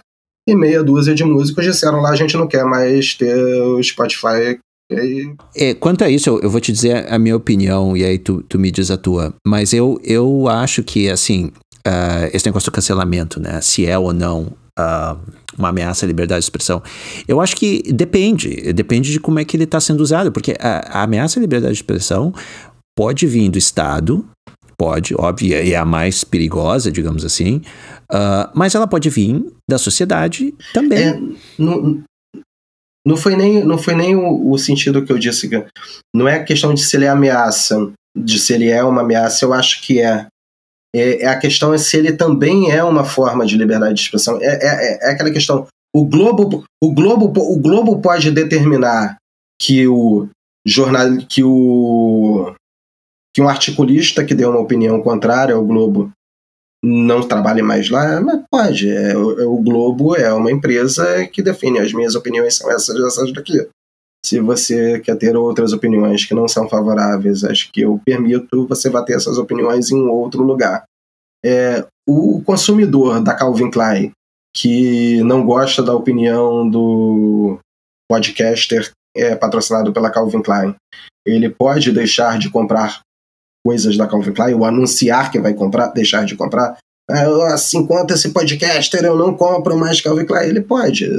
e meia dúzia de músicos disseram lá a gente não quer mais ter o Spotify. Aí... É, quanto a isso, eu, eu, vou te dizer a minha opinião e aí tu, tu me diz a tua. Mas eu, eu acho que, assim, uh, esse negócio do cancelamento, né? Se é ou não uh, uma ameaça à liberdade de expressão. Eu acho que depende, depende de como é que ele está sendo usado, porque a, a ameaça à liberdade de expressão pode vir do Estado, pode, óbvio, e é a mais perigosa, digamos assim, uh, mas ela pode vir da sociedade também. É, não, não foi nem, não foi nem o, o, sentido que eu disse. Não é questão de se ele é ameaça, de se ele é uma ameaça, eu acho que é. É, é a questão é se ele também é uma forma de liberdade de expressão. É, é, é aquela questão. O Globo, o Globo, o Globo pode determinar que o jornal, que o que um articulista que deu uma opinião contrária ao Globo não trabalhe mais lá, mas pode. É, o, é, o, Globo é uma empresa que define as minhas opiniões são essas, essas daqui. Se você quer ter outras opiniões que não são favoráveis às que eu permito, você vai ter essas opiniões em outro lugar. É, o consumidor da Calvin Klein que não gosta da opinião do podcaster é, patrocinado pela Calvin Klein, ele pode deixar de comprar coisas da Calvin Klein, ou anunciar que vai comprar, deixar de comprar. Ah, assim, quanto esse podcaster eu não compro mais Calvin Klein, ele pode.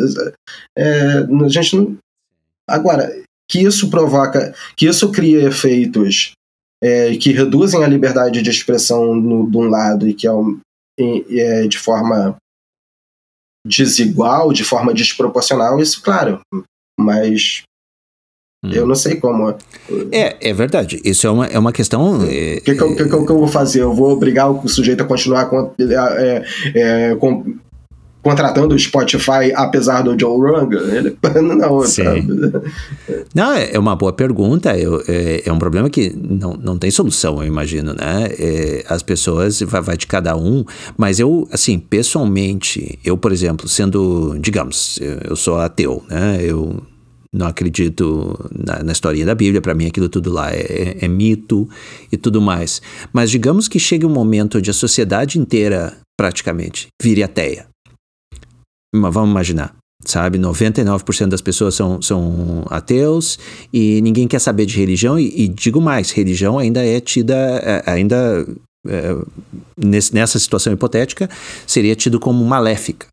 É, a gente não... Agora, que isso provoca, que isso cria efeitos é, que reduzem a liberdade de expressão no, de um lado e que é, é de forma desigual, de forma desproporcional, isso, claro. Mas Hum. Eu não sei como. É, é verdade. Isso é uma, é uma questão. O é, que, que, que, que, eu vou fazer? Eu vou obrigar o sujeito a continuar com, é, é, com, contratando o Spotify apesar do Joe Rogan? Ele, não, sabe? Não, é, é uma boa pergunta. Eu, é, é, um problema que não, não tem solução, eu imagino, né? É, as pessoas, vai, vai de cada um. Mas eu, assim, pessoalmente, eu, por exemplo, sendo, digamos, eu sou ateu, né? Eu não acredito na, na história da Bíblia, para mim aquilo tudo lá é, é, mito e tudo mais. Mas digamos que chegue um momento onde a sociedade inteira, praticamente, vire ateia. Mas vamos imaginar, sabe? 99% das pessoas são, são ateus e ninguém quer saber de religião. E, e digo mais, religião ainda é tida, é, ainda é, nessa situação hipotética, seria tido como maléfica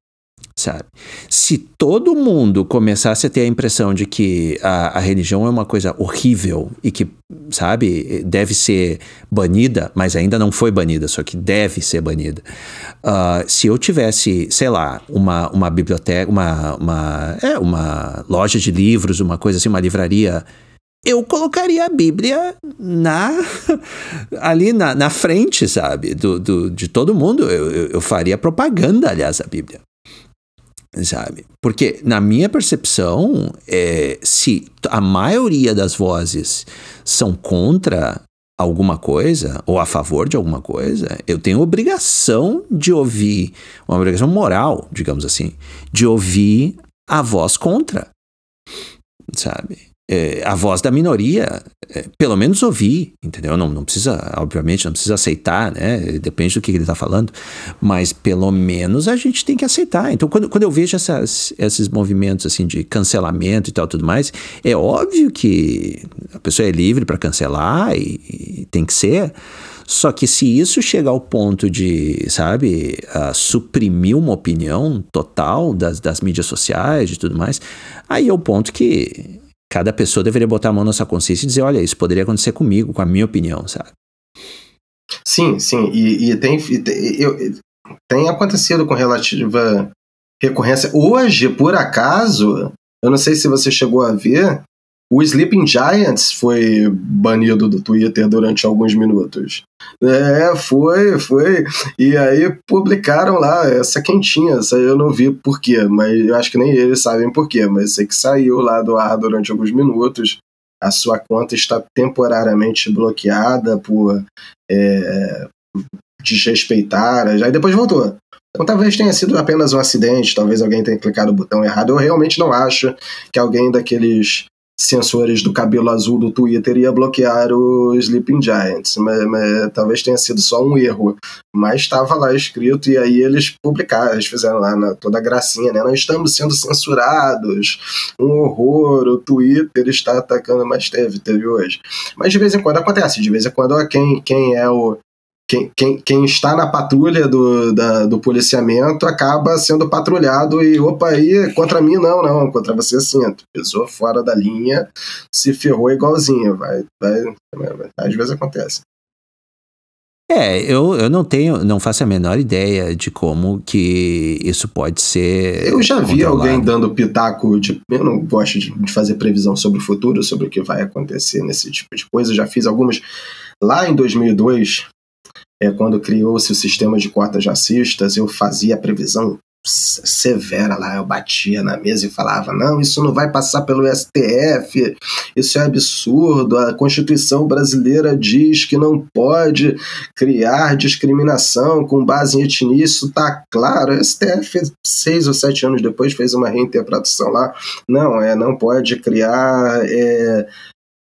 sabe? Se todo mundo começasse a ter a impressão de que a, a, religião é uma coisa horrível e que, sabe, deve ser banida, mas ainda não foi banida, só que deve ser banida. Uh, se eu tivesse, sei lá, uma, uma biblioteca, uma, uma, é, uma loja de livros, uma coisa assim, uma livraria eu colocaria a Bíblia na ali na, na frente, sabe, do, do, de todo mundo. Eu, eu, faria propaganda, aliás, a Bíblia sabe? Porque, na minha percepção, é, se a maioria das vozes são contra alguma coisa ou a favor de alguma coisa, eu tenho obrigação de ouvir, uma obrigação moral, digamos assim, de ouvir a voz contra, sabe? É, a voz da minoria, é, pelo menos ouvir, entendeu? Não, não precisa, obviamente, não precisa aceitar, né? Depende do que ele está falando, mas pelo menos a gente tem que aceitar. Então, quando, quando eu vejo essas, esses movimentos assim de cancelamento e tal, tudo mais, é óbvio que a pessoa é livre para cancelar e, e, tem que ser. Só que se isso chegar ao ponto de, sabe, uh, suprimir uma opinião total das, das mídias sociais e tudo mais, aí é o ponto que Cada pessoa deveria botar a mão na sua consciência e dizer: olha, isso poderia acontecer comigo, com a minha opinião, sabe? Sim, sim. E, e tem, e tem, eu, tem acontecido com relativa recorrência. Hoje, por acaso, eu não sei se você chegou a ver, o Sleeping Giants foi banido do Twitter durante alguns minutos. É, foi, foi. E aí publicaram lá essa quentinha. Essa eu não vi por quê, mas eu acho que nem eles sabem por quê. Mas sei que saiu lá do ar durante alguns minutos. A sua conta está temporariamente bloqueada por é, desrespeitar. Aí depois voltou. Então talvez tenha sido apenas um acidente, talvez alguém tenha clicado o botão errado. Eu realmente não acho que alguém daqueles censores do cabelo azul do Twitter ia bloquear o Sleeping Giants, mas, mas talvez tenha sido só um erro, mas estava lá escrito e aí eles publicaram, eles fizeram lá na, toda a gracinha, né? Nós estamos sendo censurados, um horror, o Twitter está atacando, mas teve, teve hoje. Mas de vez em quando acontece, de vez em quando quem, quem é o quem, quem, quem, está na patrulha do, da, do policiamento acaba sendo patrulhado e, opa, aí, contra mim não, não, contra você sim. Tu pisou fora da linha, se ferrou igualzinho. Vai, vai, vai, às vezes acontece. É, eu, eu não tenho, não faço a menor ideia de como que isso pode ser. Eu já vi alguém dando pitaco de. Eu não gosto de, de fazer previsão sobre o futuro, sobre o que vai acontecer nesse tipo de coisa. Eu já fiz algumas. Lá em 2002, é, quando criou-se o sistema de cotas racistas, eu fazia a previsão severa lá, eu batia na mesa e falava: não, isso não vai passar pelo STF, isso é absurdo, a Constituição brasileira diz que não pode criar discriminação com base em etnia, isso está claro. O STF, seis ou sete anos depois, fez uma reinterpretação lá: não, é, não pode criar. É,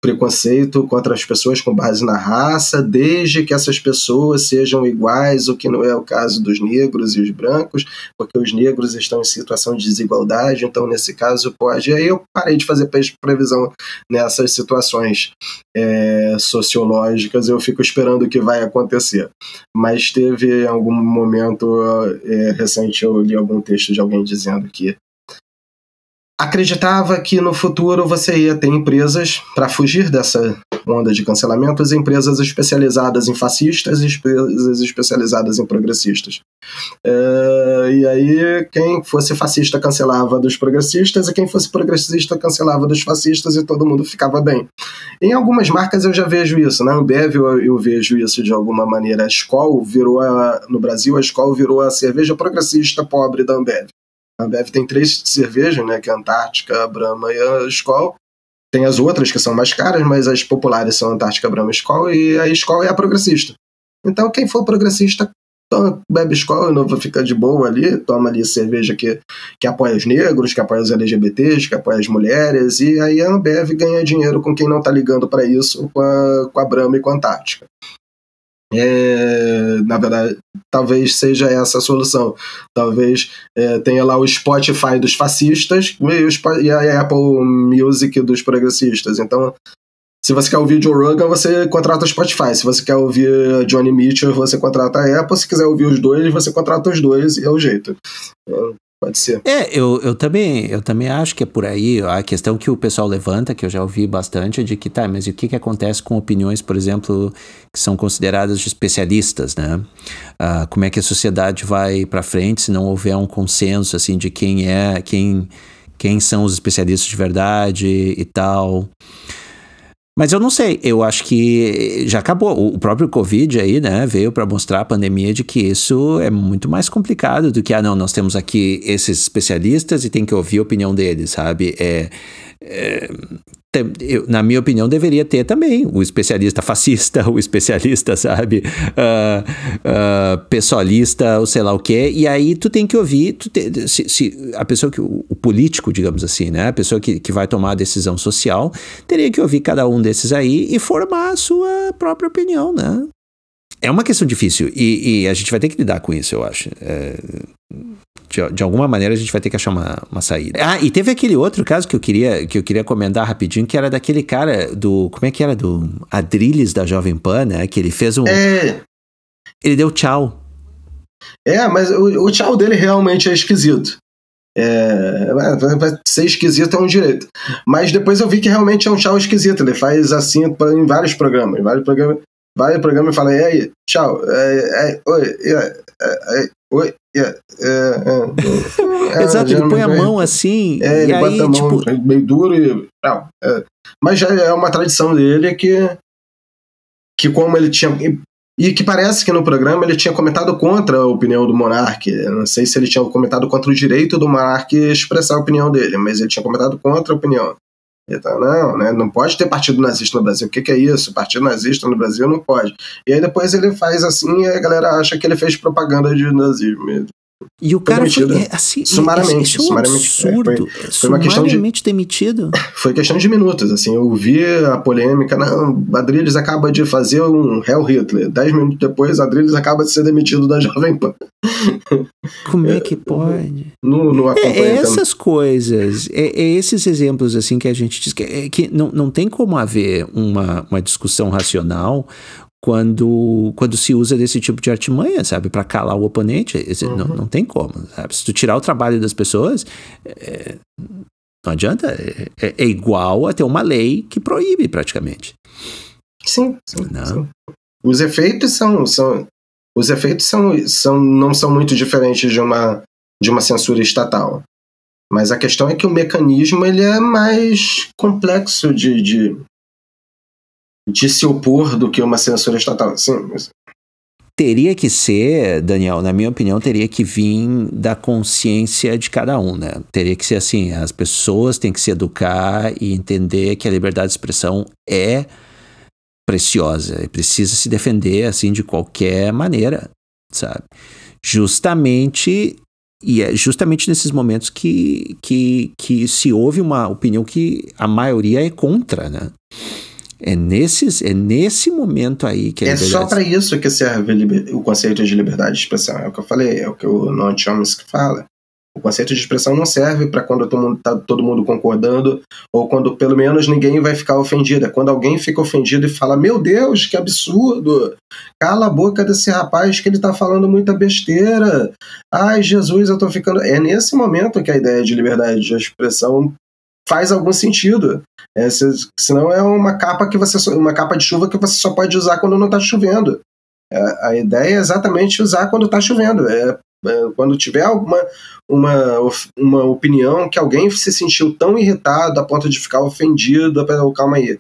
preconceito contra as pessoas com base na raça, desde que essas pessoas sejam iguais, o que não é o caso dos negros e os brancos, porque os negros estão em situação de desigualdade, então nesse caso pode. E aí eu parei de fazer previsão nessas situações é, sociológicas, eu fico esperando o que vai acontecer. Mas teve algum momento é, recente, eu li algum texto de alguém dizendo que acreditava que no futuro você ia ter empresas para fugir dessa onda de cancelamentos, empresas especializadas em fascistas e empresas especializadas em progressistas. É, e aí, quem fosse fascista cancelava dos progressistas, e quem fosse progressista cancelava dos fascistas, e todo mundo ficava bem. Em algumas marcas eu já vejo isso, na né? Ambev eu, eu vejo isso de alguma maneira. A Skol virou, a, no Brasil, a Skol virou a cerveja progressista pobre da Ambev. A Ambev tem três cervejas, né? Que é a Antártica, a Brahma e a Skol. Tem as outras que são mais caras, mas as populares são a Antártica, a Brahma e Skol. E a Skol é a progressista. Então, quem for progressista, toma, bebe Skol não fica de boa ali. Toma ali cerveja que, que apoia os negros, que apoia os LGBTs, que apoia as mulheres. E aí a Ambev ganha dinheiro com quem não tá ligando para isso, com a, com a Brahma e com a Antártica. É, na verdade, talvez seja essa a solução. Talvez é, tenha lá o Spotify dos fascistas e a Apple Music dos progressistas. Então, se você quer ouvir Joe Rogan, você contrata o Spotify. Se você quer ouvir Johnny Mitchell, você contrata a Apple. Se quiser ouvir os dois, você contrata os dois é o jeito. Pode ser. É, eu, eu, também, eu também acho que é por aí. A questão que o pessoal levanta, que eu já ouvi bastante, é de que, tá, mas e o que, que acontece com opiniões, por exemplo, que são consideradas de especialistas, né? Uh, como é que a sociedade vai para frente se não houver um consenso, assim, de quem é, quem, quem são os especialistas de verdade e tal. Mas eu não sei, eu acho que já acabou. O próprio Covid aí, né, veio para mostrar a pandemia de que isso é muito mais complicado do que, ah, não, nós temos aqui esses especialistas e tem que ouvir a opinião deles, sabe? É, é, eu, na minha opinião, deveria ter também o especialista fascista, o especialista, sabe, uh, uh, pessoalista, ou sei lá o que. E aí tu tem que ouvir, tu te, se, se, a pessoa que, o, o, político, digamos assim, né, a pessoa que, que vai tomar a decisão social, teria que ouvir cada um desses aí e formar a sua própria opinião, né? É uma questão difícil e, e a gente vai ter que lidar com isso, eu acho. É, de, de, alguma maneira a gente vai ter que achar uma, uma saída. Ah, e teve aquele outro caso que eu queria que eu queria comentar rapidinho, que era daquele cara do. Como é que era? Do Adrilles da Jovem Pan, né? Que ele fez um. É. Ele deu tchau. É, mas o, o tchau dele realmente é esquisito. É, ser esquisito é um direito. Mas depois eu vi que realmente é um tchau esquisito. Ele faz assim em vários programas. Em vários programas, vários programas e fala: e aí, tchau, é, é, oi, é, é, oi, Exato, ele põe a mão assim. É, ele bota aí, a mão tipo... meio duro e. Não, mas já é uma tradição dele que. Que como ele tinha. E que parece que no programa ele tinha comentado contra a opinião do monarca. Não sei se ele tinha comentado contra o direito do monarca expressar a opinião dele, mas ele tinha comentado contra a opinião. Então, não, né, não pode ter partido nazista no Brasil. O que, que, é isso? Partido nazista no Brasil não pode. E aí depois ele faz assim e a galera acha que ele fez propaganda de nazismo. E o cara foi, é, assim, sumariamente, isso é um sumariamente, absurdo. É, foi, foi uma questão de demitido. Foi questão de minutos, assim, eu vi a polêmica, não, Adriles acaba de fazer um Hell Hitler. Dez minutos depois, Adriles acaba de ser demitido da Jovem Pan. Como é que pode? No, no é, é essas coisas, é, é, esses exemplos assim que a gente diz que, é, que não, não tem como haver uma, uma discussão racional quando, quando se usa desse tipo de artimanha, sabe, para calar o oponente. Esse, uhum. não, não tem como, sabe? Se tu tirar o trabalho das pessoas, é, não adianta. É, é, igual a ter uma lei que proíbe praticamente. Sim, sim, não. sim. Os efeitos são, são os efeitos são, são, não são muito diferentes de uma, de uma censura estatal. Mas a questão é que o mecanismo ele é mais complexo de, de, de se opor do que uma censura estatal. Sim, teria que ser, Daniel, na minha opinião, teria que vir da consciência de cada um, né? Teria que ser assim, as pessoas têm que se educar e entender que a liberdade de expressão é preciosa e precisa se defender assim de qualquer maneira, sabe? Justamente e é justamente nesses momentos que, que, que se ouve uma opinião que a maioria é contra, né? É, nesses, é nesse momento aí que a É só para isso que serve o conceito de liberdade de expressão. É o que eu falei, é o que o Noam Chomsky fala. O conceito de expressão não serve para quando todo mundo, tá todo mundo concordando ou quando pelo menos ninguém vai ficar ofendido. É quando alguém fica ofendido e fala: Meu Deus, que absurdo! Cala a boca desse rapaz que ele está falando muita besteira. Ai, Jesus, eu estou ficando. É nesse momento que a ideia de liberdade de expressão faz algum sentido. É, se, senão é uma capa que você uma capa de chuva que você só pode usar quando não está chovendo. É, a ideia é exatamente usar quando está chovendo. É, é, quando tiver alguma uma, uma opinião que alguém se sentiu tão irritado a ponto de ficar ofendido, calma aí.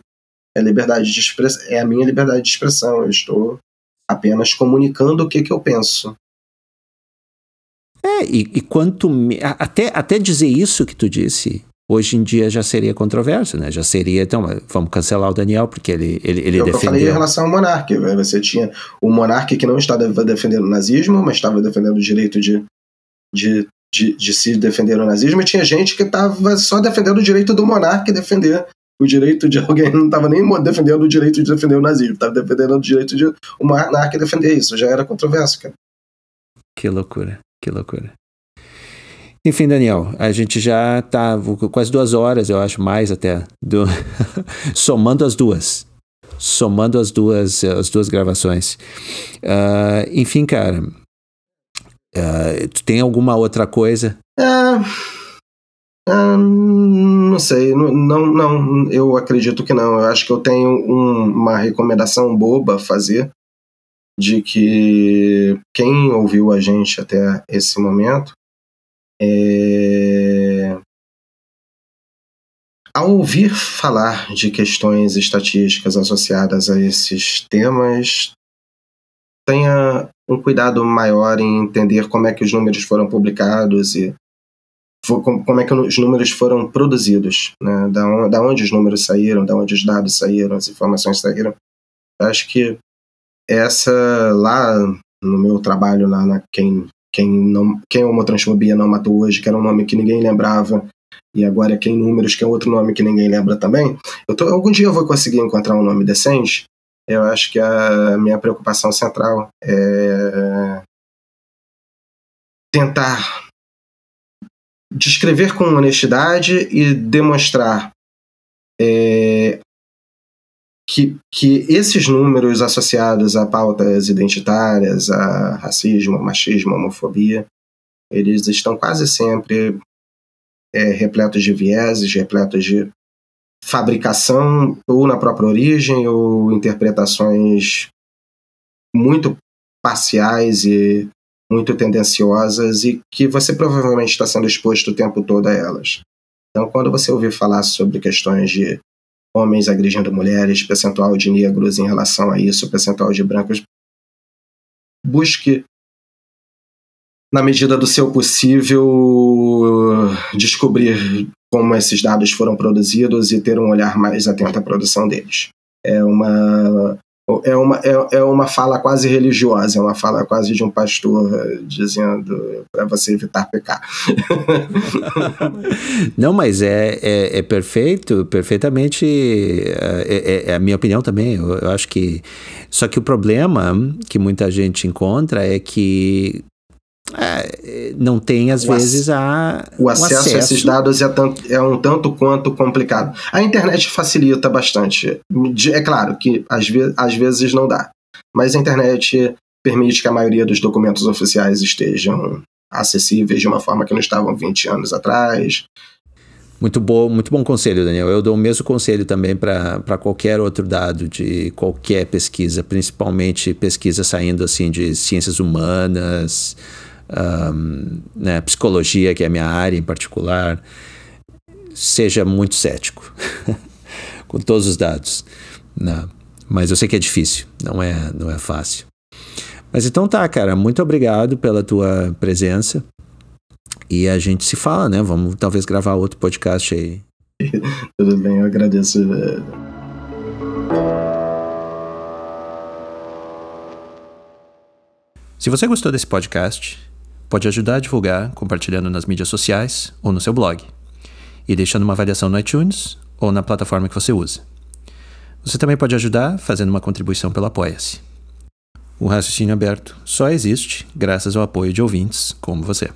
É liberdade de expressão, é a minha liberdade de expressão. Eu estou apenas comunicando o que, que eu penso. É, e, e quanto até, até dizer isso que tu disse, hoje em dia já seria controverso, né? Já seria, então, vamos cancelar o Daniel, porque ele, ele, ele é defendeu... Eu falei em relação ao monarca, né? você tinha o monarca que não estava defendendo o nazismo, mas estava defendendo o direito de, de, de, de se defender o nazismo, e tinha gente que estava só defendendo o direito do monarca defender o direito de alguém, não estava nem defendendo o direito de defender o nazismo, estava defendendo o direito de o monarca defender isso, já era controverso, cara. Que loucura, que loucura. Enfim, Daniel, a gente já está quase duas horas, eu acho, mais até, do... somando as duas. Somando as duas, as duas gravações. Uh, enfim, cara, uh, tu tem alguma outra coisa? Uh, não sei, não, não, eu acredito que não. Eu acho que eu tenho um, uma recomendação boba a fazer de que quem ouviu a gente até esse momento é... Ao ouvir falar de questões estatísticas associadas a esses temas, tenha um cuidado maior em entender como é que os números foram publicados e como é que os números foram produzidos, né? da, onde os números saíram, da onde os dados saíram, as informações saíram. Acho que essa lá no meu trabalho lá na quem quem, não, quem é homotransfobia não matou hoje, que era um nome que ninguém lembrava, e agora é quem números, que é outro nome que ninguém lembra também. Eu tô, algum dia eu vou conseguir encontrar um nome decente. Eu acho que a minha preocupação central é tentar descrever com honestidade e demonstrar é, que, que esses números associados a pautas identitárias, a racismo, machismo, homofobia, eles estão quase sempre é, repletos de vieses, repletos de fabricação, ou na própria origem, ou interpretações muito parciais e muito tendenciosas e que você provavelmente está sendo exposto o tempo todo a elas. Então, quando você ouvir falar sobre questões de homens agredindo mulheres, percentual de negros em relação a isso, percentual de brancos. Busque, na medida do seu possível, descobrir como esses dados foram produzidos e ter um olhar mais atento à produção deles. É uma é uma, é, é uma fala quase religiosa, é uma fala quase de um pastor eh, dizendo para você evitar pecar. Não, mas é, é, é perfeito, perfeitamente. É, é, é, a minha opinião também. Eu, eu acho que. Só que o problema que muita gente encontra é que é, não tem, às o vezes, a, o, acesso, acesso, a esses dados é, tanto, é um tanto quanto complicado. A internet facilita bastante. É claro que às, ve às vezes não dá, mas a internet permite que a maioria dos documentos oficiais estejam acessíveis de uma forma que não estavam 20 anos atrás. Muito bom, muito bom conselho, Daniel. Eu dou o mesmo conselho também para qualquer outro dado de qualquer pesquisa, principalmente pesquisa saindo assim de ciências humanas, um, né, psicologia, que é a minha área em particular, seja muito cético com todos os dados. Né? Mas eu sei que é difícil, não é, não é fácil. Mas então tá, cara, muito obrigado pela tua presença. E a gente se fala, né? Vamos talvez gravar outro podcast aí. Tudo bem, eu agradeço. Se você gostou desse podcast, Pode ajudar a divulgar compartilhando nas mídias sociais ou no seu blog, e deixando uma avaliação no iTunes ou na plataforma que você usa. Você também pode ajudar fazendo uma contribuição pelo Apoia-se. O raciocínio aberto só existe graças ao apoio de ouvintes como você.